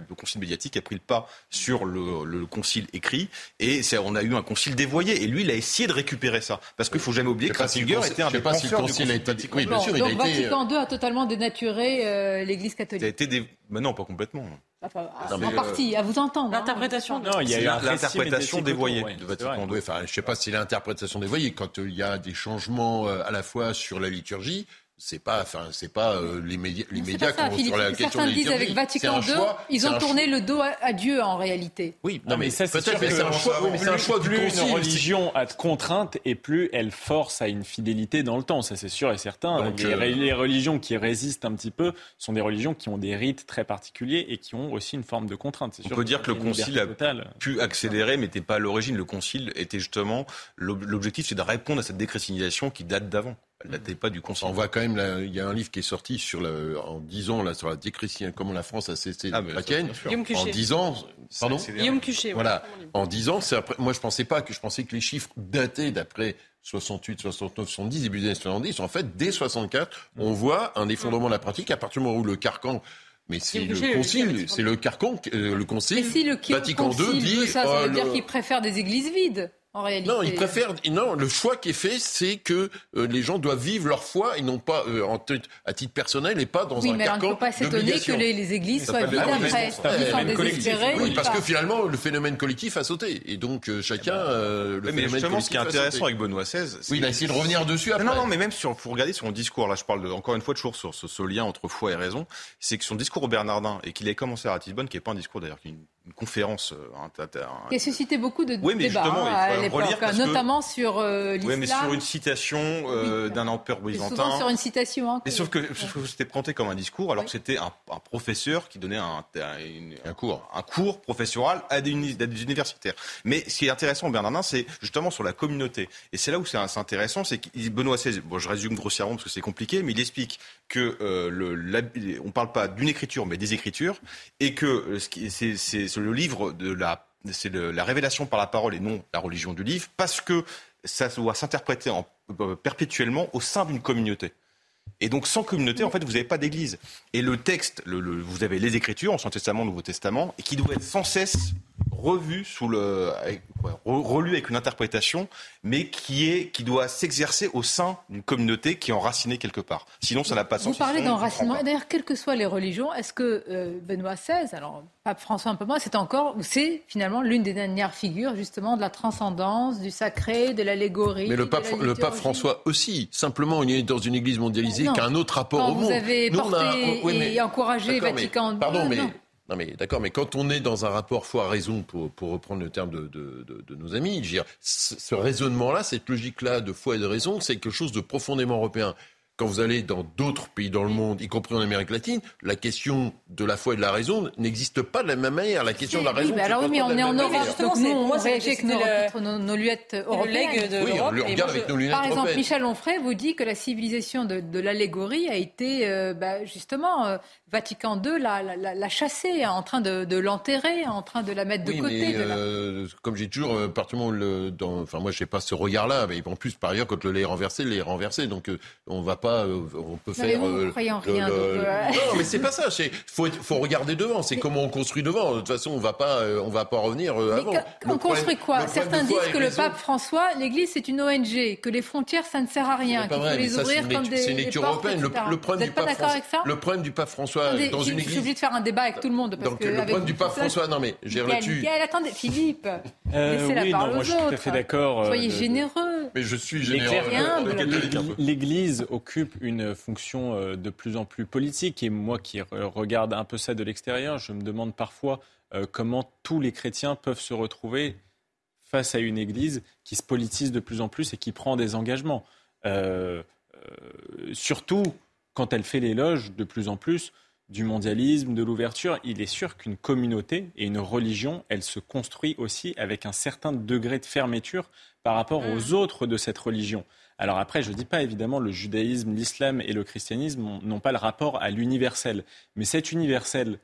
le, concile médiatique a pris le pas sur le, concile écrit, et on a eu un concile dévoyé. Et lui, il a essayé de récupérer ça, parce qu'il faut jamais oublier que Ratzinger était un des penseurs du concile Oui, bien sûr, il a été... Vatican II a totalement dénaturé euh, l'Église catholique. Ça a été Mais non, pas complètement en euh, partie, à vous entendre. Hein. L'interprétation. Non, il y a l'interprétation dévoyée de Vatican Enfin, je ne sais pas si l'interprétation dévoyée, quand euh, il y a des changements euh, à la fois sur la liturgie, c'est pas, enfin, c'est pas euh, les médias, les médias qui sur la question Certains disent avec Vatican II, ils ont tourné le dos à, Dieu en réalité. Oui, non, mais, ça c'est sûr que c'est un choix. Oui, c'est un choix plus une religion a de contraintes et plus elle force à une fidélité dans le temps. Ça c'est sûr et certain. les, euh, les, religions qui résistent un petit peu sont des religions qui ont des rites très particuliers et qui ont aussi une forme de contrainte. On peut dire que le concile a pu accélérer, mais n'était pas à l'origine. Le concile était justement l'objectif, c'est de répondre à cette déchristianisation qui date d'avant. Pas du. On voit quand même, il y a un livre qui est sorti sur le, en 10 ans là, sur la déchristinisation, comment la France a cessé ah, chrétienne. En 10 ans, pardon Guillaume Cuchet. Voilà. En 10 ans, c'est après, moi je pensais pas que je pensais que les chiffres dataient d'après 68, 69, 70, début des années 70. En fait, dès 64, on voit un effondrement de la pratique à partir du moment où le carcan mais c'est le concile, c'est le carcan, euh, le concile. si le Vatican II dit. Ça, ça veut oh, dire qu'il préfère des églises vides. Non, ils préfèrent. Non, le choix qui est fait, c'est que euh, les gens doivent vivre leur foi et non pas euh, en à titre personnel et pas dans oui, un mais carcan. Il ne faut pas s'étonner que les, églises soient vides après. Ils sont désespérés. Oui, parce que finalement, le phénomène collectif a sauté. Et donc, euh, chacun. le mais justement, ce qui est intéressant avec Benoît XVI. Oui, il a essayé de revenir dessus après. Non, non, mais même sur, faut regarder son discours. Là, je parle encore une fois toujours sur ce, lien entre foi et raison. C'est que son discours au Bernardin et qu'il ait commencé à Ratisbonne, qui n'est pas un discours d'ailleurs, qui une conférence. Un, qui a suscité beaucoup de oui, mais débats hein, à l'époque, notamment sur euh, l'islam. Oui, mais sur une citation euh, d'un empereur byzantin. Souvent sur une citation. Hein, et sauf que, c'était présenté comme un discours, alors que c'était un, professeur qui donnait un, un, cours, un cours professoral à des, universitaires. Mais ce qui est intéressant, Bernardin, c'est justement sur la communauté. Et c'est là où c'est intéressant, c'est que Benoît XVI, bon, je résume grossièrement parce que c'est compliqué, mais il explique que euh, le, on parle pas d'une écriture, mais des écritures, et que c'est le livre de la c'est la révélation par la parole et non la religion du livre, parce que ça doit s'interpréter euh, perpétuellement au sein d'une communauté. Et donc, sans communauté, en fait, vous n'avez pas d'église. Et le texte, le, vous avez les Écritures, Ancien Testament, Nouveau Testament, et qui doit être sans cesse revu sous le, relu avec une interprétation, mais qui est, qui doit s'exercer au sein d'une communauté qui est enracinée quelque part. Sinon, ça n'a pas de sens. Vous parlez d'enracinement. D'ailleurs, quelles que soient les religions, est-ce que euh, Benoît XVI, alors Pape François un peu moins, c'est encore, c'est finalement l'une des dernières figures justement de la transcendance, du sacré, de l'allégorie. Mais le pape, le pape François aussi. Simplement, il est dans une église mondialisée qui a un autre rapport au monde. Vous avez porté et encouragé Vatican II. Pardon, mais non mais d'accord, mais quand on est dans un rapport foi-raison, pour, pour reprendre le terme de, de, de, nos amis, je veux dire, ce raisonnement-là, cette logique-là de foi et de raison, c'est quelque chose de profondément européen quand vous allez dans d'autres pays dans le monde, y compris en Amérique latine, la question de la foi et de la raison n'existe pas de la même manière. La question de la raison. Oui, alors oui, mais on est en Europe, donc nous, on réagit avec nos, nos, lunettes européennes. De oui, on le regarde avec nos lunettes Par exemple, Michel Onfray vous dit que la civilisation de, l'allégorie a été euh, bah, justement euh, Vatican II l'a chassée, en train de, l'enterrer, en train de la mettre de côté. Mais, euh, Comme j'ai toujours, euh, le, dans, enfin moi je sais pas ce regard-là, mais en plus par ailleurs quand le lait est renversé, le lait est renversé, donc on va pas euh, on peut faire. Vous rien. Non, mais c'est <laughs> pas ça. Il faut, faut regarder devant. C'est comment on construit devant. De toute façon, on va pas, euh, on va pas revenir euh, avant. on construit quoi? Certains disent que le pape François, l'Église, c'est une ONG, que les frontières, ça ne sert à rien, qu'il faut les ouvrir comme des. C'est une lecture européenne. Le, problème du pape François. Dans une Église. Je suis obligé de faire un débat avec tout le monde. Donc le problème du pape François. Non mais j'ai reçu. Attendez, Philippe. Laissez la parole aux autres. Je suis tout à fait d'accord. Soyez généreux. Mais je suis généreux. L'Église occupe une fonction euh, de plus en plus politique. Et moi qui regarde un peu ça de l'extérieur, je me demande parfois euh, comment tous les chrétiens peuvent se retrouver face à une Église qui se politise de plus en plus et qui prend des engagements. Euh, surtout quand elle fait l'éloge de plus en plus du mondialisme, de l'ouverture, il est sûr qu'une communauté et une religion, elle se construit aussi avec un certain degré de fermeture par rapport mmh. aux autres de cette religion. Alors après, je ne dis pas évidemment le judaïsme, l'islam et le christianisme n'ont pas le rapport à l'universel. Mais cet universel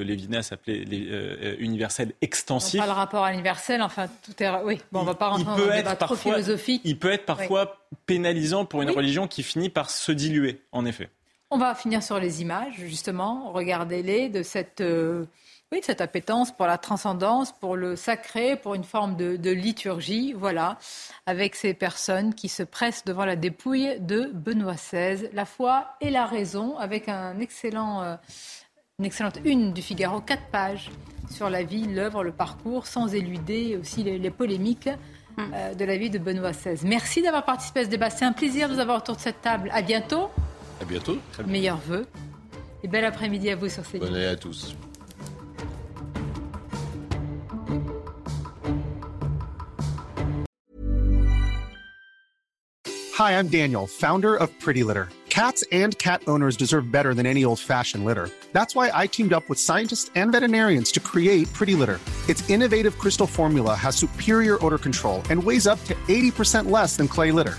que Lévinas appelait euh, euh, universel extensif. Pas le rapport à l'universel, enfin tout est. Oui, bon, on va pas rentrer dans un débat trop philosophique. Il peut être parfois pénalisant pour une religion qui finit par se diluer, en effet. On va finir sur les images, justement. Regardez-les de cette. Euh, oui, cette appétence pour la transcendance, pour le sacré, pour une forme de, liturgie, voilà, avec ces personnes qui se pressent devant la dépouille de Benoît XVI, la foi et la raison, avec un excellent, euh, une excellente une du Figaro, quatre pages sur la vie, l'œuvre, le parcours, sans éluder aussi les, polémiques hum. euh, de la vie de Benoît XVI. Merci d'avoir participé à ce débat. C'est un plaisir de vous avoir autour de cette table. À bientôt À bientôt. Meilleurs vœux. Et bel après-midi à vous sur CNews. Bonne année à tous. Hi, I'm Daniel, founder of Pretty Litter. Cats and cat owners deserve better than any old-fashioned litter. That's why I teamed up with scientists and veterinarians to create Pretty Litter. Its innovative crystal formula has superior odor control and weighs up to 80% less than clay litter.